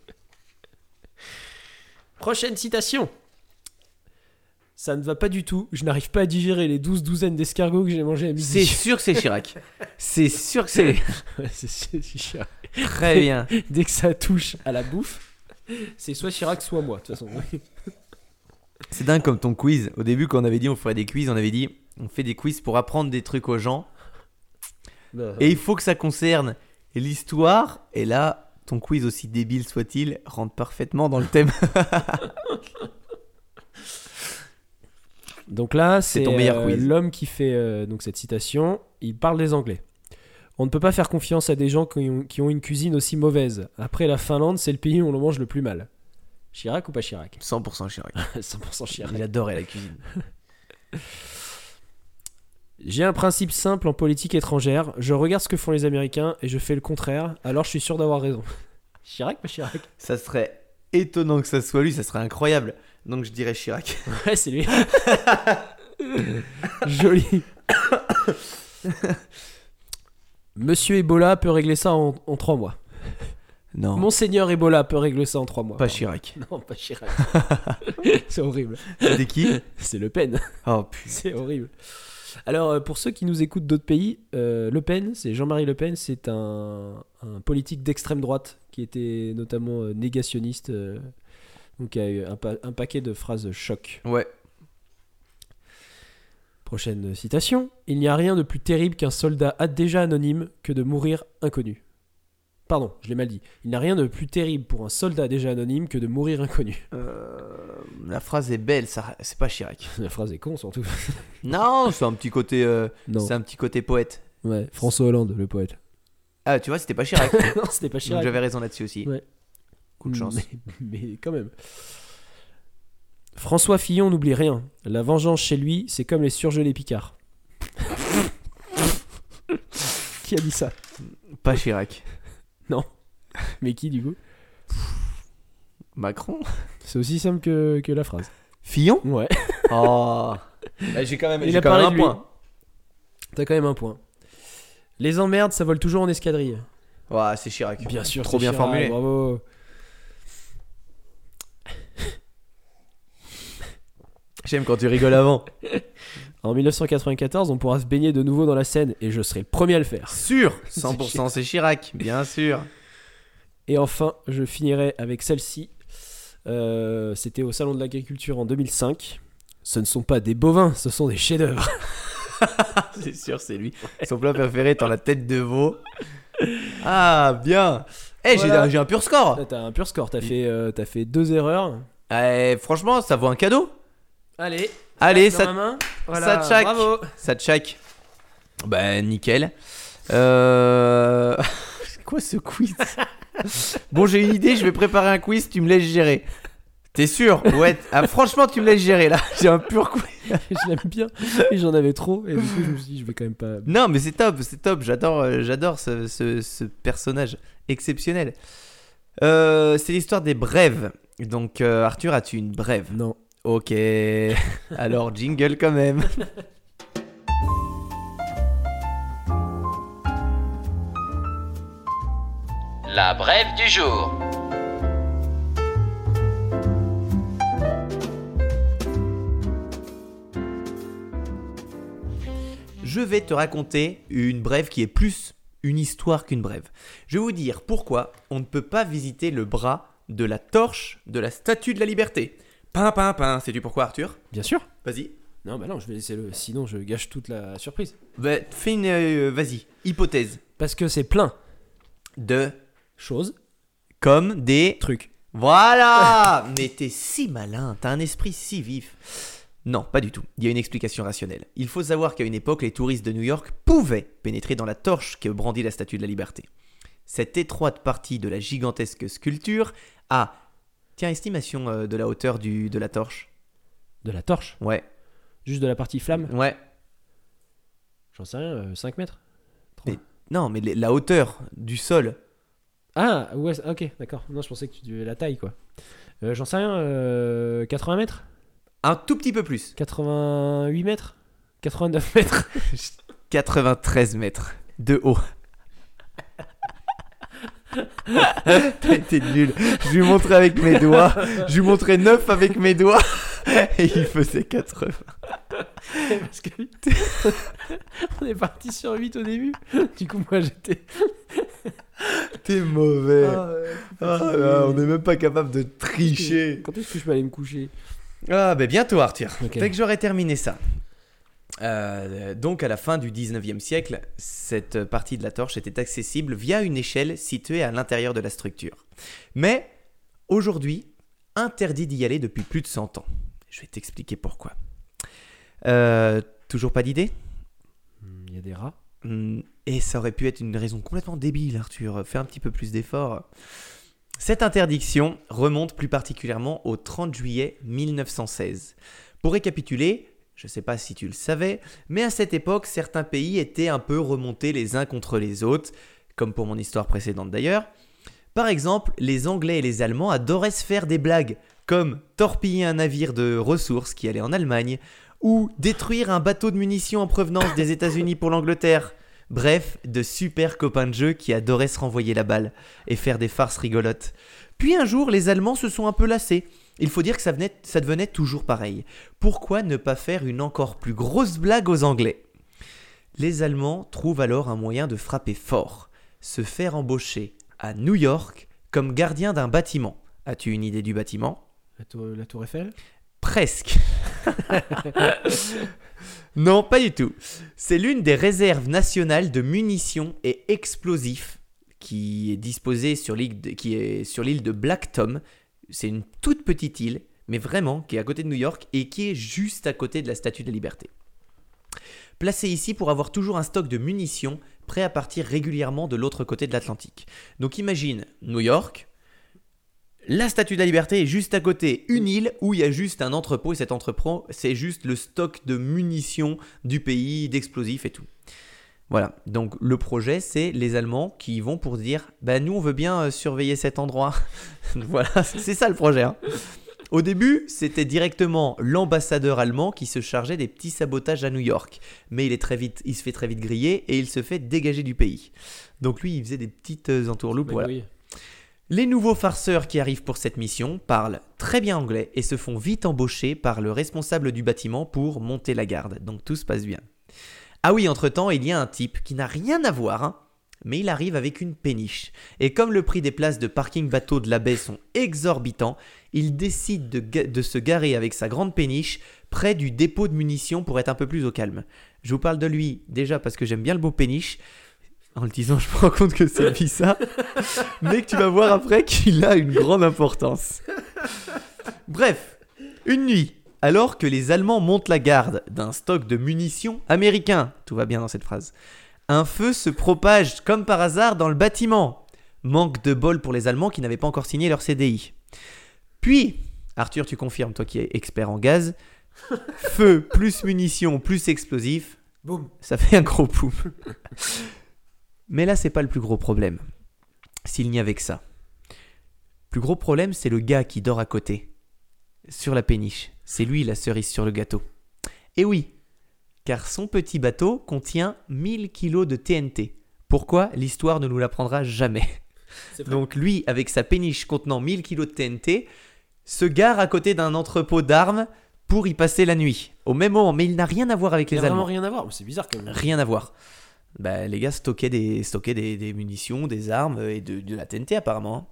S2: Prochaine citation. Ça ne va pas du tout. Je n'arrive pas à digérer les douze douzaines d'escargots que j'ai mangés à
S1: C'est
S2: midi.
S1: sûr que c'est Chirac. C'est sûr que c'est. [laughs]
S2: C'est- c'est c'est Chirac.
S1: Très bien.
S2: Dès que ça touche à la bouffe, c'est soit Chirac, soit moi, de toute façon. [laughs]
S1: C'est dingue comme ton quiz. Au début, quand on avait dit on ferait des quiz, on avait dit on fait des quiz pour apprendre des trucs aux gens. Et il faut que ça concerne l'histoire. Et là, ton quiz, aussi débile soit-il, rentre parfaitement dans le thème. [laughs]
S2: Donc là,
S1: C'est
S2: euh, l'homme qui fait euh, donc cette citation. Il parle des Anglais. On ne peut pas faire confiance à des gens qui ont, qui ont une cuisine aussi mauvaise. Après la Finlande, c'est le pays où on le mange le plus mal. Chirac ou pas Chirac?
S1: 100% Chirac. [laughs]
S2: 100% Chirac.
S1: Il adorait la cuisine. [laughs]
S2: J'ai un principe simple en politique étrangère. Je regarde ce que font les Américains et je fais le contraire. Alors je suis sûr d'avoir raison. [laughs] Chirac, pas Chirac?
S1: Ça serait étonnant que ça soit lui, ça serait incroyable. Donc je dirais Chirac. [laughs]
S2: Ouais, c'est lui. [laughs] Joli. Monsieur Ebola peut régler ça en, en trois mois.
S1: Non.
S2: Monseigneur Ebola peut régler ça en trois mois.
S1: Pas
S2: Pardon.
S1: Chirac.
S2: Non, pas Chirac. c'est horrible.
S1: C'était qui?
S2: C'est Le Pen.
S1: Oh putain.
S2: C'est horrible. Alors, euh, pour ceux qui nous écoutent d'autres pays, euh, Le Pen, c'est Jean-Marie Le Pen, c'est un, un politique d'extrême droite qui était notamment euh, négationniste, euh, donc a eu un, pa- un paquet de phrases choc.
S1: Ouais.
S2: Prochaine citation. Il n'y a rien de plus terrible qu'un soldat a- déjà anonyme que de mourir inconnu. Pardon, je l'ai mal dit. Il n'y a rien de plus terrible pour un soldat déjà anonyme que de mourir inconnu.
S1: Euh, la phrase est belle, ça, c'est pas Chirac. [laughs]
S2: La phrase est con surtout. [laughs]
S1: Non, c'est un petit côté, euh,
S2: Non.
S1: c'est un petit côté poète.
S2: Ouais, François Hollande, le poète.
S1: Ah, tu vois, c'était pas Chirac. [laughs]
S2: non, c'était pas Chirac.
S1: j'avais raison là-dessus aussi.
S2: Ouais.
S1: Coup de chance.
S2: Mais, mais quand même. François Fillon n'oublie rien. La vengeance chez lui, c'est comme les surgelés Picards. qui a dit ça?
S1: Pas Chirac. [laughs]
S2: Mais qui du coup?
S1: Macron.
S2: C'est aussi simple que, que la phrase.
S1: Fillon?
S2: Ouais.
S1: Oh. Bah, j'ai quand même,
S2: Il
S1: j'ai
S2: a
S1: quand
S2: parlé
S1: même
S2: de
S1: un
S2: lui.
S1: point.
S2: T'as quand même un point. Les emmerdes, ça vole toujours en escadrille.
S1: Ouais, c'est Chirac.
S2: Bien sûr,
S1: Trop
S2: c'est
S1: bien
S2: Chirac,
S1: formulé.
S2: Bravo.
S1: J'aime quand tu rigoles avant. [laughs]
S2: En 1994, on pourra se baigner de nouveau dans la Seine et je serai le premier à le faire.
S1: Sûr. [laughs] 100% c'est Chirac. Bien sûr.
S2: Et enfin, je finirai avec celle-ci. Euh, C'était au Salon de l'Agriculture en 2005. Ce ne sont pas des bovins, ce sont des chefs-d'œuvre. [laughs] [laughs]
S1: c'est sûr, c'est lui. Son plat préféré étant la tête de veau. Ah, bien. Eh, j'ai
S2: Voilà.
S1: un- j'ai un pur score.
S2: Là, T'as un pur score, t'as fait, euh, t'as fait deux erreurs.
S1: Eh, franchement, ça vaut un cadeau.
S2: Allez,
S1: Allez,
S2: dans
S1: ça,
S2: ma main. Voilà,
S1: ça tchac.
S2: bravo.
S1: ça tchac. Bah, nickel. Euh... [laughs] c'est quoi ce quiz? Bon, j'ai une idée, je vais préparer un quiz, tu me laisses gérer. T'es sûr? Ouais. Ah, franchement, tu me laisses gérer là. J'ai un pur quiz. [laughs]
S2: je l'aime bien. Et j'en avais trop. Et du coup, je me suis dit, je vais quand même pas.
S1: Non, mais c'est top, c'est top. J'adore, euh, j'adore ce, ce- ce personnage exceptionnel. Euh, c'est l'histoire des brèves. Donc, euh, Arthur, as-tu une brève?
S2: Non.
S1: Ok, [laughs] alors jingle quand même.
S9: La brève du jour.
S1: Je vais te raconter une brève qui est plus une histoire qu'une brève. Je vais vous dire pourquoi on ne peut pas visiter le bras de la torche de la Statue de la Liberté. Pin, pin, pin. Sais-tu pourquoi, Arthur?
S2: Bien sûr.
S1: Vas-y.
S2: Non, bah non, je vais laisser le. Sinon, je gâche toute la surprise.
S1: Bah, fais une. euh, Vas-y. Hypothèse.
S2: Parce que c'est plein.
S1: De.
S2: Chose,
S1: Comme des.
S2: truc.
S1: Voilà [laughs] Mais t'es si malin, t'as un esprit si vif. Non, pas du tout. Il y a une explication rationnelle. Il faut savoir qu'à une époque, les touristes de New York pouvaient pénétrer dans la torche que brandit la Statue de la Liberté. Cette étroite partie de la gigantesque sculpture a... Tiens, estimation euh, de la hauteur du, de la torche.
S2: De la torche.
S1: Ouais,
S2: Juste de la partie flamme.
S1: ouais.
S2: J'en sais rien, euh, 5 mètres
S1: Mais- Non, mais la hauteur du sol.
S2: Ah, ouais, ok, d'accord. Non, je pensais que tu devais la taille, quoi. Euh, J'en sais rien, euh, 80 mètres
S1: Un tout petit peu plus.
S2: 88 mètres 89 mètres [laughs]
S1: 93 mètres de haut. [laughs] T'as été nul. Je lui montrais avec mes doigts. Je lui montrais 9 avec mes doigts. [laughs] Et il faisait 80.
S2: Parce que [laughs] on est parti sur 8 au début. Du coup, moi j'étais.
S1: T'es mauvais.
S2: Ah,
S1: Ah là, on n'est même pas capable de tricher.
S2: Quand est-ce que je peux aller me coucher?
S1: Ah, ben bientôt, Arthur. Dès que j'aurai terminé ça. Euh, donc, à la fin du 19e siècle, cette partie de la torche était accessible via une échelle située à l'intérieur de la structure. Mais, aujourd'hui, interdit d'y aller depuis plus de 100 ans. Je vais t'expliquer pourquoi. Euh, toujours pas d'idée?
S2: Hmm, Il y a des rats?
S1: Hmm, Et ça aurait pu être une raison complètement débile, Arthur. Fais un petit peu plus d'efforts. Cette interdiction remonte plus particulièrement au 30 juillet 1916. Pour récapituler, je ne sais pas si tu le savais, mais à cette époque, certains pays étaient un peu remontés les uns contre les autres, comme pour mon histoire précédente d'ailleurs. Par exemple, les Anglais et les Allemands adoraient se faire des blagues, comme torpiller un navire de ressources qui allait en Allemagne, ou détruire un bateau de munitions en provenance des États-Unis pour l'Angleterre. Bref, de super copains de jeu qui adoraient se renvoyer la balle et faire des farces rigolotes. Puis un jour, les Allemands se sont un peu lassés. Il faut dire que ça, venait- ça devenait toujours pareil. Pourquoi ne pas faire une encore plus grosse blague aux Anglais? Les Allemands trouvent alors un moyen de frapper fort. Se faire embaucher à New York comme gardien d'un bâtiment. As-tu une idée du bâtiment?
S2: La tour, la tour Eiffel?
S1: Presque. [laughs] non, pas du tout. C'est l'une des réserves nationales de munitions et explosifs qui est disposée sur l'île de, qui est sur l'île de Black Tom. C'est une toute petite île, mais vraiment qui est à côté de New York et qui est juste à côté de la Statue de la Liberté. Placée ici pour avoir toujours un stock de munitions prêt à partir régulièrement de l'autre côté de l'Atlantique. Donc imagine New York, la statue de la liberté est juste à côté, une île où il y a juste un entrepôt et cet entrepôt, c'est juste le stock de munitions du pays, d'explosifs et tout. Voilà, donc le projet, c'est les Allemands qui vont pour dire bah nous on veut bien euh, surveiller cet endroit. [laughs] voilà, [laughs] c'est ça le projet. hein. Au début, c'était directement l'ambassadeur allemand qui se chargeait des petits sabotages à New York. Mais il, est très vite, il se fait très vite griller et il se fait dégager du pays. Donc lui, il faisait des petites euh, entourloupes. Voilà.
S2: Oui.
S1: Les nouveaux farceurs qui arrivent pour cette mission parlent très bien anglais et se font vite embaucher par le responsable du bâtiment pour monter la garde. Donc tout se passe bien. Ah oui, entre-temps, il y a un type qui n'a rien à voir, hein, mais il arrive avec une péniche. Et comme le prix des places de parking bateau de la baie sont exorbitants, il décide de, se garer avec sa grande péniche près du dépôt de munitions pour être un peu plus au calme. Je vous parle de lui déjà parce que j'aime bien le beau péniche. En le disant, je me rends compte que c'est bizarre, [laughs] mais que tu vas voir après qu'il a une grande importance. Bref, une nuit, alors que les Allemands montent la garde d'un stock de munitions américains, tout va bien dans cette phrase, un feu se propage comme par hasard dans le bâtiment. Manque de bol pour les Allemands qui n'avaient pas encore signé leur CDI. Puis, Arthur, tu confirmes, toi qui es expert en gaz, [laughs] feu plus munitions plus explosifs,
S2: Boum.
S1: ça fait un gros poum. Mais là, c'est pas le plus gros problème. S'il n'y avait que ça. Le plus gros problème, c'est le gars qui dort à côté, sur la péniche. C'est lui la cerise sur le gâteau. Et oui, car son petit bateau contient 1000 kilos de TNT. Pourquoi? L'histoire ne nous l'apprendra jamais. Donc lui, avec sa péniche contenant 1000 kilos de TNT, se gare à côté d'un entrepôt d'armes pour y passer la nuit. Au même moment, mais il n'a rien à voir avec
S2: Il
S1: les
S2: a vraiment
S1: Allemands.
S2: rien à voir. C'est bizarre quand même.
S1: Rien à voir. Bah, les gars stockaient des, stockaient des, des munitions, des armes et de, de la TNT apparemment.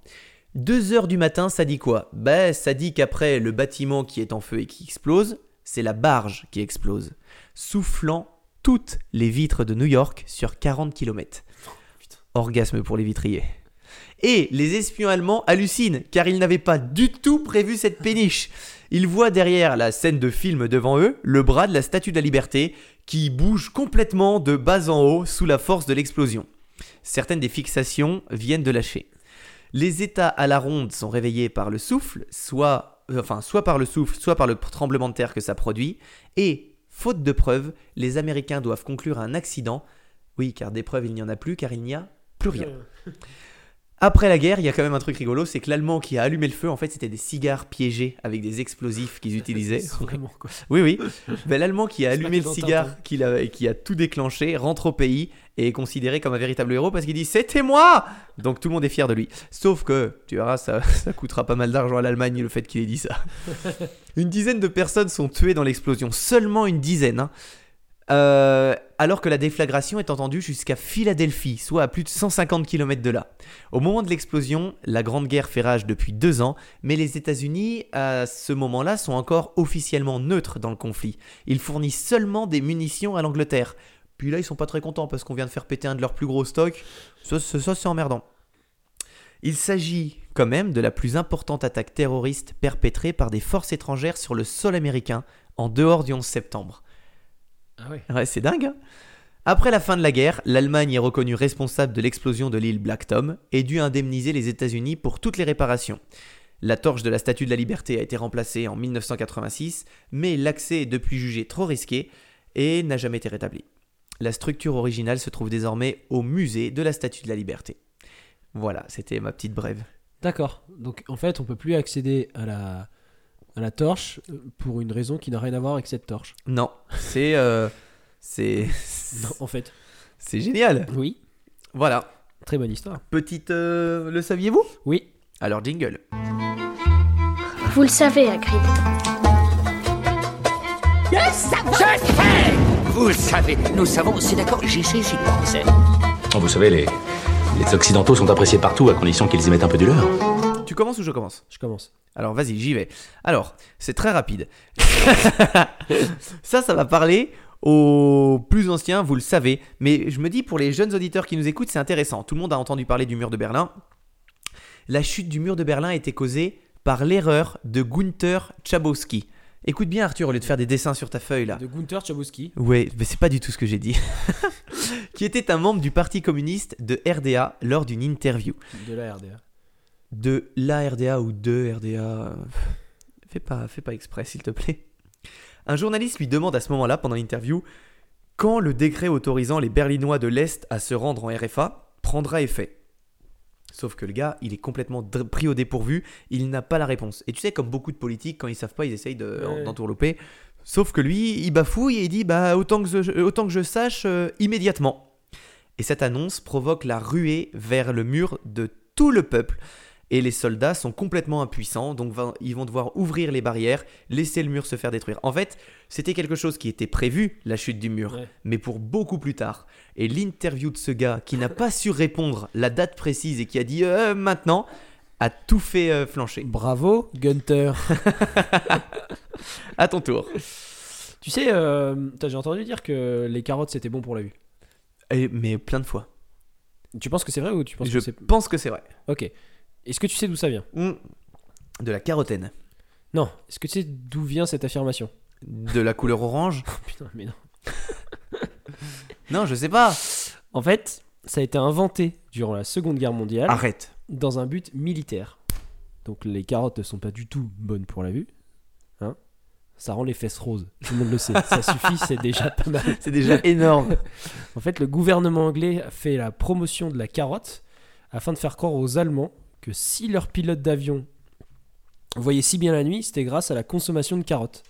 S1: Hein. Deux heures du matin, ça dit quoi? Bah, ça dit qu'après le bâtiment qui est en feu et qui explose, c'est la barge qui explose, soufflant toutes les vitres de New York sur 40 km. Orgasme pour les vitriers. Et les espions allemands hallucinent car ils n'avaient pas du tout prévu cette péniche. Ils voient derrière la scène de film devant eux le bras de la statue de la liberté qui bouge complètement de bas en haut sous la force de l'explosion. Certaines des fixations viennent de lâcher. Les états à la ronde sont réveillés par le souffle, soit, euh, enfin, soit par le souffle, soit par le tremblement de terre que ça produit, et, faute de preuves, les Américains doivent conclure un accident. Oui, car des preuves il n'y en a plus, car il n'y a plus rien. [laughs] Après la guerre, il y a quand même un truc rigolo, c'est que l'Allemand qui a allumé le feu, en fait, c'était des cigares piégés avec des explosifs qu'ils utilisaient. [laughs]
S2: Vraiment quoi.
S1: Oui, oui. Ben, L'Allemand qui a allumé le cigare, qui, a, qui a tout déclenché, rentre au pays et est considéré comme un véritable héros parce qu'il dit C'était moi Donc tout le monde est fier de lui. Sauf que, tu verras, ça, [laughs] ça coûtera pas mal d'argent à l'Allemagne le fait qu'il ait dit ça. [laughs] une dizaine de personnes sont tuées dans l'explosion. Seulement une dizaine. hein. Euh, alors que la déflagration est entendue jusqu'à Philadelphie, soit à plus de 150 km de là. Au moment de l'explosion, la Grande Guerre fait rage depuis deux ans, mais les États-Unis, à ce moment-là, sont encore officiellement neutres dans le conflit. Ils fournissent seulement des munitions à l'Angleterre. Puis là, ils sont pas très contents parce qu'on vient de faire péter un de leurs plus gros stocks. Ça, c'est emmerdant. Il s'agit quand même de la plus importante attaque terroriste perpétrée par des forces étrangères sur le sol américain en dehors du 11 septembre.
S2: Ah ouais.
S1: Ouais, c'est dingue. hein Après la fin de la guerre, l'Allemagne est reconnue responsable de l'explosion de l'île Black Tom et dut indemniser les États-Unis pour toutes les réparations. La torche de la Statue de la Liberté a été remplacée en 1986, mais l'accès est depuis jugé trop risqué et n'a jamais été rétabli. La structure originale se trouve désormais au musée de la Statue de la Liberté. Voilà, c'était ma petite brève.
S2: D'accord. Donc en fait, on peut plus accéder à la à la torche euh, pour une raison qui n'a rien à voir avec cette torche.
S1: Non, c'est euh, c'est
S2: Non, en fait.
S1: c'est génial.
S2: Oui.
S1: Voilà,
S2: Très bonne histoire.
S1: petite euh, le saviez-vous?
S2: Oui.
S1: Alors jingle.
S9: Vous le savez, Hagrid.
S10: Vous le savez, nous savons, c'est d'accord, j'y sais, j'y pensais.
S11: Oh, Vous savez, les, les Occidentaux sont appréciés partout à condition qu'ils y mettent un peu du leur.
S1: Tu commences ou je commence?
S2: Je commence.
S1: Alors vas-y, j'y vais. Alors, c'est très rapide. [laughs] ça, ça va parler aux plus anciens, vous le savez. Mais je me dis, pour les jeunes auditeurs qui nous écoutent, c'est intéressant. Tout le monde a entendu parler du mur de Berlin. La chute du mur de Berlin a été causée par l'erreur de Gunther Chabowski. Écoute bien Arthur, au lieu de faire des dessins sur ta feuille là.
S2: De Gunther Chabowski.
S1: Ouais, mais c'est pas du tout ce que j'ai dit. [laughs] qui était un membre du Parti communiste de RDA lors d'une interview.
S2: De la RDA.
S1: De la RDA ou de RDA. Fais pas, fais pas exprès, s'il te plaît. Un journaliste lui demande à ce moment-là, pendant l'interview, quand le décret autorisant les Berlinois de l'Est à se rendre en RFA prendra effet. Sauf que le gars, il est complètement pris au dépourvu, il n'a pas la réponse. Et tu sais, comme beaucoup de politiques, quand ils savent pas, ils essayent de-
S2: Ouais.
S1: d'entourlouper. Sauf que lui, il bafouille et il dit bah autant que je, autant que je sache euh, immédiatement. Et cette annonce provoque la ruée vers le mur de tout le peuple. Et les soldats sont complètement impuissants, donc va- ils vont devoir ouvrir les barrières, laisser le mur se faire détruire. En fait, c'était quelque chose qui était prévu, la chute du mur,
S2: Ouais.
S1: mais pour beaucoup plus tard. Et l'interview de ce gars qui n'a pas su répondre la date précise et qui a dit euh, maintenant, a tout fait euh, flancher.
S2: Bravo, Gunther. [laughs]
S1: À ton tour.
S2: tu sais, euh, j'ai entendu dire que les carottes c'était bon pour la vue.
S1: Et- mais plein de fois.
S2: Tu penses que c'est vrai ou tu penses
S1: Je
S2: que c'est.
S1: pense que c'est vrai.
S2: Ok. Est-ce que tu sais d'où ça vient
S1: Hmm. De la carotène.
S2: Non. Est-ce que tu sais d'où vient cette affirmation
S1: De la couleur orange [laughs]
S2: Putain, mais non. [laughs]
S1: Non, je sais pas.
S2: En fait, ça a été inventé durant la Seconde Guerre mondiale
S1: Arrête.
S2: dans un but militaire. Donc les carottes ne sont pas du tout bonnes pour la vue. Hein ça rend les fesses roses. Tout le monde le sait. Ça suffit, c'est déjà pas mal. [laughs]
S1: C'est déjà énorme.
S2: En fait, le gouvernement anglais a fait la promotion de la carotte afin de faire croire aux Allemands que si leurs pilotes d'avion voyaient si bien la nuit, c'était grâce à la consommation de carottes.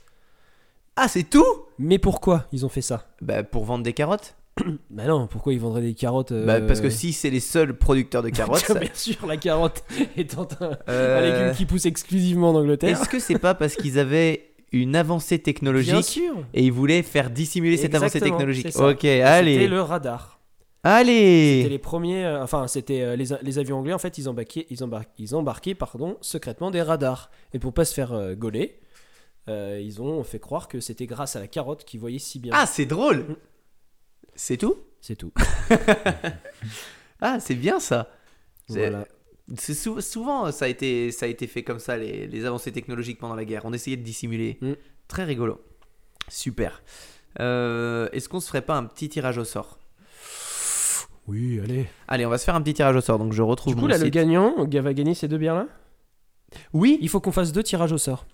S1: Ah, c'est tout?
S2: Mais pourquoi ils ont fait ça?
S1: Bah, pour vendre des carottes [coughs]
S2: Bah non, pourquoi ils vendraient des carottes euh,
S1: Bah, parce que si c'est les seuls producteurs de [laughs] carottes. ça-
S2: Bien sûr, la carotte [laughs] étant un, un
S1: Euh,
S2: légume qui pousse exclusivement en Angleterre.
S1: Est-ce que c'est pas parce qu'ils avaient une avancée
S2: Bien
S1: technologique
S2: sûr.
S1: et il voulait faire dissimuler cette avancée technologique. Ok,
S2: C'était
S1: allez.
S2: le radar.
S1: Allez
S2: C'était les premiers, euh, enfin c'était euh, les, les avions anglais en fait ils embarquaient, ils embarquaient, ils embarquaient pardon secrètement des radars et pour pas se faire euh, gauler, euh, ils ont fait croire que c'était grâce à la carotte qu'ils voyaient si bien.
S1: Ah, c'est drôle C'est tout?
S2: C'est tout. [laughs]
S1: Ah, c'est bien ça
S2: Voilà.
S1: C'est sou- souvent ça a été ça a été fait comme ça les, les avancées technologiques pendant la guerre. On essayait de dissimuler.
S2: Mm.
S1: Très rigolo. Super. Est-ce qu'on se ferait pas un petit tirage au sort?
S2: Oui, allez.
S1: Allez, on va se faire un petit tirage au sort. Donc je retrouve
S2: Du coup
S1: mon
S2: là le gagnant va gagner ces deux bières là?
S1: Oui.
S2: Il faut qu'on fasse deux tirages au sort.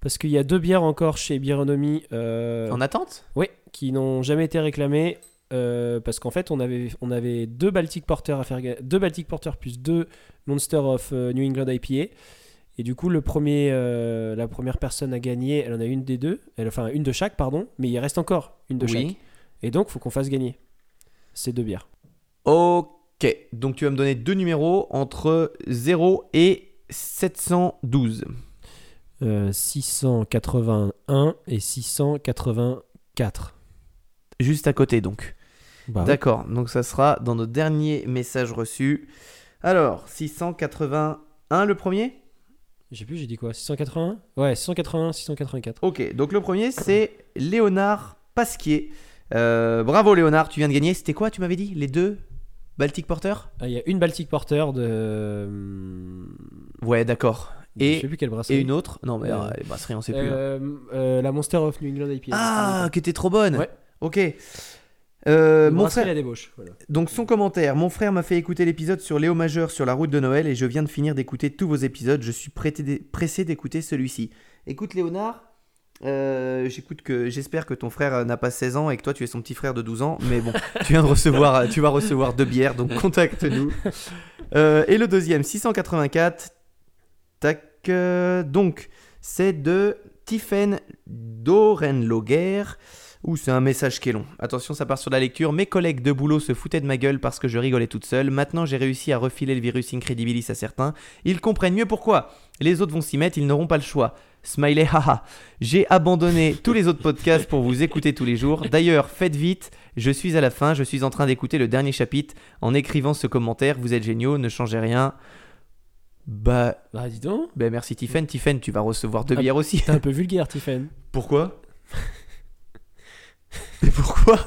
S2: Parce qu'il y a deux bières encore chez Bironomie. euh,
S1: En attente?
S2: Oui, qui n'ont jamais été réclamées. euh, parce qu'en fait, on avait, on avait deux Baltic Porter à faire, ga- deux Baltic Porter plus deux Monster of euh, New England IPA. Et du coup, le premier, euh, la première personne à gagner, elle en a une des deux, elle, enfin une de chaque, pardon, mais il reste encore une de
S1: Oui.
S2: chaque. Et donc, faut qu'on fasse gagner ces deux bières.
S1: Ok. Donc tu vas me donner deux numéros entre 0 et 712.
S2: Euh, 681 et 684.
S1: Juste à côté donc.
S2: Bah.
S1: D'accord, donc ça sera dans nos derniers messages reçus. Alors, 681 le premier?
S2: Je sais plus, j'ai dit quoi? 681 Ouais, 681, 684.
S1: Ok, donc le premier c'est Léonard Pasquier. Euh, bravo Léonard, tu viens de gagner. C'était quoi, tu m'avais dit? Les deux? Baltic Porter?
S2: Ah, Il y a une Baltic Porter de.
S1: Ouais, d'accord.
S2: Je
S1: Et,
S2: sais plus quelle brasserie.
S1: et une autre? Non, mais
S2: Euh,
S1: euh, les brasseries, on sait plus. hein.
S2: Euh, euh, la Monster of New England IPA.
S1: Ah, qui était trop bonne
S2: Ouais.
S1: Ok. Mon frère,
S2: à débauche. Voilà.
S1: Donc son commentaire, mon frère m'a fait écouter l'épisode sur Léo Majeur sur la route de Noël et je viens de finir d'écouter tous vos épisodes, je suis prêté- pressé d'écouter celui-ci. Écoute Léonard, euh, j'écoute que j'espère que ton frère euh, n'a pas 16 ans et que toi tu es son petit frère de 12 ans, mais bon, [laughs] tu viens de recevoir, euh, tu vas recevoir deux bières, donc [laughs] contacte-nous. Euh, et le deuxième, 684, tac, euh, donc c'est de Tiffen Dorenloger. Ouh, c'est un message qui est long. Attention, ça part sur la lecture. Mes collègues de boulot se foutaient de ma gueule parce que je rigolais toute seule. Maintenant, j'ai réussi à refiler le virus Incredibilis à certains. Ils comprennent mieux pourquoi. Les autres vont s'y mettre, ils n'auront pas le choix. Smiley, [laughs] haha. J'ai abandonné tous les autres podcasts pour vous écouter tous les jours. D'ailleurs, faites vite, je suis à la fin, je suis en train d'écouter le dernier chapitre en écrivant ce commentaire. Vous êtes géniaux, ne changez rien. Bah,
S2: Bah, dis donc.
S1: bah merci Tiffen. Tiffen, tu vas recevoir deux
S2: Ah,
S1: bières aussi.
S2: T'es un peu vulgaire, Tiffen.
S1: Pourquoi? [laughs] [laughs] Mais pourquoi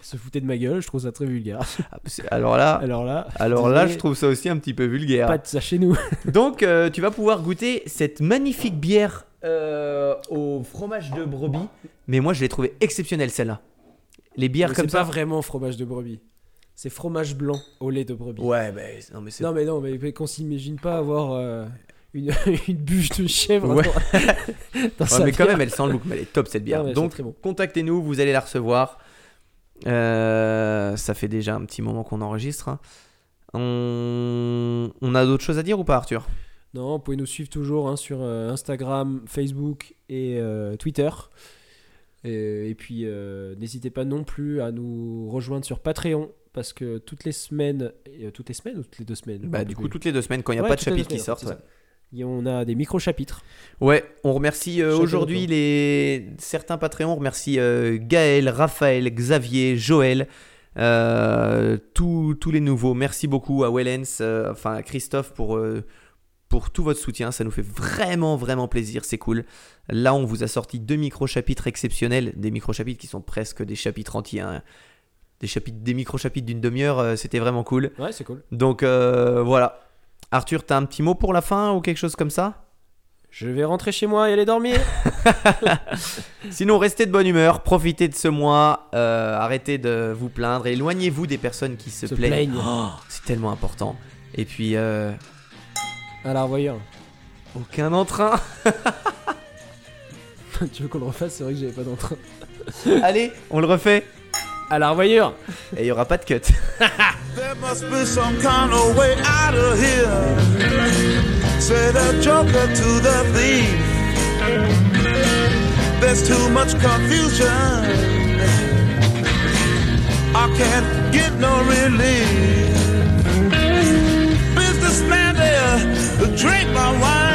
S2: Se foutait de ma gueule, je trouve ça très vulgaire.
S1: Ah, Alors là,
S2: Alors là.
S1: alors là, je trouve ça aussi un petit peu vulgaire.
S2: Pas de ça chez nous. [laughs]
S1: Donc, euh, tu vas pouvoir goûter cette magnifique bière euh, au fromage de brebis. Mais moi, je l'ai trouvée exceptionnelle celle-là. Les bières
S2: Mais
S1: comme
S2: C'est pas
S1: ça.
S2: vraiment fromage de brebis. C'est fromage blanc au lait de brebis.
S1: Ouais, bah, non mais c'est.
S2: Non, mais non, mais mais qu'on s'imagine pas avoir euh, une, [laughs] une bûche de chèvre
S1: Ouais.
S2: dans, [laughs] dans
S1: Ouais,
S2: sa
S1: mais quand même, elle sent le look. Elle est top cette bière.
S2: Non, elles
S1: Donc,
S2: bon.
S1: contactez-nous, vous allez la recevoir. Euh, ça fait déjà un petit moment qu'on enregistre. hein. On... on a d'autres choses à dire ou pas, Arthur?
S2: Non, vous pouvez nous suivre toujours hein, sur euh, Instagram, Facebook et euh, Twitter. Et, et puis, n'hésitez pas non plus à nous rejoindre sur Patreon. Parce que toutes les semaines, toutes les semaines ou toutes les deux semaines?
S1: Bah, du coup, toutes les deux semaines, quand il n'y a
S2: Ouais,
S1: pas de chapitre qui
S2: ça. Et on a des micro-chapitres.
S1: Ouais, on remercie euh, aujourd'hui les certains Patreons. On remercie euh, Gaël, Raphaël, Xavier, Joël, euh, tous tous les nouveaux. Merci beaucoup à Wellens, euh, enfin à Christophe pour pour tout votre soutien. Ça nous fait vraiment vraiment plaisir. C'est cool. Là, on vous a sorti deux micro chapitres exceptionnels, des micro chapitres qui sont presque des chapitres entiers. hein. Des chapitres, des micro chapitres d'une demi-heure. euh, C'était vraiment cool.
S2: Ouais, c'est cool.
S1: Donc euh, voilà. Arthur, t'as un petit mot pour la fin ou quelque chose comme ça?
S2: Je vais rentrer chez moi et aller dormir. [laughs] [laughs]
S1: Sinon, restez de bonne humeur, profitez de ce mois, euh, arrêtez de vous plaindre, éloignez-vous des personnes qui se,
S2: Se
S1: plaignent.
S2: plaignent.
S1: Oh, c'est tellement important. Et puis, euh,
S2: À la revoyure.
S1: aucun entrain. [laughs]
S2: tu veux qu'on le refasse? C'est vrai que j'avais pas d'entrain.
S1: Allez, on le refait.
S2: À la revoyure.
S1: Et il y aura pas de cut. [laughs]
S4: There must be some kind of way out of here. Say the joker to the thief. There's too much confusion. I can't get no relief. Businessman there, drink my wine.